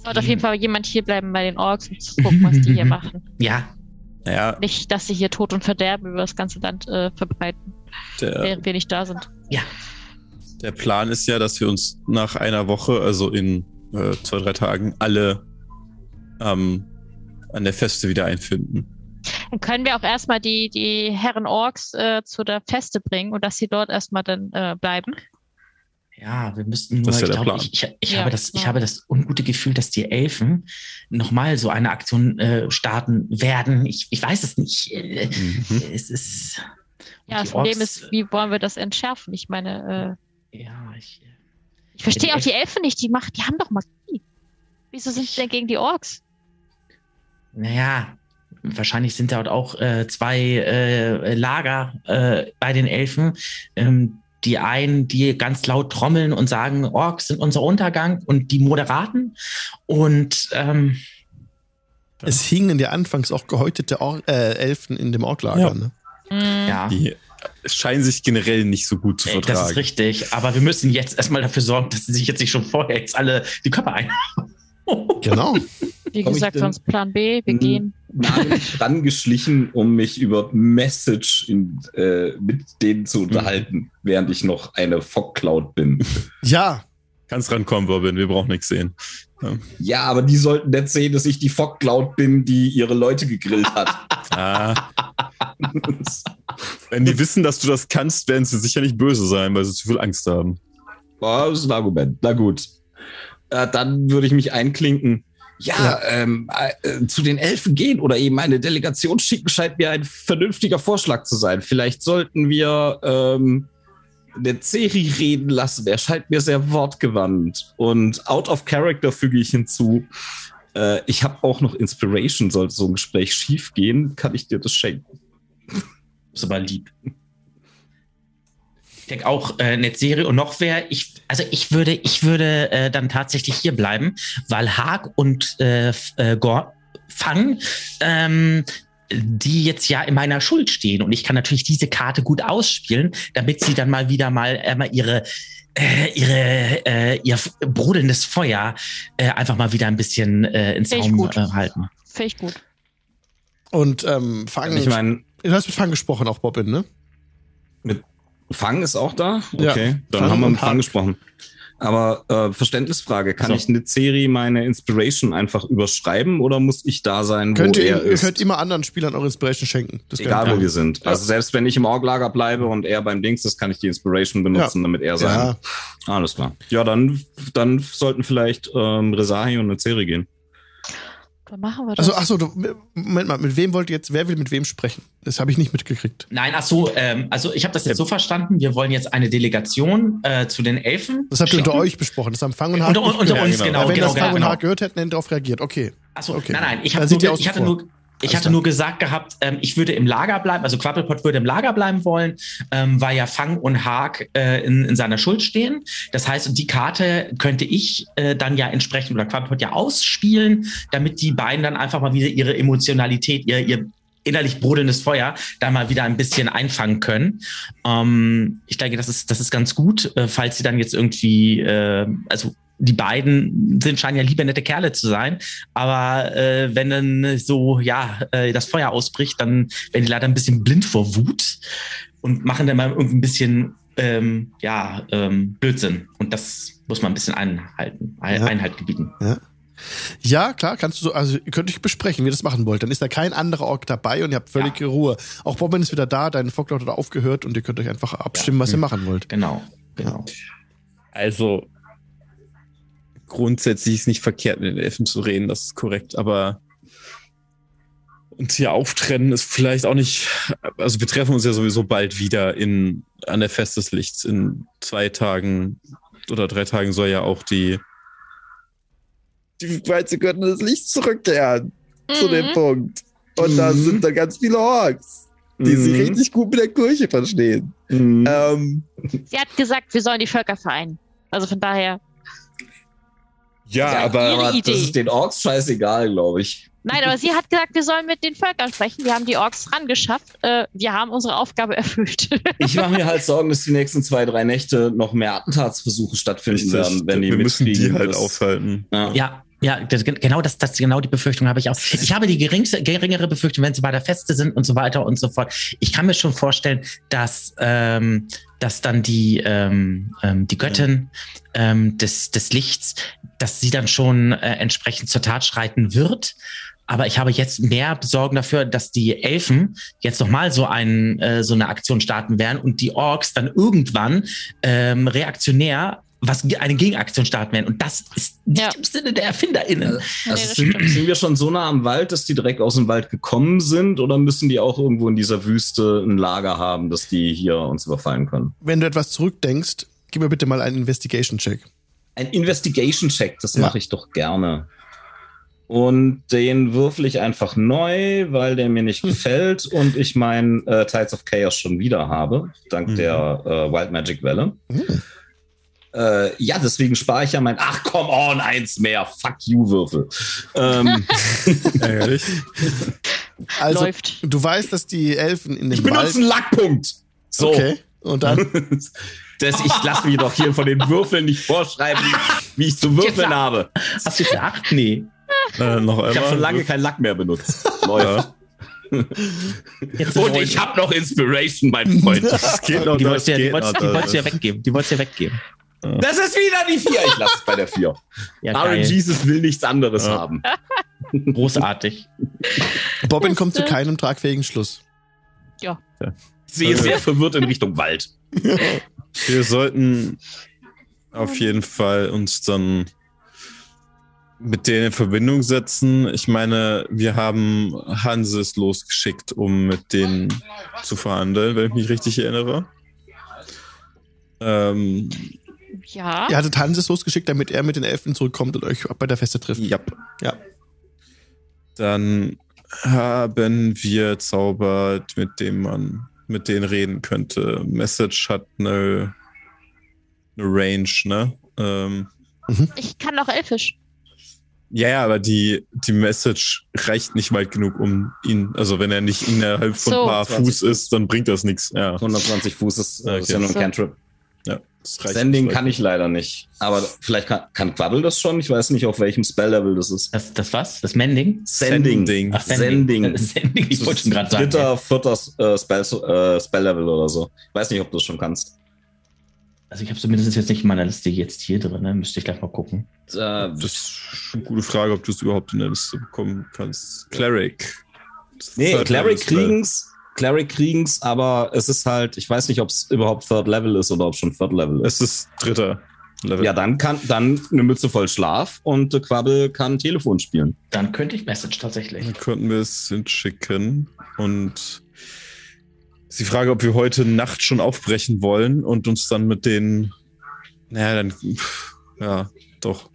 Speaker 5: Sollte auf jeden Fall jemand hier bleiben bei den Orks und zu gucken, was die hier [laughs] machen.
Speaker 2: ja,
Speaker 3: naja,
Speaker 5: Nicht, dass sie hier Tod und Verderben über das ganze Land äh, verbreiten,
Speaker 3: der,
Speaker 5: während wir nicht da sind.
Speaker 3: der Plan ist ja, dass wir uns nach einer Woche, also in äh, zwei, drei Tagen, alle ähm, an der Feste wieder einfinden.
Speaker 5: Dann können wir auch erstmal die, die Herren Orks äh, zu der Feste bringen und dass sie dort erstmal dann äh, bleiben.
Speaker 2: Ja, wir müssten nur,
Speaker 3: ja
Speaker 2: ich glaube, ich, ich, ich,
Speaker 5: Ja,
Speaker 2: habe das, ich
Speaker 5: ja.
Speaker 2: habe das ungute Gefühl, dass die Elfen nochmal so eine Aktion äh, starten werden. Ich, ich weiß es nicht. Äh,
Speaker 3: Mhm.
Speaker 2: Es ist.
Speaker 5: Ja, das Problem
Speaker 2: Orks,
Speaker 5: ist, wie wollen wir das entschärfen? Ich meine, äh,
Speaker 2: Ja, ich.
Speaker 5: ich verstehe auch die Elfen nicht, die machen, die haben doch Magie. Wieso sind sie denn gegen die Orks?
Speaker 2: Naja, wahrscheinlich sind dort auch äh, zwei äh, Lager äh, bei den Elfen. Ähm, die einen, die ganz laut trommeln und sagen, Orks sind unser Untergang und die Moderaten. Und ähm,
Speaker 1: Es hingen ja anfangs auch gehäutete Or äh, Elfen in dem Orklager.
Speaker 3: Ja.
Speaker 1: Ne?
Speaker 2: Ja,
Speaker 3: Die scheinen sich generell nicht so gut zu vertragen.
Speaker 2: das ist richtig. Aber wir müssen jetzt erstmal dafür sorgen, dass sie sich jetzt nicht schon vorher jetzt alle die Köpfe ein.
Speaker 1: Genau. [laughs]
Speaker 5: Wie
Speaker 4: Komm ich
Speaker 5: gesagt, sonst Plan B, wir
Speaker 4: Mhm.
Speaker 5: gehen.
Speaker 4: nah [laughs] dran geschlichen, um mich über Message in, äh, mit denen zu unterhalten, während ich noch eine Fog Cloud bin.
Speaker 1: Ja,
Speaker 3: Kannst rankommen, Robin, wir brauchen nichts sehen.
Speaker 4: Ja, aber die sollten nicht sehen, dass ich die Fog Cloud bin, die ihre Leute gegrillt hat. [laughs]
Speaker 3: Ah, wenn die wissen, dass du das kannst, werden sie sicher nicht böse sein, weil sie zu viel Angst haben.
Speaker 4: Oh, das ist ein Argument. Na gut. Äh, dann würde ich mich einklinken. Ja, Ähm, äh, zu den Elfen gehen oder eben eine Delegation schicken, scheint mir ein vernünftiger Vorschlag zu sein. Vielleicht sollten wir ähm, den Ceri reden lassen. Er scheint mir sehr wortgewandt. Und out of character füge ich hinzu. Äh, ich habe auch noch Inspiration, sollte so ein Gespräch schief gehen, kann ich dir das schenken. [laughs]
Speaker 2: Ist aber lieb. Ich denke auch äh, Netzserie und noch wer. Ich, also ich würde, ich würde äh, dann tatsächlich hier bleiben, weil Haag und äh, äh, Gor Fang, ähm, die jetzt ja in meiner Schuld stehen und ich kann natürlich diese Karte gut ausspielen, damit sie dann mal wieder mal äh, ihre äh, ihre äh, ihr brodelndes Feuer äh, einfach mal wieder ein bisschen äh, ins
Speaker 5: gut.
Speaker 2: äh, halten.
Speaker 5: Finde ich gut.
Speaker 1: Und ähm, Fang,
Speaker 4: Ich meine,
Speaker 1: du hast mit Fang gesprochen, auch Bobbin, ne?
Speaker 4: Fang ist auch da?
Speaker 1: Ja.
Speaker 4: Okay, dann
Speaker 1: Fang
Speaker 4: haben wir mit Fang gesprochen. Aber äh, Verständnisfrage, kann
Speaker 2: So.
Speaker 4: ich eine Serie meine Inspiration einfach überschreiben oder muss ich da sein,
Speaker 1: Könnt
Speaker 4: wo
Speaker 1: ihr,
Speaker 4: er
Speaker 1: ihr
Speaker 4: ist?
Speaker 1: könnt immer anderen Spielern eure Inspiration schenken. Das
Speaker 4: Egal, wo
Speaker 1: ihr.
Speaker 4: wir sind. Also selbst wenn ich im Orglager bleibe und er beim Dings ist, kann ich die Inspiration benutzen, damit er sein.
Speaker 1: Ja,
Speaker 4: Alles klar. Ja, dann, dann sollten vielleicht ähm, Resahi und eine Serie gehen.
Speaker 5: Dann machen wir das.
Speaker 1: also, ach so, du, Moment mal, mit wem wollt ihr jetzt, wer will mit wem sprechen? Das habe ich nicht mitgekriegt.
Speaker 2: Nein, ach so, ähm, also ich habe das jetzt so verstanden, wir wollen jetzt eine Delegation äh, zu den Elfen.
Speaker 1: Das habt ihr unter euch besprochen. Das haben Fang und Haag
Speaker 2: Unter, unter uns,
Speaker 3: genau.
Speaker 2: genau,
Speaker 1: Aber wenn
Speaker 2: genau,
Speaker 1: das Fang
Speaker 2: genau.
Speaker 1: und. Haag gehört hätten, hätten darauf reagiert. Okay.
Speaker 2: Achso,
Speaker 1: Okay.
Speaker 2: nein, nein, ich, hab
Speaker 1: sind die
Speaker 2: nur, ich hatte
Speaker 1: vor.
Speaker 2: nur, ich hatte nur gesagt gehabt, ähm, ich würde im Lager bleiben, also Quappelpot würde im Lager bleiben wollen, ähm, weil ja Fang und Haag äh, in, in seiner Schuld stehen. Das heißt, und die Karte könnte ich äh, dann ja entsprechend oder Quappelpot ja ausspielen, damit die beiden dann einfach mal wieder ihre Emotionalität, ihr, ihr innerlich brodelndes Feuer da mal wieder ein bisschen einfangen können. Ähm, ich denke, das ist, das ist ganz gut, äh, falls sie dann jetzt irgendwie, äh, also die beiden sind scheinen ja lieber nette Kerle zu sein, aber äh, wenn dann so ja äh, das Feuer ausbricht, dann werden die leider ein bisschen blind vor Wut und machen dann mal irgendwie ein bisschen ähm, ja ähm, Blödsinn und das muss man ein bisschen einhalten, ein,
Speaker 1: Ja.
Speaker 2: Einhalt gebieten.
Speaker 1: Ja, klar, kannst du so, also ihr könnt euch besprechen, wie ihr das machen wollt. Dann ist da kein anderer Ork dabei und ihr habt völlige Ruhe. Auch Bobbin ist wieder da, dein Foglord hat aufgehört und ihr könnt euch einfach abstimmen, was ihr machen wollt.
Speaker 2: Genau, genau.
Speaker 3: Also, grundsätzlich ist nicht verkehrt, mit den Elfen zu reden, das ist korrekt, aber uns hier auftrennen ist vielleicht auch nicht. Also, wir treffen uns ja sowieso bald wieder in, an der Fest des Lichts. In zwei Tagen oder drei Tagen soll ja auch die. Die Weize Götter des Lichts zurückkehren zu dem
Speaker 5: Mhm.
Speaker 3: Punkt. Und da
Speaker 4: Mhm.
Speaker 3: sind dann ganz viele Orks, die sich
Speaker 4: Mhm.
Speaker 3: richtig gut mit der Kirche verstehen.
Speaker 4: Mhm.
Speaker 3: Ähm,
Speaker 5: Sie hat gesagt, wir sollen die Völker vereinen. Also von daher.
Speaker 3: Ja,
Speaker 5: Ja,
Speaker 3: aber.
Speaker 4: Aber das ist den Orks scheißegal, glaube ich.
Speaker 5: Nein, aber sie hat gesagt, wir sollen mit den Völkern sprechen. Wir haben die Orks rangeschafft. Äh, wir haben unsere Aufgabe [laughs] erfüllt.
Speaker 4: Ich mache mir halt Sorgen, dass die nächsten zwei, drei Nächte noch mehr Attentatsversuche stattfinden werden, wenn die
Speaker 3: wir müssen die halt aufhalten.
Speaker 4: Ja.
Speaker 2: Ja, ja, das, genau das, das, genau die Befürchtung habe ich auch. Ich habe die geringste, geringere Befürchtung, wenn sie bei der Feste sind und so weiter und so fort. Ich kann mir schon vorstellen, dass, ähm, dass dann die, ähm, ähm, die Göttin ähm, des, des Lichts, dass sie dann schon äh, entsprechend zur Tat schreiten wird. Aber ich habe jetzt mehr Sorgen dafür, dass die Elfen jetzt nochmal so, ein, äh, so eine Aktion starten werden und die Orks dann irgendwann ähm, reaktionär was eine Gegenaktion starten werden. Und das ist nicht
Speaker 5: Ja.
Speaker 2: im Sinne der ErfinderInnen.
Speaker 4: Also
Speaker 5: das
Speaker 4: sind, sind wir schon so nah am Wald, dass die direkt aus dem Wald gekommen sind oder müssen die auch irgendwo in dieser Wüste ein Lager haben, dass die hier uns überfallen können?
Speaker 1: Wenn du etwas zurückdenkst, gib mir bitte mal einen Investigation-Check.
Speaker 4: Ein Investigation-Check, das
Speaker 1: Ja.
Speaker 4: mache ich doch gerne. Und den würfel ich einfach neu, weil der mir nicht [laughs] gefällt und ich mein äh, Tides of Chaos schon wieder habe, dank
Speaker 3: Mhm.
Speaker 4: der äh, Wild Magic Welle.
Speaker 1: Hm.
Speaker 4: Äh, ja, deswegen spare ich ja mein Ach, come on, eins mehr. Fuck you, Würfel. Ähm, [laughs]
Speaker 3: Ärgerlich.
Speaker 1: Also,
Speaker 5: Läuft.
Speaker 1: du weißt, dass die Elfen in dem
Speaker 4: ich benutze
Speaker 1: Wald...
Speaker 4: einen Lackpunkt. So.
Speaker 1: Okay, und dann... [laughs]
Speaker 4: Das, ich lasse mich doch hier von den Würfeln nicht vorschreiben, wie ich zu würfeln habe.
Speaker 2: Hast du für acht? Nee.
Speaker 3: Äh, noch.
Speaker 4: Ich habe schon lange keinen Lack mehr benutzt. Läuft.
Speaker 2: Jetzt
Speaker 4: Und ich habe noch Inspiration, mein Freund. [laughs]
Speaker 3: Das geht noch,
Speaker 2: die wolltest du ja, die wolltest, die wolltest ja weggeben. Die wolltest du ja weggeben.
Speaker 4: Das ist wieder die 4. Ich lasse es bei der 4. [laughs]
Speaker 2: Ja, geil.
Speaker 4: RNGesus will nichts anderes
Speaker 3: Ja.
Speaker 4: haben. [laughs]
Speaker 2: Großartig.
Speaker 1: Bobbin kommt zu keinem tragfähigen Schluss.
Speaker 4: Ich sehe sehr verwirrt in Richtung Wald. [laughs]
Speaker 3: Wir sollten auf jeden Fall uns dann mit denen in Verbindung setzen. Ich meine, wir haben Hanses losgeschickt, um mit denen zu verhandeln, wenn ich mich richtig erinnere. Ähm,
Speaker 5: Ja.
Speaker 1: Ihr hattet Hanses losgeschickt, damit er mit den Elfen zurückkommt und euch bei der Feste trifft.
Speaker 3: ja.
Speaker 1: Ja.
Speaker 3: Dann haben wir zaubert, mit dem man mit denen reden könnte. Message hat eine, eine Range, ne? Ähm,
Speaker 5: Ich kann auch Elfisch.
Speaker 3: Ja, ja, aber die, die Message reicht nicht weit genug, um ihn, also wenn er nicht innerhalb von
Speaker 5: So.
Speaker 3: ein paar
Speaker 4: 20
Speaker 3: Fuß ist, dann bringt das nichts. Ja,
Speaker 4: 120 Fuß ist, äh, ist
Speaker 3: Okay.
Speaker 4: ja nur ein
Speaker 5: So.
Speaker 4: Cantrip. Sending kann ich leider nicht. Aber vielleicht kann, kann Quabbel das schon. Ich weiß nicht, auf welchem Spell-Level das ist.
Speaker 2: Das, das was? Das Mending?
Speaker 4: Sending.
Speaker 3: Sending.
Speaker 2: Ach,
Speaker 4: Sending.
Speaker 2: Äh, [laughs] Sending. Ich wollte schon gerade sagen.
Speaker 4: Dritter, vierter äh, Spell, äh, Spell-Level oder so. Ich weiß nicht, ob du das schon kannst.
Speaker 2: Also ich habe zumindest jetzt nicht in meiner Liste jetzt hier drin. Ne? Müsste ich gleich mal gucken.
Speaker 3: Das ist eine gute Frage, ob du es überhaupt in der Liste bekommen kannst. Cleric.
Speaker 4: nee, Cleric
Speaker 3: Spell.
Speaker 4: kriegen's. Cleric kriegen's, aber es ist halt, ich weiß nicht, ob es überhaupt Third Level ist oder ob es schon Third Level ist.
Speaker 3: Es ist dritter Level.
Speaker 4: Ja, dann kann dann eine Mütze voll Schlaf und äh, Quabbel kann Telefon spielen.
Speaker 2: Dann könnte ich Message tatsächlich.
Speaker 3: Dann könnten wir es hinschicken. Und ist die Frage, ob wir heute Nacht schon aufbrechen wollen und uns dann mit den. Naja, dann. Ja, doch.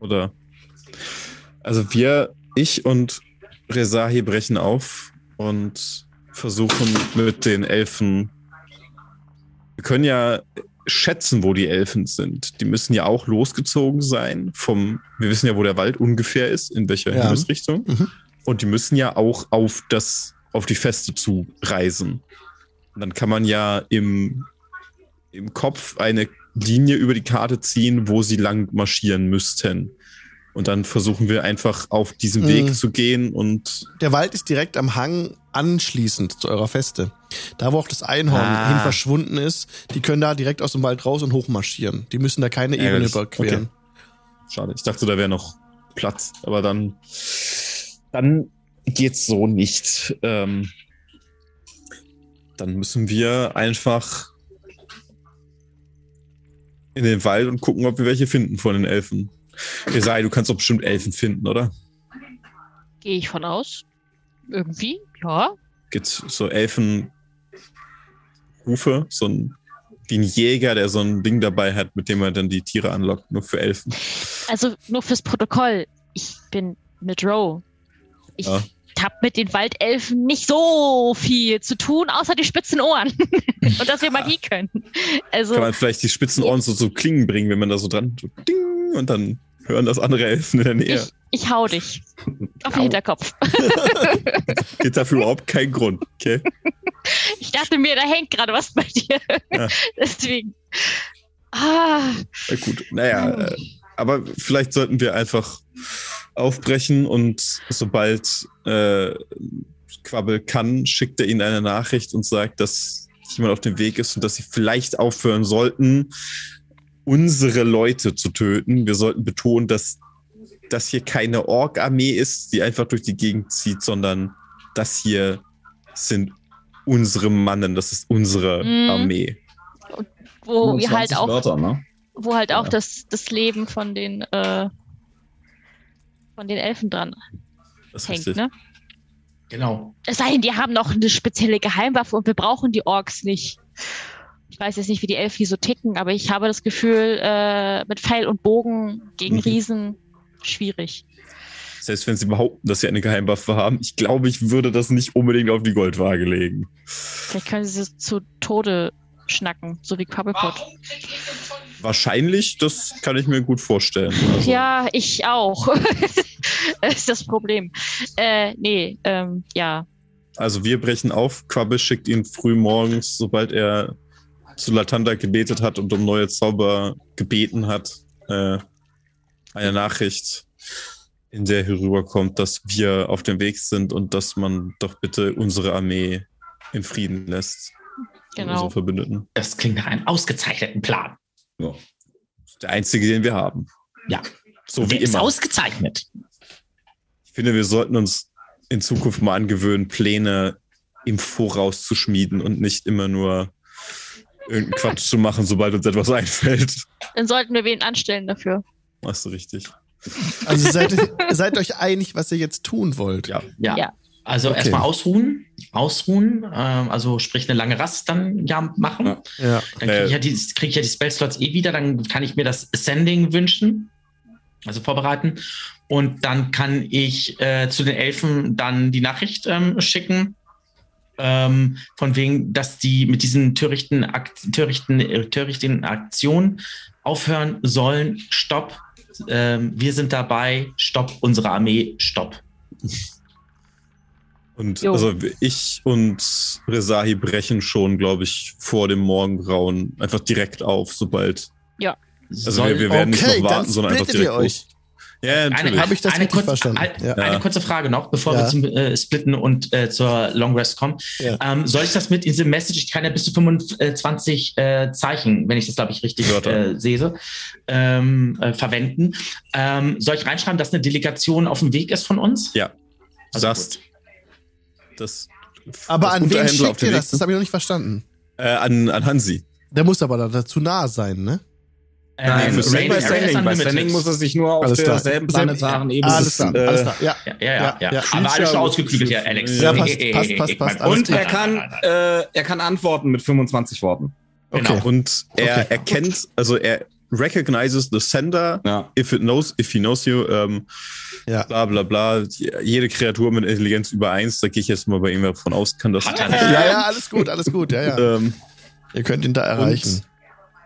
Speaker 3: Oder. Also wir, ich und Rezahi brechen auf und versuchen mit den Elfen. Wir können ja schätzen, wo die Elfen sind. Die müssen ja auch losgezogen sein vom, wir wissen ja, wo der Wald ungefähr ist, in welcher
Speaker 1: Ja.
Speaker 3: Himmelsrichtung.
Speaker 1: Mhm.
Speaker 3: Und die müssen ja auch auf das, auf die Feste zu reisen. Und dann kann man ja im, im Kopf eine Linie über die Karte ziehen, wo sie lang marschieren müssten. Und dann versuchen wir einfach auf diesem
Speaker 1: Mhm.
Speaker 3: Weg zu gehen und
Speaker 1: Der Wald ist direkt am Hang anschließend zu eurer Feste. Da, wo auch das Einhorn
Speaker 2: Ah.
Speaker 1: hin verschwunden ist, die können da direkt aus dem Wald raus und hochmarschieren. Die müssen da keine Ebene
Speaker 3: Ärgerlich.
Speaker 1: überqueren.
Speaker 3: Schade. Ich dachte, da wäre noch Platz, aber dann, dann geht's so nicht. Ähm, dann müssen wir einfach in den Wald und gucken, ob wir welche finden von den Elfen. Esai, du kannst doch bestimmt Elfen finden, oder?
Speaker 5: Gehe ich von aus. Irgendwie, ja.
Speaker 3: Gibt's so Elfenrufe, so ein wie ein Jäger, der so ein Ding dabei hat, mit dem er dann die Tiere anlockt, nur für Elfen.
Speaker 5: Also nur fürs Protokoll. Ich bin mit Row. Ich
Speaker 3: Ja.
Speaker 5: hab mit den Waldelfen nicht so viel zu tun, außer die spitzen Ohren. [laughs] Und dass wir Magie können. Also,
Speaker 3: Kann man vielleicht die spitzen Ohren so zu Klingen bringen, wenn man da so dran so ding, und dann hören das andere Elfen in der Nähe.
Speaker 5: ich, ich hau dich. Auf den. Hinterkopf. [laughs]
Speaker 3: Gibt dafür überhaupt keinen Grund, okay?
Speaker 5: Ich dachte mir, da hängt gerade was bei dir.
Speaker 3: Ja. [laughs]
Speaker 5: Deswegen. Ah,
Speaker 3: Na gut, naja, äh, aber vielleicht sollten wir einfach aufbrechen und sobald äh, Quabbel kann, schickt er ihnen eine Nachricht und sagt, dass jemand auf dem Weg ist und dass sie vielleicht aufhören sollten, unsere Leute zu töten. Wir sollten betonen, dass das hier keine Ork-Armee ist, die einfach durch die Gegend zieht, sondern das hier sind unsere Mannen, das ist unsere
Speaker 5: Mhm.
Speaker 3: Armee.
Speaker 5: wo wir halt
Speaker 4: 25
Speaker 5: auch,
Speaker 4: Wörter, ne?
Speaker 5: wo halt auch
Speaker 4: Ja.
Speaker 5: das, das Leben von den, äh, von den Elfen dran
Speaker 3: Das ist
Speaker 5: hängt, ne?
Speaker 2: Genau.
Speaker 5: Es sei denn, die haben noch eine spezielle Geheimwaffe und wir brauchen die Orks nicht. Ich weiß jetzt nicht, wie die Elfen hier so ticken, aber ich habe das Gefühl, äh, mit Pfeil und Bogen gegen
Speaker 3: Mhm.
Speaker 5: Riesen schwierig.
Speaker 3: Selbst wenn sie behaupten, dass sie eine Geheimwaffe haben, ich glaube, ich würde das nicht unbedingt auf die Goldwaage legen.
Speaker 5: Vielleicht können sie sie zu Tode schnacken, so wie Cobblepot.
Speaker 3: Wahrscheinlich, das kann ich mir gut vorstellen. Also,
Speaker 5: Ja, ich auch. [laughs] das ist das Problem. Äh, nee, ähm, ja.
Speaker 3: also wir brechen auf. Quabbel schickt ihn früh morgens, sobald er zu Latanda gebetet hat und um neue Zauber gebeten hat, äh, eine Nachricht, in der herüberkommt, dass wir auf dem Weg sind und dass man doch bitte unsere Armee in Frieden lässt.
Speaker 5: Genau.
Speaker 3: Verbündeten.
Speaker 2: Das klingt nach einem ausgezeichneten Plan.
Speaker 4: Ja.
Speaker 3: Ist der einzige, den wir haben.
Speaker 2: Ja.
Speaker 3: So wie
Speaker 2: Der ist
Speaker 3: immer.
Speaker 2: ausgezeichnet.
Speaker 3: Ich finde, wir sollten uns in Zukunft mal angewöhnen, Pläne im Voraus zu schmieden und nicht immer nur irgendeinen Quatsch zu machen, sobald uns etwas einfällt.
Speaker 5: Dann sollten wir wen anstellen dafür.
Speaker 3: Machst du richtig.
Speaker 1: Also seid, seid euch einig, was ihr jetzt tun wollt.
Speaker 3: Ja.
Speaker 2: Ja.
Speaker 5: Ja.
Speaker 2: Also
Speaker 1: Okay.
Speaker 2: erstmal ausruhen. Ausruhen. Ähm, also sprich eine lange Rast dann ja machen.
Speaker 4: Ja.
Speaker 1: Ja.
Speaker 2: Dann kriege ich, ja die, krieg ich ja die Spellslots eh wieder. Dann kann ich mir das Ascending wünschen. Also vorbereiten. Und dann kann ich äh, zu den Elfen dann die Nachricht ähm, schicken. Ähm, von wegen, dass die mit diesen törichten, Akt, törichten, äh, törichten Aktionen aufhören sollen. Stopp. Ähm, wir sind dabei. Stopp. Unsere Armee. Stopp.
Speaker 3: Und
Speaker 5: Jo.
Speaker 3: also ich und Rezahi brechen schon, glaube ich, vor dem Morgengrauen einfach direkt auf, sobald. Also
Speaker 2: Soll-
Speaker 3: wir, wir werden
Speaker 1: Okay,
Speaker 3: nicht noch warten, sondern einfach
Speaker 1: splittet ihr
Speaker 3: direkt
Speaker 1: euch.
Speaker 3: Ja, natürlich.
Speaker 2: Eine,
Speaker 1: Hab ich das
Speaker 2: eine,
Speaker 1: richtig
Speaker 2: kurze,
Speaker 1: verstanden?
Speaker 2: ein-
Speaker 1: Ja.
Speaker 2: eine kurze Frage noch, bevor
Speaker 1: Ja.
Speaker 2: wir zum äh, Splitten und äh, zur Long Rest kommen.
Speaker 1: Ja.
Speaker 2: Ähm, soll ich das mit in diesem Message, ich kann ja bis zu 25 äh, Zeichen, wenn ich das, glaube ich, richtig äh, sehe, ähm, äh, verwenden. Ähm, soll ich reinschreiben, dass eine Delegation auf dem Weg ist von uns?
Speaker 3: Ja.
Speaker 2: Also
Speaker 3: das,
Speaker 2: gut.
Speaker 3: das,
Speaker 1: Aber
Speaker 3: das
Speaker 1: an wen schickt ihr das? Das habe ich noch nicht verstanden.
Speaker 3: Äh, an, an Hansi.
Speaker 1: Der muss aber da dazu nah sein, ne?
Speaker 4: Nein,
Speaker 3: für
Speaker 2: Raid
Speaker 4: bei Standing. Bei. Standing muss er sich nur auf
Speaker 1: Alles klar.
Speaker 4: derselben
Speaker 1: Sehr-
Speaker 4: planetaren Ebene
Speaker 1: Alles klar,
Speaker 3: äh,
Speaker 1: alles klar. Ja.
Speaker 2: Ja, ja, ja.
Speaker 1: Ja,
Speaker 2: ja,
Speaker 1: ja.
Speaker 2: Aber alles schon ausgeklügelt hier,
Speaker 3: Ja,
Speaker 2: Alex.
Speaker 1: passt,
Speaker 2: äh,
Speaker 1: passt, passt, passt, alles
Speaker 4: Und
Speaker 1: klar.
Speaker 4: er kann, äh, er kann antworten mit 25 Worten.
Speaker 2: Genau.
Speaker 1: Okay.
Speaker 3: Und er
Speaker 1: Okay.
Speaker 3: erkennt, also er recognizes the sender
Speaker 4: Ja.
Speaker 3: if it knows, if he knows you, ähm,
Speaker 1: Ja.
Speaker 3: bla bla bla. Jede Kreatur mit Intelligenz über eins, da gehe ich jetzt mal bei ihm davon aus, kann das.
Speaker 1: Ja, ja, alles gut, alles gut, ja, ja.
Speaker 3: Ähm,
Speaker 1: Ihr könnt ihn da erreichen.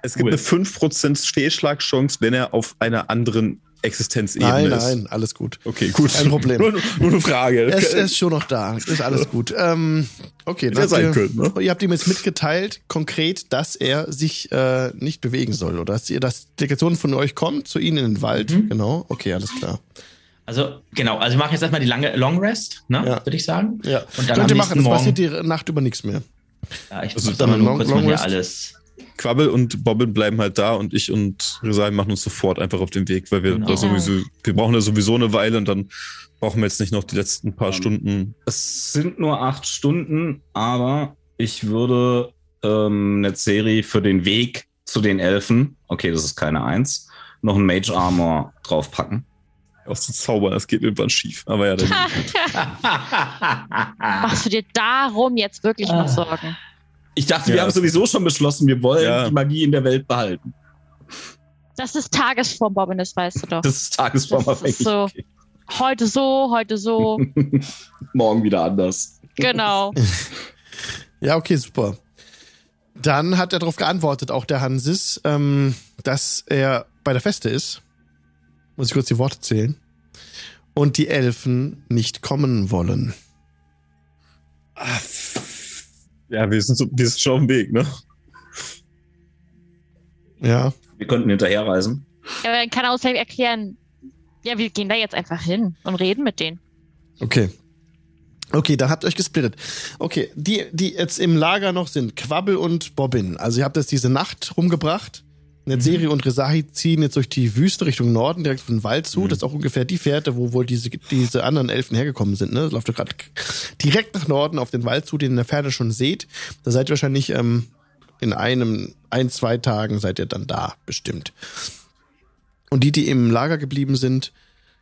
Speaker 3: Es gibt
Speaker 4: Cool.
Speaker 3: eine 5% Fehlschlagchance, wenn er auf einer anderen Existenzebene
Speaker 1: Nein,
Speaker 3: ist.
Speaker 1: nein, alles gut.
Speaker 3: Okay, gut.
Speaker 1: Kein Problem. [laughs]
Speaker 3: nur, nur eine Frage.
Speaker 1: Er ist, ist schon noch da. Ist alles gut. Ähm, okay, dann
Speaker 3: sein
Speaker 1: ihr,
Speaker 3: können, ne?
Speaker 1: ihr habt ihm jetzt mitgeteilt, konkret, dass er sich äh, nicht bewegen soll. Oder dass ihr, dass Delegation von euch kommt zu ihnen in den Wald.
Speaker 2: Mhm.
Speaker 1: Genau. Okay, alles klar.
Speaker 2: Also, genau. Also, wir machen jetzt erstmal die lange Long Rest, ne?
Speaker 1: Ja.
Speaker 2: Würde ich sagen.
Speaker 1: Ja.
Speaker 2: Und dann
Speaker 1: Könnt ihr machen, das passiert
Speaker 2: Morgen.
Speaker 1: die Nacht über nichts mehr.
Speaker 2: Ja, ich
Speaker 3: Also
Speaker 2: muss
Speaker 1: dann
Speaker 2: dann nur
Speaker 1: Long-
Speaker 2: kurz
Speaker 1: Long
Speaker 2: mal hier
Speaker 1: Rest?
Speaker 2: alles.
Speaker 3: Quabbel und Bobbin bleiben halt da und ich und Rezahi machen uns sofort einfach auf den Weg, weil wir
Speaker 2: Genau.
Speaker 3: da sowieso, wir brauchen da sowieso eine Weile und dann brauchen wir jetzt nicht noch die letzten paar
Speaker 4: Ähm,
Speaker 3: Stunden.
Speaker 4: Es sind nur acht Stunden, aber ich würde ähm, eine Serie für den Weg zu den Elfen, okay, das ist keine Eins, noch ein Mage Armor draufpacken.
Speaker 3: Aus zu zaubern, das geht irgendwann schief. Aber ja, dann, [laughs]
Speaker 5: Machst du dir darum jetzt wirklich noch
Speaker 2: Ah.
Speaker 5: Sorgen?
Speaker 4: Ich dachte,
Speaker 3: Ja.
Speaker 4: wir haben sowieso schon beschlossen, wir wollen
Speaker 3: Ja.
Speaker 4: die Magie in der Welt behalten.
Speaker 5: Das ist Tagesform, Bobbin, das weißt du doch.
Speaker 4: Das ist tagesformabhängig.
Speaker 5: Das ist so.
Speaker 4: Okay.
Speaker 5: Heute so, heute so. [laughs]
Speaker 4: Morgen wieder anders.
Speaker 5: genau. [laughs]
Speaker 1: Ja, okay, super. Dann hat er darauf geantwortet, auch der Hansis, ähm, dass er bei der Feste ist. Muss ich kurz die Worte zählen. Und die Elfen nicht kommen wollen.
Speaker 3: Ja, wir sind, so, wir sind schon auf dem Weg, ne?
Speaker 1: Ja.
Speaker 4: Wir könnten hinterherreisen.
Speaker 5: Ja, aber dann kann er uns vielleicht erklären, ja, wir gehen da jetzt einfach hin und reden mit denen.
Speaker 1: Okay. Okay, dann habt ihr euch gesplittet. Okay, die, die jetzt im Lager noch sind, Quabbel und Bobbin. Also ihr habt jetzt diese Nacht rumgebracht. Netzeri und Rezahi ziehen jetzt durch die Wüste Richtung Norden, direkt auf den Wald zu. Das ist auch ungefähr die Fährte, wo wohl diese, diese anderen Elfen hergekommen sind. Ne? Das läuft gerade direkt nach Norden auf den Wald zu, den ihr in der Ferne schon seht. Da seid ihr wahrscheinlich ähm, in einem, ein, zwei Tagen seid ihr dann da, bestimmt. Und die, die im Lager geblieben sind,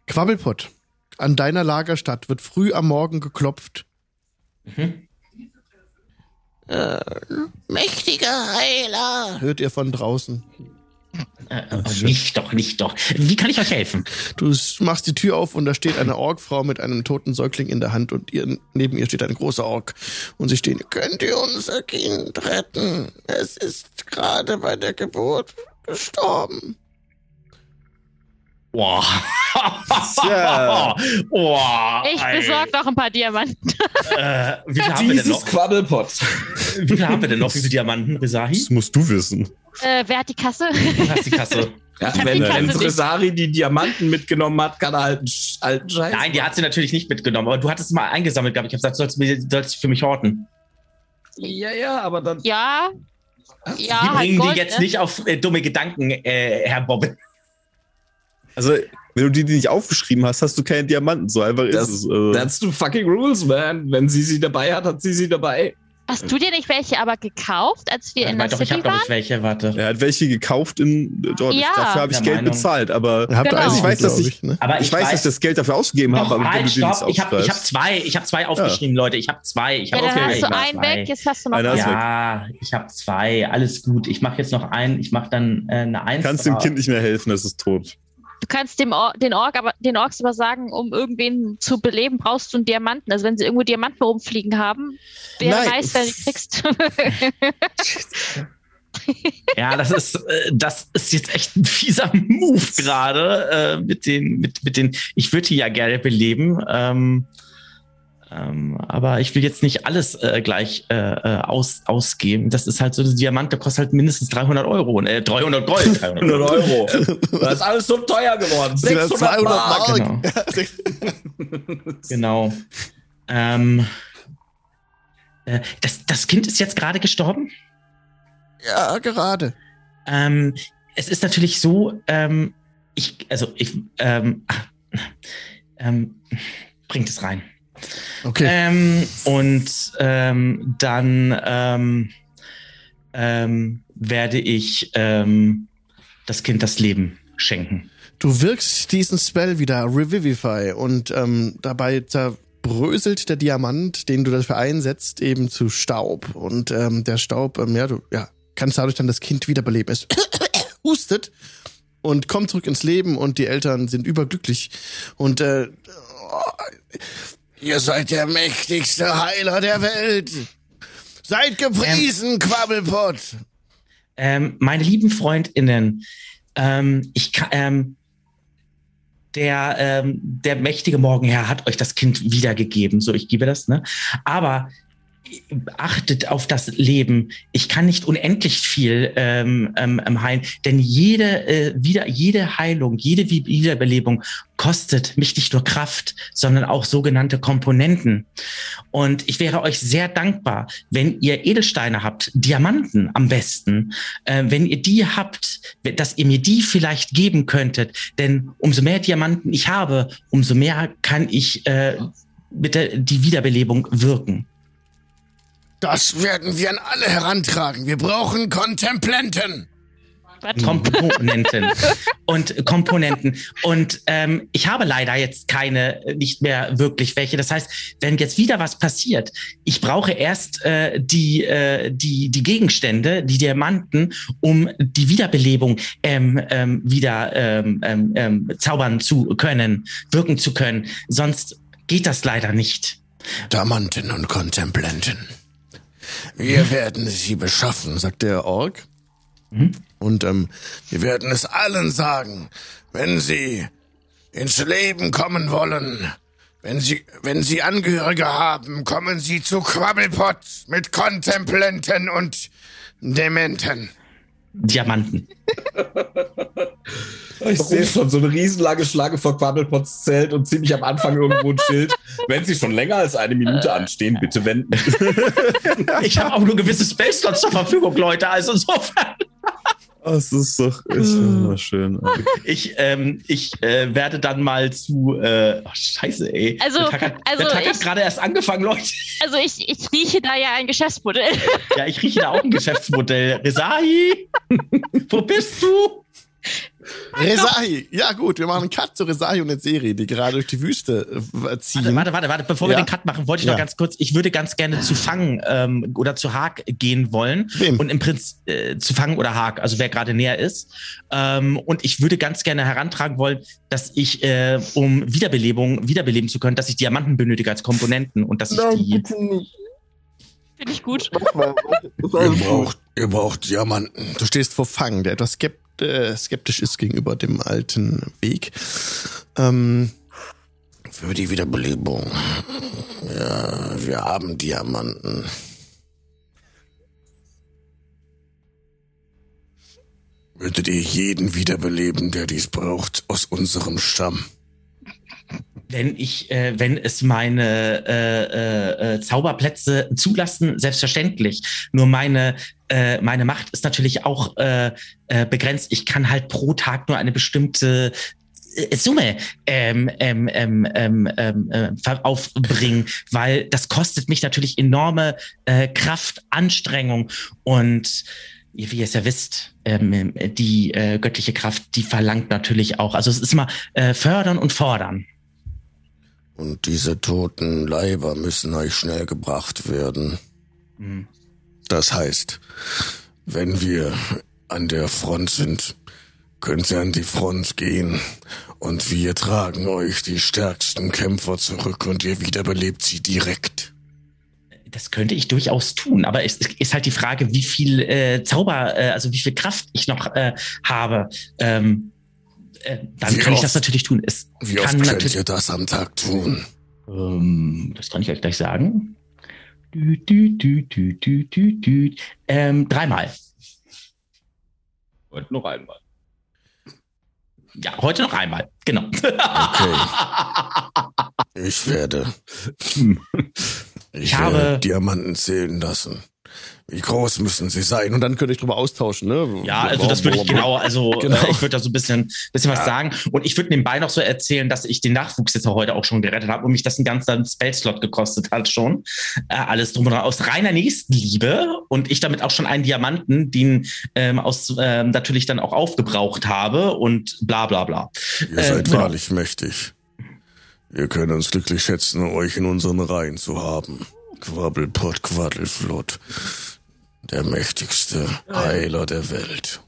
Speaker 1: Quabbelpott. An deiner Lagerstadt wird früh am Morgen geklopft.
Speaker 2: Mhm.
Speaker 6: Mächtiger Heiler.
Speaker 1: Hört ihr von draußen.
Speaker 2: Äh, oh, nicht doch, nicht doch. Wie kann ich euch helfen?
Speaker 1: Du machst die Tür auf und da steht eine Orkfrau mit einem toten Säugling in der Hand und ihr, neben ihr steht ein großer Ork. Und sie stehen, könnt ihr unser Kind retten? Es ist gerade bei der Geburt gestorben.
Speaker 2: Boah. [laughs] Boah.
Speaker 5: Ich besorge noch ein paar Diamanten.
Speaker 2: Äh, wie viel haben wir denn
Speaker 4: Dieses
Speaker 2: noch?
Speaker 4: Quabbelpot.
Speaker 2: Wie viel haben wir denn noch? Wie viele Diamanten, Resahi?
Speaker 3: Das musst du wissen.
Speaker 5: Äh, wer hat die Kasse?
Speaker 2: Du hast die Kasse.
Speaker 4: Ja, wenn
Speaker 5: die
Speaker 4: wenn. Tresari die Diamanten mitgenommen hat, kann er halt einen alten Scheiß.
Speaker 2: Nein, die hat sie natürlich nicht mitgenommen, aber du hattest mal eingesammelt, glaube ich. Ich habe gesagt, du sollst, mir- sollst für mich horten.
Speaker 4: Ja, ja, aber dann.
Speaker 5: Ja, ja,
Speaker 2: Sie
Speaker 5: halt
Speaker 2: bringen
Speaker 5: Gold,
Speaker 2: die jetzt
Speaker 5: ne?
Speaker 2: nicht auf äh, dumme Gedanken, äh, Herr Bobbin.
Speaker 3: Also, wenn du die, die nicht aufgeschrieben hast, hast du keine Diamanten. So einfach
Speaker 4: Das,
Speaker 3: ist es. Also.
Speaker 4: that's the fucking rules, man. Wenn sie sie dabei hat, hat sie sie dabei.
Speaker 5: Hast du dir nicht welche aber gekauft, als wir
Speaker 2: Ich
Speaker 5: in der
Speaker 2: doch, ich
Speaker 5: City
Speaker 2: habe, glaube
Speaker 5: waren?
Speaker 2: ich, welche. Warte.
Speaker 3: Er hat welche gekauft in äh, dort.
Speaker 5: Ja.
Speaker 3: Dafür habe ich Geld
Speaker 2: Meinung.
Speaker 3: bezahlt, aber
Speaker 5: Genau.
Speaker 1: einige,
Speaker 3: ich weiß, dass ich-
Speaker 1: ne?
Speaker 2: Aber
Speaker 3: ich,
Speaker 2: ich,
Speaker 3: weiß, dass ich das Geld dafür ausgegeben habe, aber
Speaker 2: halt, stopp. Ich habe ich hab zwei, ich habe zwei aufgeschrieben, Leute. Ich habe zwei. Ich
Speaker 5: Ja,
Speaker 2: habe
Speaker 5: dann hast
Speaker 2: aufgeschrieben.
Speaker 5: du
Speaker 2: Ich hab
Speaker 5: einen
Speaker 2: zwei.
Speaker 5: weg, jetzt hast du noch einen.
Speaker 3: weg.
Speaker 2: Ja, ich habe zwei. Alles gut. Ich mache jetzt noch einen. Ich mache dann äh, eine Eins.
Speaker 3: Kannst dem
Speaker 2: drauf.
Speaker 3: Kind nicht mehr helfen, es ist tot.
Speaker 5: Du kannst dem Or den, Ork aber, den Orks aber sagen, um irgendwen zu beleben, brauchst du einen Diamanten. Also wenn sie irgendwo Diamanten rumfliegen haben, wäre
Speaker 3: Nein.
Speaker 5: wenn du die kriegst. [laughs]
Speaker 2: Ja, das ist, äh, das ist jetzt echt ein fieser Move gerade äh, mit den, mit, mit den. Ich würde die ja gerne beleben, ähm, ähm, aber ich will jetzt nicht alles äh, gleich äh, äh, aus, ausgeben. Das ist halt so, der Diamant, der kostet halt mindestens 300 Euro, äh, 300 Gold. [laughs] 300
Speaker 4: 100 Euro. [laughs] Das ist alles so teuer geworden.
Speaker 1: Das sind
Speaker 4: 600
Speaker 1: 200
Speaker 4: Mark.
Speaker 1: Mark. [laughs]
Speaker 2: Genau. Ähm, äh, das, das Kind ist jetzt gerade gestorben.
Speaker 1: Ja, gerade.
Speaker 2: Ähm, es ist natürlich so, ähm, ich, also ich, ähm, ah, ähm, bringt es rein.
Speaker 1: Okay.
Speaker 2: Ähm, und ähm, dann ähm, ähm, werde ich ähm, das Kind das Leben schenken.
Speaker 1: Du wirkst diesen Spell wieder, Revivify, und dabei zerbröselt der Diamant, den du dafür einsetzt, eben zu Staub. Und der Staub, ähm, ja, du ja, kannst dadurch dann das Kind wiederbeleben. Es [coughs] hustet und kommt zurück ins Leben und die Eltern sind überglücklich. Und äh, ihr seid der mächtigste Heiler der Welt. Seid gepriesen, Quabbelpot.
Speaker 2: Ähm, meine lieben FreundInnen, ähm, ich kann, ähm, der, ähm, der mächtige Morgenherr hat euch das Kind wiedergegeben, so ich gebe das, ne? Aber achtet auf das Leben. Ich kann nicht unendlich viel ähm, ähm, ähm, heilen, denn jede äh, wieder jede Heilung, jede Wi- Wiederbelebung kostet mich nicht nur Kraft, sondern auch sogenannte Komponenten. Und ich wäre euch sehr dankbar, wenn ihr Edelsteine habt, Diamanten am besten, äh, wenn ihr die habt, dass ihr mir die vielleicht geben könntet. Denn umso mehr Diamanten ich habe, umso mehr kann ich äh, mit der, die Wiederbelebung wirken.
Speaker 6: Das werden wir an alle herantragen. Wir brauchen Kontemplenten.
Speaker 5: Was?
Speaker 2: Komponenten [laughs] und Komponenten. Und ähm, ich habe leider jetzt keine, äh, nicht mehr wirklich welche. Das heißt, wenn jetzt wieder was passiert, ich brauche erst äh, die, äh, die, die Gegenstände, die Diamanten, um die Wiederbelebung ähm, ähm, wieder ähm, ähm, ähm, zaubern zu können, wirken zu können. Sonst geht das leider nicht.
Speaker 6: Diamanten und Kontemplenten. Wir werden sie beschaffen.
Speaker 1: sagt der Ork.
Speaker 2: Mhm.
Speaker 1: Und ähm,
Speaker 6: Wir werden es allen sagen, wenn sie ins Leben kommen wollen. Wenn sie, wenn sie Angehörige haben, kommen sie zu Quabbelpot mit Kontemplenten und Dementen.
Speaker 2: Diamanten.
Speaker 4: Ich sehe schon so eine riesenlange Schlange vor Quabbelpots Zelt und ziemlich am Anfang irgendwo ein Schild. Wenn sie schon länger als eine Minute anstehen, bitte wenden.
Speaker 2: Ich habe auch nur gewisse Spellslots zur Verfügung, Leute. Also insofern.
Speaker 3: Oh, es ist doch ist immer schön.
Speaker 2: Ich, ähm, ich äh, werde dann mal zu. Äh, oh, scheiße, ey.
Speaker 5: Also-
Speaker 2: der Tag hat,
Speaker 5: also
Speaker 2: der Tag hat
Speaker 5: ich-
Speaker 2: gerade erst angefangen, Leute.
Speaker 5: Also ich, ich rieche da ja ein Geschäftsmodell.
Speaker 2: Ja, ich rieche da auch ein Geschäftsmodell. Resai, wo bist du?
Speaker 1: Resahi. Ja gut, wir machen einen Cut zu Resahi und der Serie, die gerade durch die Wüste äh, ziehen.
Speaker 2: Warte, warte, warte, warte. Bevor wir
Speaker 1: Ja.
Speaker 2: den Cut machen, wollte ich
Speaker 1: Ja.
Speaker 2: noch ganz kurz. Ich würde ganz gerne zu Fang ähm, oder zu Haag gehen wollen.
Speaker 1: Wem?
Speaker 2: Und im Prinzip äh, zu Fang oder Haag, also wer gerade näher ist. Ähm, und ich würde ganz gerne herantragen wollen, dass ich, äh, um Wiederbelebung, wiederbeleben zu können, dass ich Diamanten benötige als Komponenten und dass ich die.
Speaker 5: Finde ich gut.
Speaker 6: Ihr braucht, ihr braucht Diamanten.
Speaker 1: Du stehst vor Fang, der etwas skept äh, skeptisch ist gegenüber dem alten Weg. Ähm,
Speaker 6: Für die Wiederbelebung. Ja, wir haben Diamanten. Würdet ihr jeden wiederbeleben, der dies braucht, aus unserem Stamm?
Speaker 2: Wenn ich, äh, wenn es meine äh, äh, äh, Zauberplätze zulassen, selbstverständlich. Nur meine äh, meine Macht ist natürlich auch äh, äh, begrenzt. Ich kann halt pro Tag nur eine bestimmte äh, Summe ähm, ähm, ähm, ähm, ähm, äh, aufbringen, weil das kostet mich natürlich enorme äh, Kraft, Anstrengung und wie ihr es ja wisst, ähm, die äh, göttliche Kraft, die verlangt natürlich auch. Also es ist immer äh, fördern und fordern.
Speaker 6: Und diese toten Leiber müssen euch schnell gebracht werden.
Speaker 2: Hm.
Speaker 6: Das heißt, wenn wir an der Front sind, könnt ihr an die Front gehen und wir tragen euch die stärksten Kämpfer zurück und ihr wiederbelebt sie direkt.
Speaker 2: Das könnte ich durchaus tun, aber es ist halt die Frage, wie viel äh, Zauber, äh, also wie viel Kraft ich noch äh, habe. Ähm, äh, dann
Speaker 6: Wie
Speaker 2: kann ich
Speaker 6: oft-
Speaker 2: das natürlich tun. Es
Speaker 6: Wie oft
Speaker 2: kann
Speaker 6: könnt
Speaker 2: natürlich,
Speaker 6: ihr das am Tag tun?
Speaker 2: ähm, das kann ich euch gleich sagen. Dü, dü, dü, dü, dü, dü, dü. Ähm, dreimal.
Speaker 4: Und noch einmal.
Speaker 2: Ja, heute noch einmal. Genau. [laughs]
Speaker 6: Ich werde. Ich,
Speaker 2: Ich habe-
Speaker 6: werde Diamanten zählen lassen. Wie groß müssen sie sein?
Speaker 1: Und dann könnt ihr euch drüber austauschen, ne?
Speaker 2: Ja, also das würde ich genau, also
Speaker 1: Genau.
Speaker 2: Äh, ich würde da so ein bisschen, bisschen was sagen. Und ich würde nebenbei noch so erzählen, dass ich den Nachwuchs jetzt heute auch schon gerettet habe und mich das ein ganzer Spellslot gekostet hat schon. Äh, alles drum und dran aus reiner Nächstenliebe und ich damit auch schon einen Diamanten, den ähm, aus ähm, natürlich dann auch aufgebraucht habe und bla bla bla.
Speaker 6: Ihr
Speaker 2: Äh,
Speaker 6: seid
Speaker 2: genau.
Speaker 6: wahrlich mächtig. Wir können uns glücklich schätzen, euch in unseren Reihen zu haben. Quabbelpott, Quaddelflott. Der mächtigste Heiler der Welt.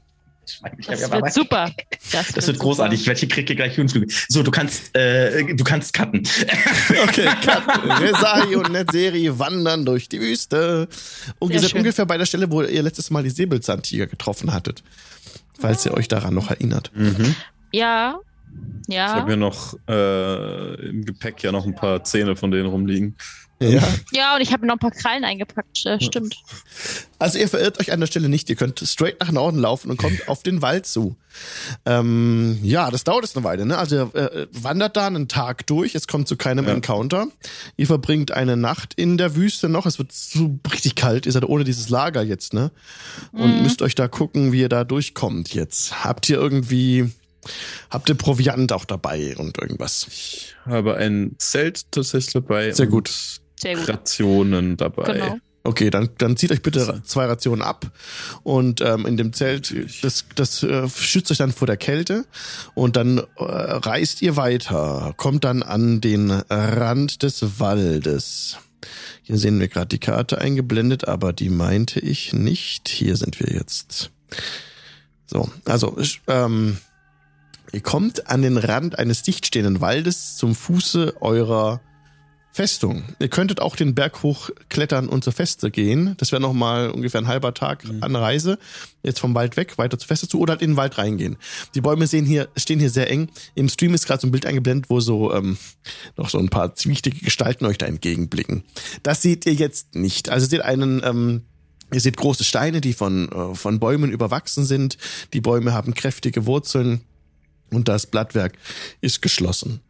Speaker 5: Das wird super. Das,
Speaker 2: Das wird großartig. Ich werde hier kriege gleich Höhenflüge. So, du kannst, äh, du kannst cutten. [laughs]
Speaker 1: Okay, Cut. Resari und Netzeri wandern durch die Wüste. Und ihr seid ungefähr bei der Stelle, wo ihr letztes Mal die Säbelzahntiger getroffen hattet. Falls ihr euch daran noch erinnert.
Speaker 3: Mhm.
Speaker 5: Ja.
Speaker 3: Ich
Speaker 5: Ja.
Speaker 3: habe mir noch äh, im Gepäck ja noch ein paar Zähne von denen rumliegen.
Speaker 1: Ja.
Speaker 5: Ja, und ich habe noch ein paar Krallen eingepackt. Äh, stimmt.
Speaker 1: Also ihr verirrt euch an der Stelle nicht. Ihr könnt straight nach Norden laufen und kommt auf den Wald zu. Ähm, ja, das dauert jetzt eine Weile. Ne? Also ihr äh, wandert da einen Tag durch. Es kommt zu keinem
Speaker 3: Ja.
Speaker 1: Encounter. Ihr verbringt eine Nacht in der Wüste noch. Es wird so richtig kalt. Ihr seid ohne dieses Lager jetzt, ne? Und
Speaker 5: Mhm.
Speaker 1: müsst euch da gucken, wie ihr da durchkommt jetzt. Habt ihr irgendwie, habt ihr Proviant auch dabei und irgendwas?
Speaker 3: Ich habe ein Zelt tatsächlich dabei.
Speaker 1: Sehr
Speaker 3: und
Speaker 1: gut.
Speaker 5: Sehr gut.
Speaker 3: Rationen dabei.
Speaker 5: Genau.
Speaker 1: Okay, dann, dann zieht euch bitte zwei Rationen ab und ähm, in dem Zelt, das, das äh, schützt euch dann vor der Kälte und dann äh, reist ihr weiter, kommt dann an den Rand des Waldes. Hier sehen wir gerade die Karte eingeblendet, aber die meinte ich nicht. Hier sind wir jetzt. So, also ähm, ihr kommt an den Rand eines dichtstehenden Waldes zum Fuße eurer Festung. Ihr könntet auch den Berg hochklettern und zur Feste gehen. Das wäre nochmal ungefähr ein halber Tag an Reise. Jetzt vom Wald weg, weiter zur Feste zu oder halt in den Wald reingehen. Die Bäume sehen hier, stehen hier sehr eng. Im Stream ist gerade so ein Bild eingeblendet, wo so ähm, noch so ein paar zwiechtige Gestalten euch da entgegenblicken. Das seht ihr jetzt nicht. Also ihr seht einen ähm, Ihr seht große Steine, die von, äh, von Bäumen überwachsen sind. Die Bäume haben kräftige Wurzeln und das Blattwerk ist geschlossen.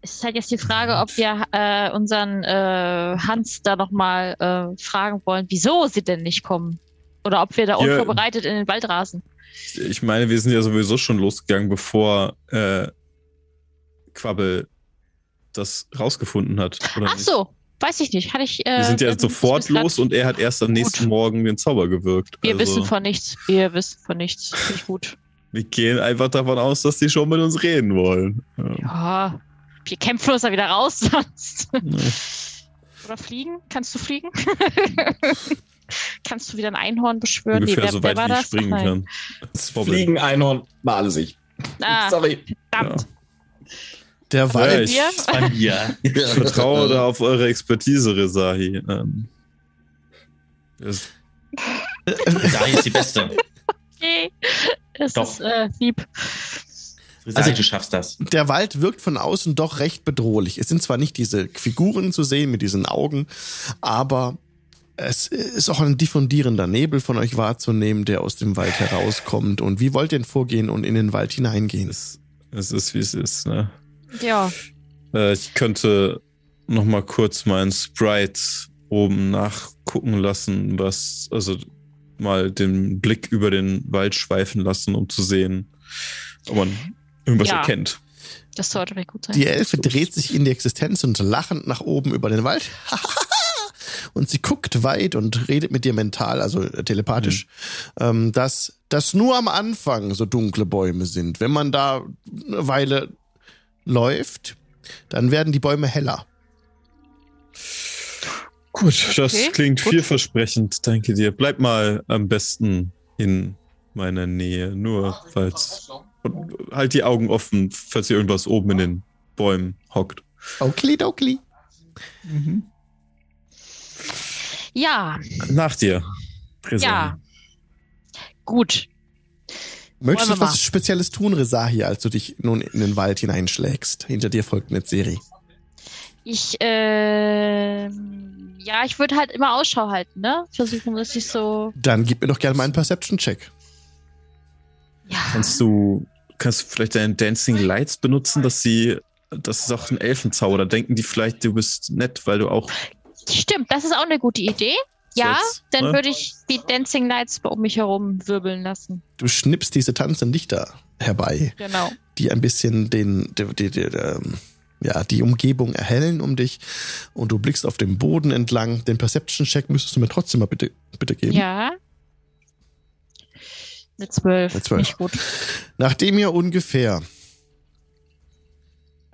Speaker 5: Es ist halt jetzt die Frage, ob wir äh, unseren äh, Hans da nochmal äh, fragen wollen, wieso sie denn nicht kommen. Oder ob wir da
Speaker 3: Ja.
Speaker 5: unvorbereitet in den Wald rasen.
Speaker 3: Ich meine, wir sind ja sowieso schon losgegangen, bevor äh, Quabbel das rausgefunden hat.
Speaker 5: Ach
Speaker 3: nicht?
Speaker 5: so, weiß ich nicht. Hatte ich. Äh,
Speaker 3: Wir sind ja sofort los und er hat erst am nächsten
Speaker 5: Gut.
Speaker 3: Morgen den Zauber gewirkt.
Speaker 5: Wir
Speaker 3: Also,
Speaker 5: wissen von nichts. Wir wissen von nichts. Finde ich gut.
Speaker 3: Wir gehen einfach davon aus, dass die schon mit uns reden wollen. Ja.
Speaker 5: Ja. Uns da wieder raus [laughs] sonst.
Speaker 3: Ja.
Speaker 5: Oder fliegen? Kannst du fliegen? [laughs] Kannst du wieder ein Einhorn beschwören?
Speaker 3: Ungefähr
Speaker 5: wer,
Speaker 3: so weit, wie ich
Speaker 5: das?
Speaker 3: springen
Speaker 5: nein.
Speaker 3: kann.
Speaker 4: Das. Fliegen, Einhorn, mal alles ich.
Speaker 5: Ah,
Speaker 4: Sorry.
Speaker 5: verdammt.
Speaker 1: Der
Speaker 3: Ja,
Speaker 1: Wald,
Speaker 3: ich
Speaker 5: Wir?
Speaker 2: Bei mir.
Speaker 3: ich vertraue da auf eure Expertise, Resahi. Ähm, das,
Speaker 2: Da ist die Beste. [laughs]
Speaker 5: Okay. Das
Speaker 2: Doch.
Speaker 5: ist äh, lieb.
Speaker 2: Also, du schaffst das.
Speaker 1: der Wald wirkt von außen doch recht bedrohlich. Es sind zwar nicht diese Figuren zu sehen mit diesen Augen, aber es ist auch ein diffundierender Nebel von euch wahrzunehmen, der aus dem Wald herauskommt. Und wie wollt ihr denn vorgehen und in den Wald hineingehen?
Speaker 3: es, es ist, wie es ist. Ne?
Speaker 5: Ja,
Speaker 3: Äh, ich könnte noch mal kurz meinen Sprite oben nachgucken lassen, was, also mal den Blick über den Wald schweifen lassen, um zu sehen, ob man irgendwas
Speaker 5: Ja.
Speaker 3: erkennt.
Speaker 5: das sollte recht gut sein.
Speaker 1: Die Elfe dreht sich in die Existenz und lachend nach oben über den Wald. [laughs] und sie guckt weit und redet mit dir mental, also äh, telepathisch, ähm, dass das nur am Anfang so dunkle Bäume sind. Wenn man da eine Weile läuft, dann werden die Bäume heller.
Speaker 3: Gut, das
Speaker 5: Okay,
Speaker 3: klingt
Speaker 5: gut.
Speaker 3: vielversprechend, danke dir. Bleib mal am besten in meiner Nähe, nur falls. Und halt die Augen offen, falls hier irgendwas oben in den Bäumen hockt.
Speaker 1: Okli dokli.
Speaker 5: Ja,
Speaker 3: Nach dir. Rezahi.
Speaker 5: ja. Gut.
Speaker 1: Möchtest du
Speaker 5: mal.
Speaker 1: Spezielles tun, Resahi, als du dich nun in den Wald hineinschlägst? Hinter dir folgt eine Serie.
Speaker 5: Ich, ähm, ja, ich würde halt immer Ausschau halten, ne? Versuchen, dass ich so,
Speaker 1: Dann gib mir doch gerne mal einen Perception-Check.
Speaker 5: ja.
Speaker 3: Kannst du, kannst du vielleicht deine Dancing Lights benutzen, dass sie, das ist auch ein Elfenzauber, da denken die vielleicht, du bist nett, weil du auch.
Speaker 5: Stimmt, das ist auch eine gute Idee. Ja,
Speaker 3: als,
Speaker 5: dann
Speaker 3: ne?
Speaker 5: würde ich die Dancing Lights um mich herum wirbeln lassen.
Speaker 1: Du schnippst diese tanzenden Lichter herbei.
Speaker 5: Genau.
Speaker 1: die ein bisschen den, die, die, die, ähm, ja, die Umgebung erhellen um dich und du blickst auf den Boden entlang. Den Perception-Check müsstest du mir trotzdem mal bitte, bitte geben.
Speaker 5: Ja. Eine 12.
Speaker 1: Eine 12.
Speaker 5: Nicht gut.
Speaker 1: Nachdem ihr ungefähr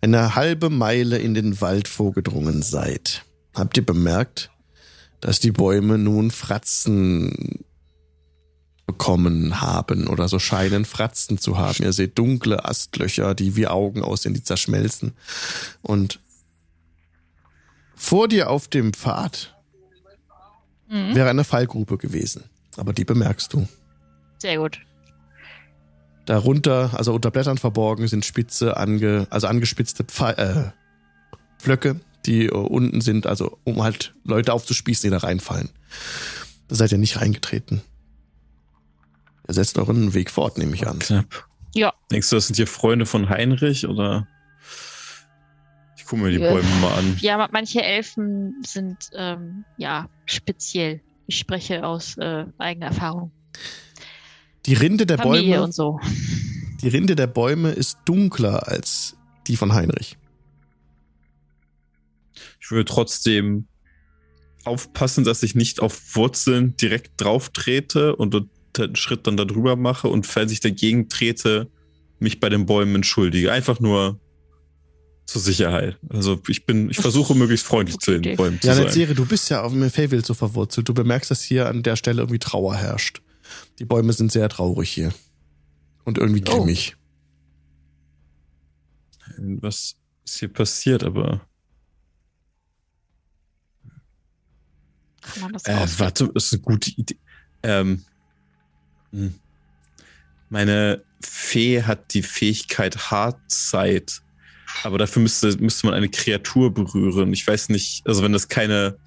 Speaker 1: eine halbe Meile in den Wald vorgedrungen seid, habt ihr bemerkt, dass die Bäume nun Fratzen bekommen haben oder so scheinen Fratzen zu haben. Ihr seht dunkle Astlöcher, die wie Augen aussehen, die zerschmelzen. Und vor dir auf dem Pfad
Speaker 5: Mhm.
Speaker 1: wäre eine Fallgrube gewesen. Aber die bemerkst du.
Speaker 5: Sehr gut.
Speaker 1: Darunter, also unter Blättern verborgen, sind spitze, ange, also angespitzte Pfe äh, Pflöcke, die äh, unten sind, also um halt Leute aufzuspießen, die da reinfallen. Da seid ihr nicht reingetreten. Ihr setzt euren Weg fort, nehme ich an.
Speaker 3: Knapp.
Speaker 5: Ja.
Speaker 3: Denkst du, das sind hier Freunde von Heinrich oder? Ich gucke mir die
Speaker 5: Ja.
Speaker 3: Bäume mal an.
Speaker 5: Ja, ma- manche Elfen sind, ähm, ja, speziell. Ich spreche aus äh, eigener Erfahrung.
Speaker 1: Die Rinde der
Speaker 5: Familie
Speaker 1: Bäume,
Speaker 5: und so. [laughs]
Speaker 1: die Rinde der Bäume ist dunkler als die von Heinrich.
Speaker 3: Ich würde trotzdem aufpassen, dass ich nicht auf Wurzeln direkt drauf trete und einen Schritt dann darüber mache und falls ich dagegen trete, mich bei den Bäumen entschuldige. Einfach nur zur Sicherheit. Also ich bin, ich versuche [laughs] möglichst freundlich zu den. Bäumen zu
Speaker 1: Ja,
Speaker 3: sein.
Speaker 1: Netzere, du bist ja auf dem Feywild so verwurzelt. Du bemerkst, dass hier an der Stelle irgendwie Trauer herrscht. Die Bäume sind sehr traurig hier. Und irgendwie
Speaker 5: Oh.
Speaker 1: grimmig.
Speaker 3: Was ist hier passiert, aber.
Speaker 5: Kann man das
Speaker 3: Äh, warte, das ist eine gute Idee. Ähm, hm. meine Fee hat die Fähigkeit Hartzeit, aber dafür müsste, müsste man eine Kreatur berühren. Ich weiß nicht, also wenn das keine.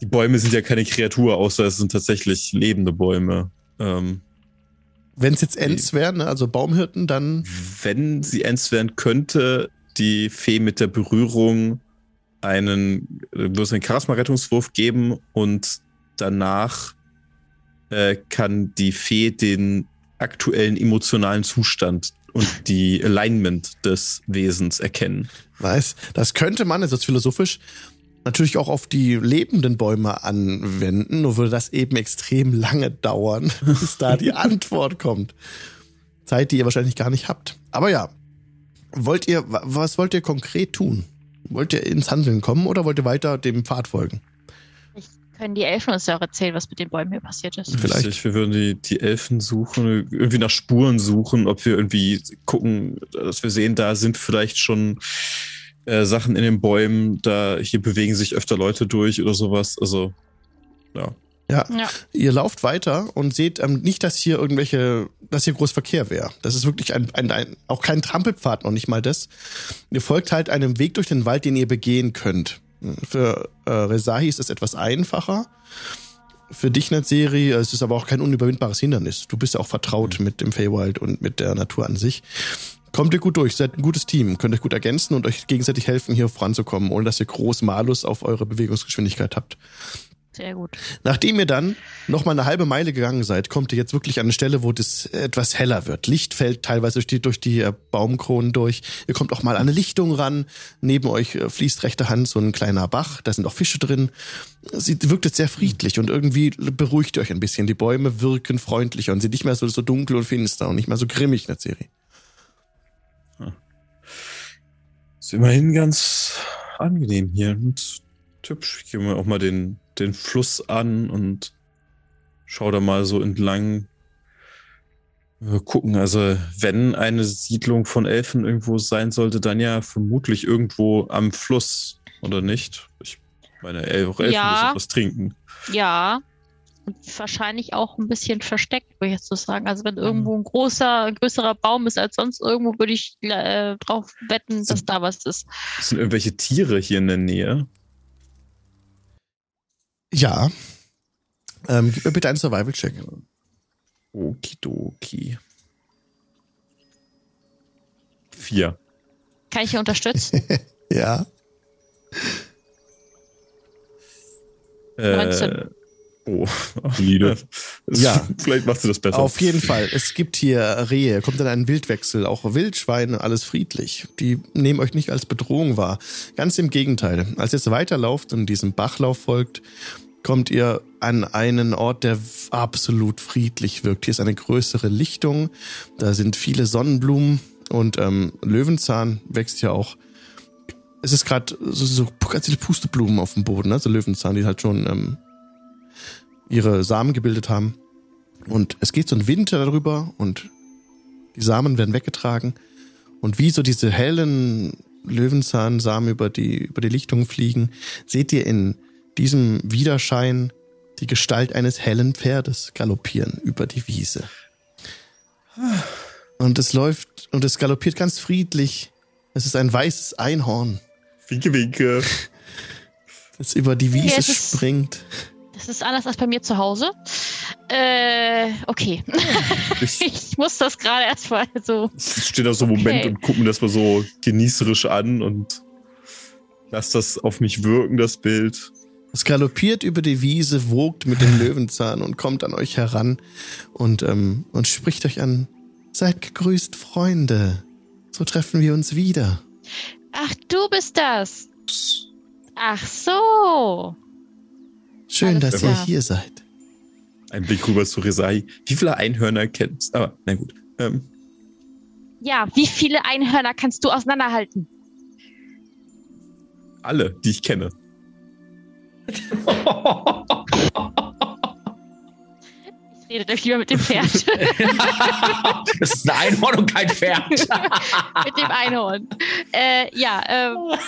Speaker 3: Die Bäume sind ja keine Kreatur, außer es sind tatsächlich lebende Bäume. Ähm,
Speaker 1: Wenn es jetzt Ents wären, ne, also Baumhirten, dann
Speaker 3: wenn sie eins werden könnte, die Fee mit der Berührung einen, äh, bloß einen Charisma-Rettungswurf geben und danach äh, kann die Fee den aktuellen emotionalen Zustand und die Alignment des Wesens erkennen.
Speaker 1: weiß, das könnte man, das ist philosophisch, natürlich auch auf die lebenden Bäume anwenden, nur würde das eben extrem lange dauern, [laughs] bis da die [laughs] Antwort kommt. Zeit, die ihr wahrscheinlich gar nicht habt. Aber ja, wollt ihr, wa- was wollt ihr konkret tun? Wollt ihr ins Handeln kommen oder wollt ihr weiter dem Pfad folgen?
Speaker 5: Können die Elfen uns ja auch erzählen, was mit den Bäumen hier passiert ist.
Speaker 1: Vielleicht.
Speaker 3: Richtig, wir würden die, die Elfen suchen, irgendwie nach Spuren suchen, ob wir irgendwie gucken, dass wir sehen, da sind vielleicht schon äh, Sachen in den Bäumen, da hier bewegen sich öfter Leute durch oder sowas. Also, ja.
Speaker 1: Ja,
Speaker 5: Ja.
Speaker 1: ihr lauft weiter und seht ähm, nicht, dass hier irgendwelche, dass hier groß Verkehr wäre. Das ist wirklich ein, ein, ein, auch kein Trampelpfad, noch nicht mal das. Ihr folgt halt einem Weg durch den Wald, den ihr begehen könnt. Für äh, Rezahi ist es etwas einfacher. Für dich, Netzeri, es ist aber auch kein unüberwindbares Hindernis. Du bist ja auch vertraut mit dem Feywild und mit der Natur an sich. Kommt ihr gut durch, seid ein gutes Team, könnt euch gut ergänzen und euch gegenseitig helfen, hier voranzukommen, ohne dass ihr groß Malus auf eure Bewegungsgeschwindigkeit habt.
Speaker 5: Sehr gut.
Speaker 1: Nachdem ihr dann noch mal eine halbe Meile gegangen seid, kommt ihr jetzt wirklich an eine Stelle, wo das etwas heller wird. Licht fällt teilweise durch die, durch die äh, Baumkronen durch. Ihr kommt auch mal an eine Lichtung ran. Neben euch äh, fließt rechte Hand so ein kleiner Bach. Da sind auch Fische drin. Sie wirkt jetzt sehr friedlich und irgendwie beruhigt ihr euch ein bisschen. Die Bäume wirken freundlicher und sind nicht mehr so, so dunkel und finster und nicht mehr so grimmig in der Serie.
Speaker 3: Ist immerhin ganz angenehm hier und hübsch. Ich gehe mir auch mal den, den Fluss an und schau da mal so entlang. Wir gucken, also wenn eine Siedlung von Elfen irgendwo sein sollte, dann ja vermutlich irgendwo am Fluss, oder nicht? Ich meine, El- auch Elfen
Speaker 5: Ja.
Speaker 3: müssen was trinken.
Speaker 5: Ja. Und wahrscheinlich auch ein bisschen versteckt, würde ich jetzt so sagen. Also wenn irgendwo ein großer, größerer Baum ist als sonst irgendwo, würde ich äh, drauf wetten, dass da was ist.
Speaker 3: Sind irgendwelche Tiere hier in der Nähe?
Speaker 1: Ja. Ähm, gib mir bitte einen Survival-Check.
Speaker 3: Okidoki. Vier.
Speaker 5: Kann ich hier unterstützen? [laughs]
Speaker 1: Ja.
Speaker 3: Äh,
Speaker 5: 19.
Speaker 3: oh. [laughs]
Speaker 4: Lieder.
Speaker 3: ja. [laughs] Vielleicht machst du das besser.
Speaker 1: Auf jeden Fall. Es gibt hier Rehe, kommt dann ein Wildwechsel, auch Wildschweine, alles friedlich. Die nehmen euch nicht als Bedrohung wahr. Ganz im Gegenteil. Als ihr weiterlauft und diesem Bachlauf folgt, kommt ihr an einen Ort, der absolut friedlich wirkt. Hier ist eine größere Lichtung, da sind viele Sonnenblumen und ähm, Löwenzahn wächst ja auch. Es ist gerade so, so ganz viele Pusteblumen auf dem Boden, also Löwenzahn, die halt schon ähm, ihre Samen gebildet haben. Und es geht so ein Wind darüber und die Samen werden weggetragen. Und wie so diese hellen Löwenzahnsamen über die, über die Lichtung fliegen, seht ihr in diesem Widerschein die Gestalt eines hellen Pferdes galoppieren über die Wiese. Und es läuft und es galoppiert ganz friedlich. Es ist ein weißes Einhorn,
Speaker 3: Winke, winke. [laughs]
Speaker 1: das über die Wiese
Speaker 5: es ist-
Speaker 1: springt.
Speaker 5: Das ist anders als bei mir zu Hause. Äh, okay.
Speaker 3: Ich, [laughs]
Speaker 5: Ich muss das gerade erstmal so.
Speaker 3: ich stehe da so einen Moment
Speaker 5: Okay.
Speaker 3: und gucke mir das mal so genießerisch an und lass das auf mich wirken, das Bild.
Speaker 1: Es galoppiert über die Wiese, wogt mit dem Löwenzahn und kommt an euch heran und, ähm, und spricht euch an. Seid gegrüßt, Freunde. So treffen wir uns wieder.
Speaker 5: Ach, du bist das. Ach so.
Speaker 1: Schön,
Speaker 5: Alles
Speaker 1: dass ihr
Speaker 5: klar.
Speaker 1: hier seid.
Speaker 3: Ein Blick rüber zu Resai. Wie viele Einhörner kennst du? Aber, na gut. Ähm,
Speaker 5: Ja, wie viele Einhörner kannst du auseinanderhalten?
Speaker 3: alle, die ich kenne.
Speaker 5: Ich rede euch lieber mit dem Pferd. [laughs]
Speaker 2: das ist ein Einhorn und kein Pferd. [laughs]
Speaker 5: mit dem Einhorn. Äh, ja, ähm. [laughs]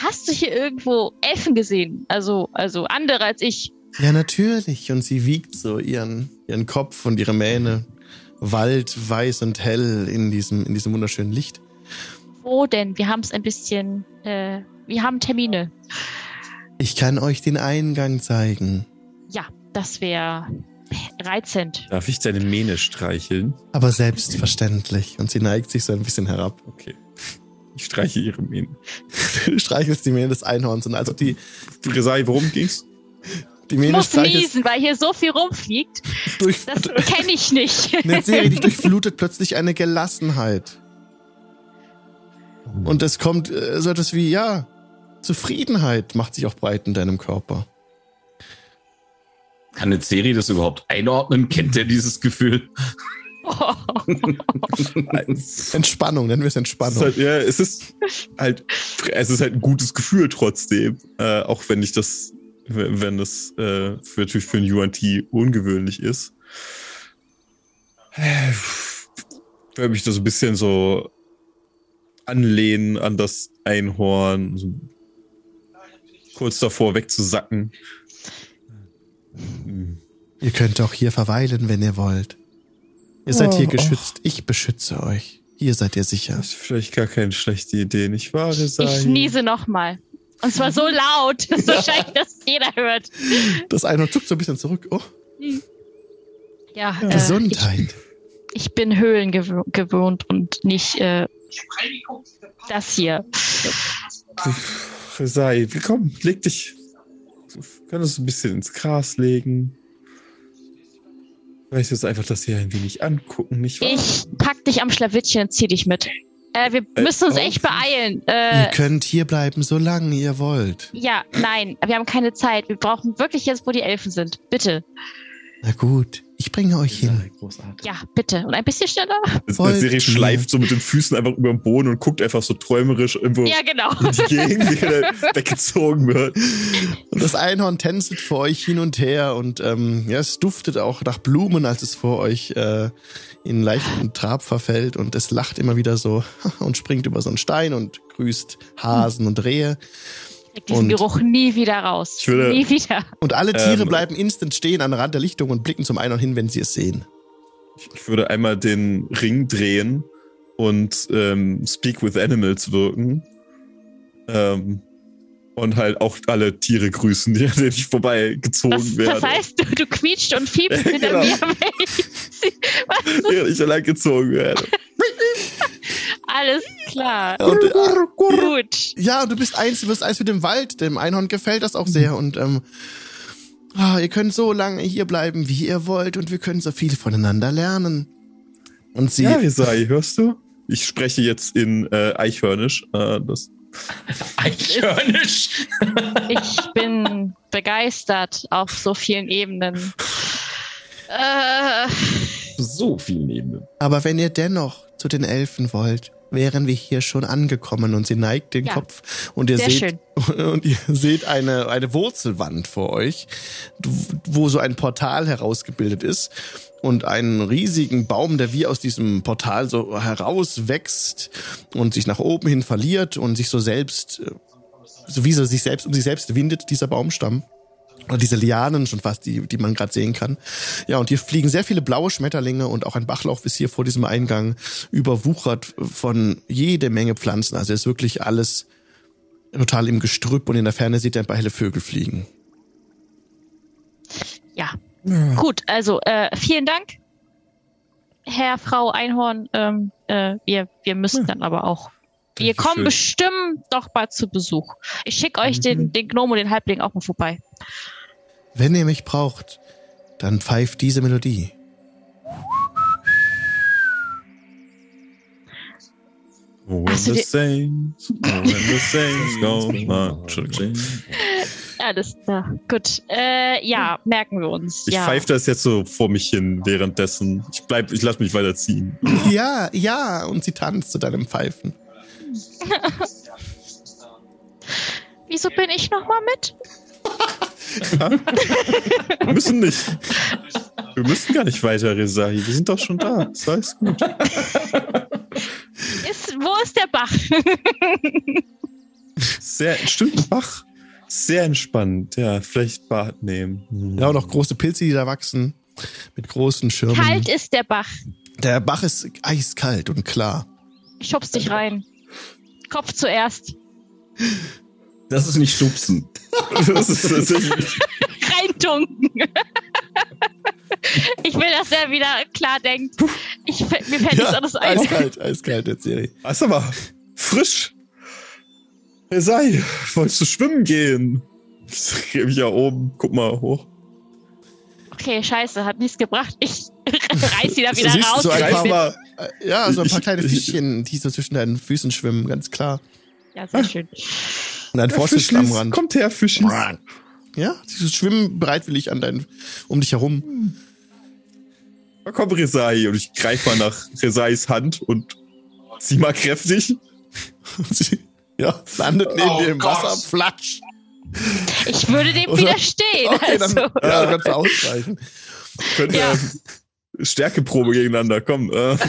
Speaker 5: Hast du hier irgendwo Elfen gesehen? Also, also andere als ich.
Speaker 1: Ja, natürlich. Und sie wiegt so ihren, ihren Kopf und ihre Mähne. Wald, weiß und hell in diesem, in diesem wunderschönen Licht.
Speaker 5: Wo denn? Wir haben es ein bisschen. Äh, wir haben Termine.
Speaker 1: Ich kann euch den Eingang zeigen.
Speaker 5: Ja, das wäre reizend.
Speaker 3: Darf ich deine Mähne streicheln?
Speaker 1: Aber selbstverständlich. Und sie neigt sich so ein bisschen herab.
Speaker 3: Okay. Ich streiche ihre Mähne.
Speaker 1: Du streichelst die Mähne des Einhorns. Und also die,
Speaker 3: Resai, worum ging's?
Speaker 1: die
Speaker 5: Ich
Speaker 1: Mähne
Speaker 5: muss
Speaker 1: streichelst
Speaker 5: niesen, weil hier so viel rumfliegt.
Speaker 1: durch.
Speaker 5: Das kenne ich nicht. [laughs]
Speaker 1: Eine Serie, dich durchflutet plötzlich eine Gelassenheit. Und es kommt äh, so etwas wie, ja, Zufriedenheit macht sich auch breit in deinem Körper.
Speaker 4: Kann eine Serie das überhaupt einordnen? Kennt der dieses Gefühl? [laughs]
Speaker 1: Entspannung, nennen wir es
Speaker 3: Es ist
Speaker 1: Entspannung.
Speaker 3: halt, ja, es ist halt, es ist halt ein gutes Gefühl trotzdem, äh, auch wenn ich das, wenn wenn das äh, für, natürlich für ein UNT ungewöhnlich ist. Äh, Würde mich da so ein bisschen so anlehnen an das Einhorn, so kurz davor wegzusacken. Hm.
Speaker 1: Ihr könnt auch hier verweilen, wenn ihr wollt. Ihr seid hier
Speaker 3: Oh,
Speaker 1: geschützt. Ich beschütze euch. Hier seid ihr sicher.
Speaker 3: Das ist vielleicht gar keine schlechte Idee, nicht wahr, Resai?
Speaker 5: Ich niese nochmal. Und zwar so laut, dass wahrscheinlich das jeder hört.
Speaker 1: Das Einhorn zuckt so ein bisschen zurück. Oh,
Speaker 5: Ja, äh,
Speaker 1: Gesundheit.
Speaker 5: Ich, Ich bin Höhlen gewö gewohnt und nicht äh, das hier.
Speaker 3: Sei, komm, leg dich. Du könntest ein bisschen ins Gras legen. Vielleicht ist einfach das hier ein wenig angucken, nicht wahr?
Speaker 5: Ich pack dich am Schlawittchen und zieh dich mit. Äh, wir
Speaker 3: Äh,
Speaker 5: müssen uns
Speaker 3: auf-
Speaker 5: echt beeilen.
Speaker 1: Ihr
Speaker 5: Äh,
Speaker 1: könnt hier bleiben, solange ihr wollt.
Speaker 5: ja, nein, wir haben keine Zeit. Wir brauchen wirklich jetzt, wo die Elfen sind. Bitte.
Speaker 1: Na gut, ich bringe euch hin.
Speaker 2: Großartig.
Speaker 5: Ja, bitte. Und ein bisschen schneller.
Speaker 1: Ihr-
Speaker 3: schleift so mit den Füßen einfach über den Boden und guckt einfach so träumerisch irgendwo
Speaker 5: Ja, genau.
Speaker 3: in die Gegend, weggezogen wird.
Speaker 1: Und das Einhorn tänzelt vor euch hin und her und ähm, ja, es duftet auch nach Blumen, als es vor euch äh, in leichten Trab verfällt und es lacht immer wieder so [laughs] und springt über so einen Stein und grüßt Hasen und Rehe.
Speaker 5: Krieg diesen
Speaker 1: Und-
Speaker 5: Geruch nie wieder raus.
Speaker 3: Ich würde-
Speaker 5: nie wieder.
Speaker 1: Und alle Tiere
Speaker 3: Ähm.
Speaker 1: bleiben instant stehen an der Rand der Lichtung und blicken zum Einhorn hin, wenn sie es sehen.
Speaker 3: Ich würde einmal den Ring drehen und ähm, Speak with Animals wirken. Ähm, und halt auch alle Tiere grüßen, [laughs] die an denen ich vorbeigezogen
Speaker 5: Was,
Speaker 3: werde.
Speaker 5: das heißt, du, du quietscht und [laughs] fiebst hinter
Speaker 3: genau.
Speaker 5: mir. wenn ich Was?
Speaker 3: Während ich allein gezogen werde.
Speaker 5: Alles klar.
Speaker 1: Und, äh,
Speaker 5: Gut.
Speaker 1: Ja, und du bist eins, du wirst eins mit dem Wald. Dem Einhorn gefällt das auch sehr. Und ähm, ah, ihr könnt so lange hier bleiben, wie ihr wollt, und wir können so viel voneinander lernen. Und sie,
Speaker 3: Ja, Risai, hörst du? Ich spreche jetzt in äh, Eichhörnisch. Äh, das [laughs]
Speaker 2: Eichhörnisch.
Speaker 5: Ich bin begeistert auf so vielen Ebenen. Äh,
Speaker 4: So viel Nebel.
Speaker 1: aber wenn ihr dennoch zu den Elfen wollt, wären wir hier schon angekommen. Und sie neigt den
Speaker 5: Ja.
Speaker 1: Kopf und ihr
Speaker 5: Sehr
Speaker 1: seht [laughs] und ihr seht eine eine Wurzelwand vor euch, wo so ein Portal herausgebildet ist und einen riesigen Baum, der wie aus diesem Portal so herauswächst und sich nach oben hin verliert und sich so selbst, äh, so wie so sich selbst um sich selbst windet, dieser Baumstamm. Oder diese Lianen schon fast, die, die man gerade sehen kann. Ja, und hier fliegen sehr viele blaue Schmetterlinge und auch ein Bachlauf ist hier vor diesem Eingang überwuchert von jede Menge Pflanzen. Also ist wirklich alles total im Gestrüpp und in der Ferne seht ihr ein paar helle Vögel fliegen.
Speaker 5: ja. Gut, also äh, vielen Dank, Herr, Frau Einhorn. Ähm, äh, wir, wir müssen dann aber auch. Wir kommen bestimmt doch bald zu Besuch. Ich schicke euch den, den Gnom und den Halbling auch mal vorbei.
Speaker 1: Wenn ihr mich braucht, dann pfeift diese Melodie.
Speaker 3: When the saints, when the saints go marching.
Speaker 5: Alles klar. Gut. Äh, ja, merken wir uns.
Speaker 3: Ich
Speaker 5: ja.
Speaker 3: pfeife das jetzt so vor mich hin währenddessen. Ich bleib, ich lasse mich weiterziehen.
Speaker 1: Ja, ja, und sie tanzt zu deinem Pfeifen. [laughs]
Speaker 5: Wieso bin ich noch mal mit? [laughs]
Speaker 3: Wir müssen nicht. Wir müssen gar nicht weiter, Rezahi. Wir sind doch schon da. Ist alles gut.
Speaker 5: Ist, wo ist der Bach?
Speaker 3: Sehr, stimmt, ein Bach. Sehr entspannt. Ja, vielleicht Bad nehmen. Hm.
Speaker 1: Ja, und auch große Pilze, die da wachsen. Mit großen Schirmen.
Speaker 5: Kalt ist der Bach.
Speaker 1: Der Bach ist eiskalt und klar.
Speaker 5: Ich schubst dich rein. Kopf zuerst.
Speaker 4: Das ist nicht Schubsen.
Speaker 3: Das ist tatsächlich. [laughs]
Speaker 5: Reintunken. ich will, dass er wieder klar denkt. Ich, mir fällt nichts anderes ein.
Speaker 1: eiskalt, eiskalt, der Serie.
Speaker 3: Das ist aber frisch. Rezahi, wolltest du schwimmen gehen? Ich gebe mich ja oben. Guck mal hoch.
Speaker 5: Okay, scheiße, hat nichts gebracht. Ich [laughs] reiß ihn da wieder
Speaker 1: siehst
Speaker 5: raus.
Speaker 1: so ein paar-
Speaker 3: mal.
Speaker 1: Äh, Ja, so ein paar
Speaker 3: Ich- [laughs]
Speaker 1: kleine Fischchen, die so zwischen deinen Füßen schwimmen, ganz klar.
Speaker 5: Ja, sehr schön.
Speaker 1: Und ein
Speaker 3: Ja,
Speaker 1: Frosch ist am Rand.
Speaker 3: Kommt her, Fischis.
Speaker 1: Ja, sie schwimmen bereitwillig an dein, um dich herum.
Speaker 3: Da kommt Resai und ich greife mal nach Resais Hand und zieh mal kräftig.
Speaker 1: Und [laughs] sie, ja, landet neben
Speaker 2: Oh
Speaker 1: dir im
Speaker 2: Gott.
Speaker 1: Wasser, flatsch.
Speaker 5: Ich würde dem widerstehen.
Speaker 1: Okay, dann,
Speaker 5: also.
Speaker 1: ja, dann kannst du ausweichen.
Speaker 3: Könnt ihr
Speaker 5: Ja.
Speaker 3: Stärkeprobe gegeneinander, komm. Äh, [laughs]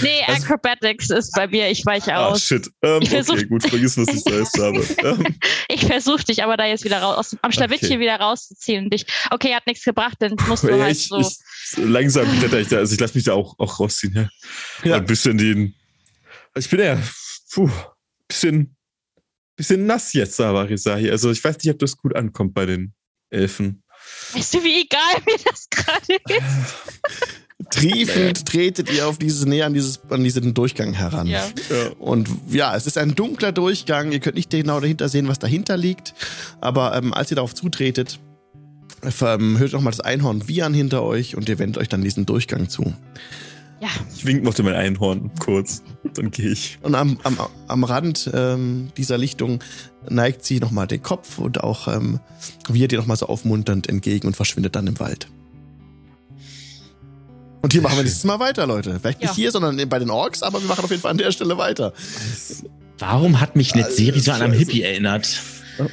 Speaker 5: Nee, Acrobatics ist bei mir. Ich weiche
Speaker 3: ah,
Speaker 5: aus.
Speaker 3: shit. Ähm,
Speaker 5: Ich versuch-
Speaker 3: okay, gut, vergiss, was ich da jetzt habe. Ähm, [laughs]
Speaker 5: Ich versuche dich aber da jetzt wieder raus, aus, am Schlawittchen
Speaker 3: Okay.
Speaker 5: wieder rauszuziehen. Und dich, okay, hat nichts gebracht, dann musst du
Speaker 3: ja,
Speaker 5: halt
Speaker 3: ich,
Speaker 5: so.
Speaker 3: ich, langsam kletter ich da, also ich lasse mich da auch, auch rausziehen. Ja.
Speaker 1: Ja.
Speaker 3: Ein bisschen den. Ich bin ja, puh, bisschen, bisschen nass jetzt, aber Resai. Also ich weiß nicht, ob das gut ankommt bei den Elfen.
Speaker 5: Weißt du, wie egal mir das gerade ist? [laughs]
Speaker 1: Triefend tretet ihr auf dieses näher an, dieses, an diesen Durchgang heran.
Speaker 5: Ja.
Speaker 1: Und ja, es ist ein dunkler Durchgang. Ihr könnt nicht genau dahinter sehen, was dahinter liegt. Aber ähm, als ihr darauf zutretet, ähm, hört nochmal das Einhorn Vian hinter euch und ihr wendet euch dann diesen Durchgang zu.
Speaker 5: Ja.
Speaker 3: Ich wink noch mein Einhorn kurz. Dann gehe ich.
Speaker 1: Und am, am, am Rand ähm, dieser Lichtung neigt sie nochmal den Kopf und auch ähm, wir dir nochmal so aufmunternd entgegen und verschwindet dann im Wald. Und hier machen wir nächstes Mal weiter, Leute. Vielleicht nicht
Speaker 5: Ja.
Speaker 1: hier, sondern bei den Orks, aber wir machen auf jeden Fall an der Stelle weiter.
Speaker 2: Warum hat mich Netzeri so an einem. Hippie erinnert? [laughs] oh,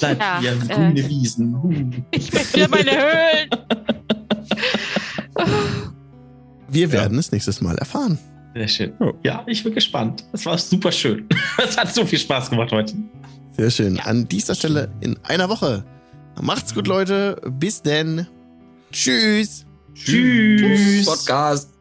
Speaker 2: bleibt
Speaker 5: Ja,
Speaker 2: hier,
Speaker 5: äh.
Speaker 2: grüne Wiesen. Hm.
Speaker 5: Ich möchte wieder meine Höhlen.
Speaker 1: Wir werden es nächstes Mal erfahren.
Speaker 2: Sehr schön.
Speaker 3: Ja.
Speaker 2: Ja, ich bin gespannt. Es war super schön. [laughs] Es hat so viel Spaß gemacht heute.
Speaker 1: Sehr schön. An dieser Stelle in einer Woche. Macht's gut, Leute. Bis denn. Tschüss.
Speaker 2: Tschüss.
Speaker 4: Podcast.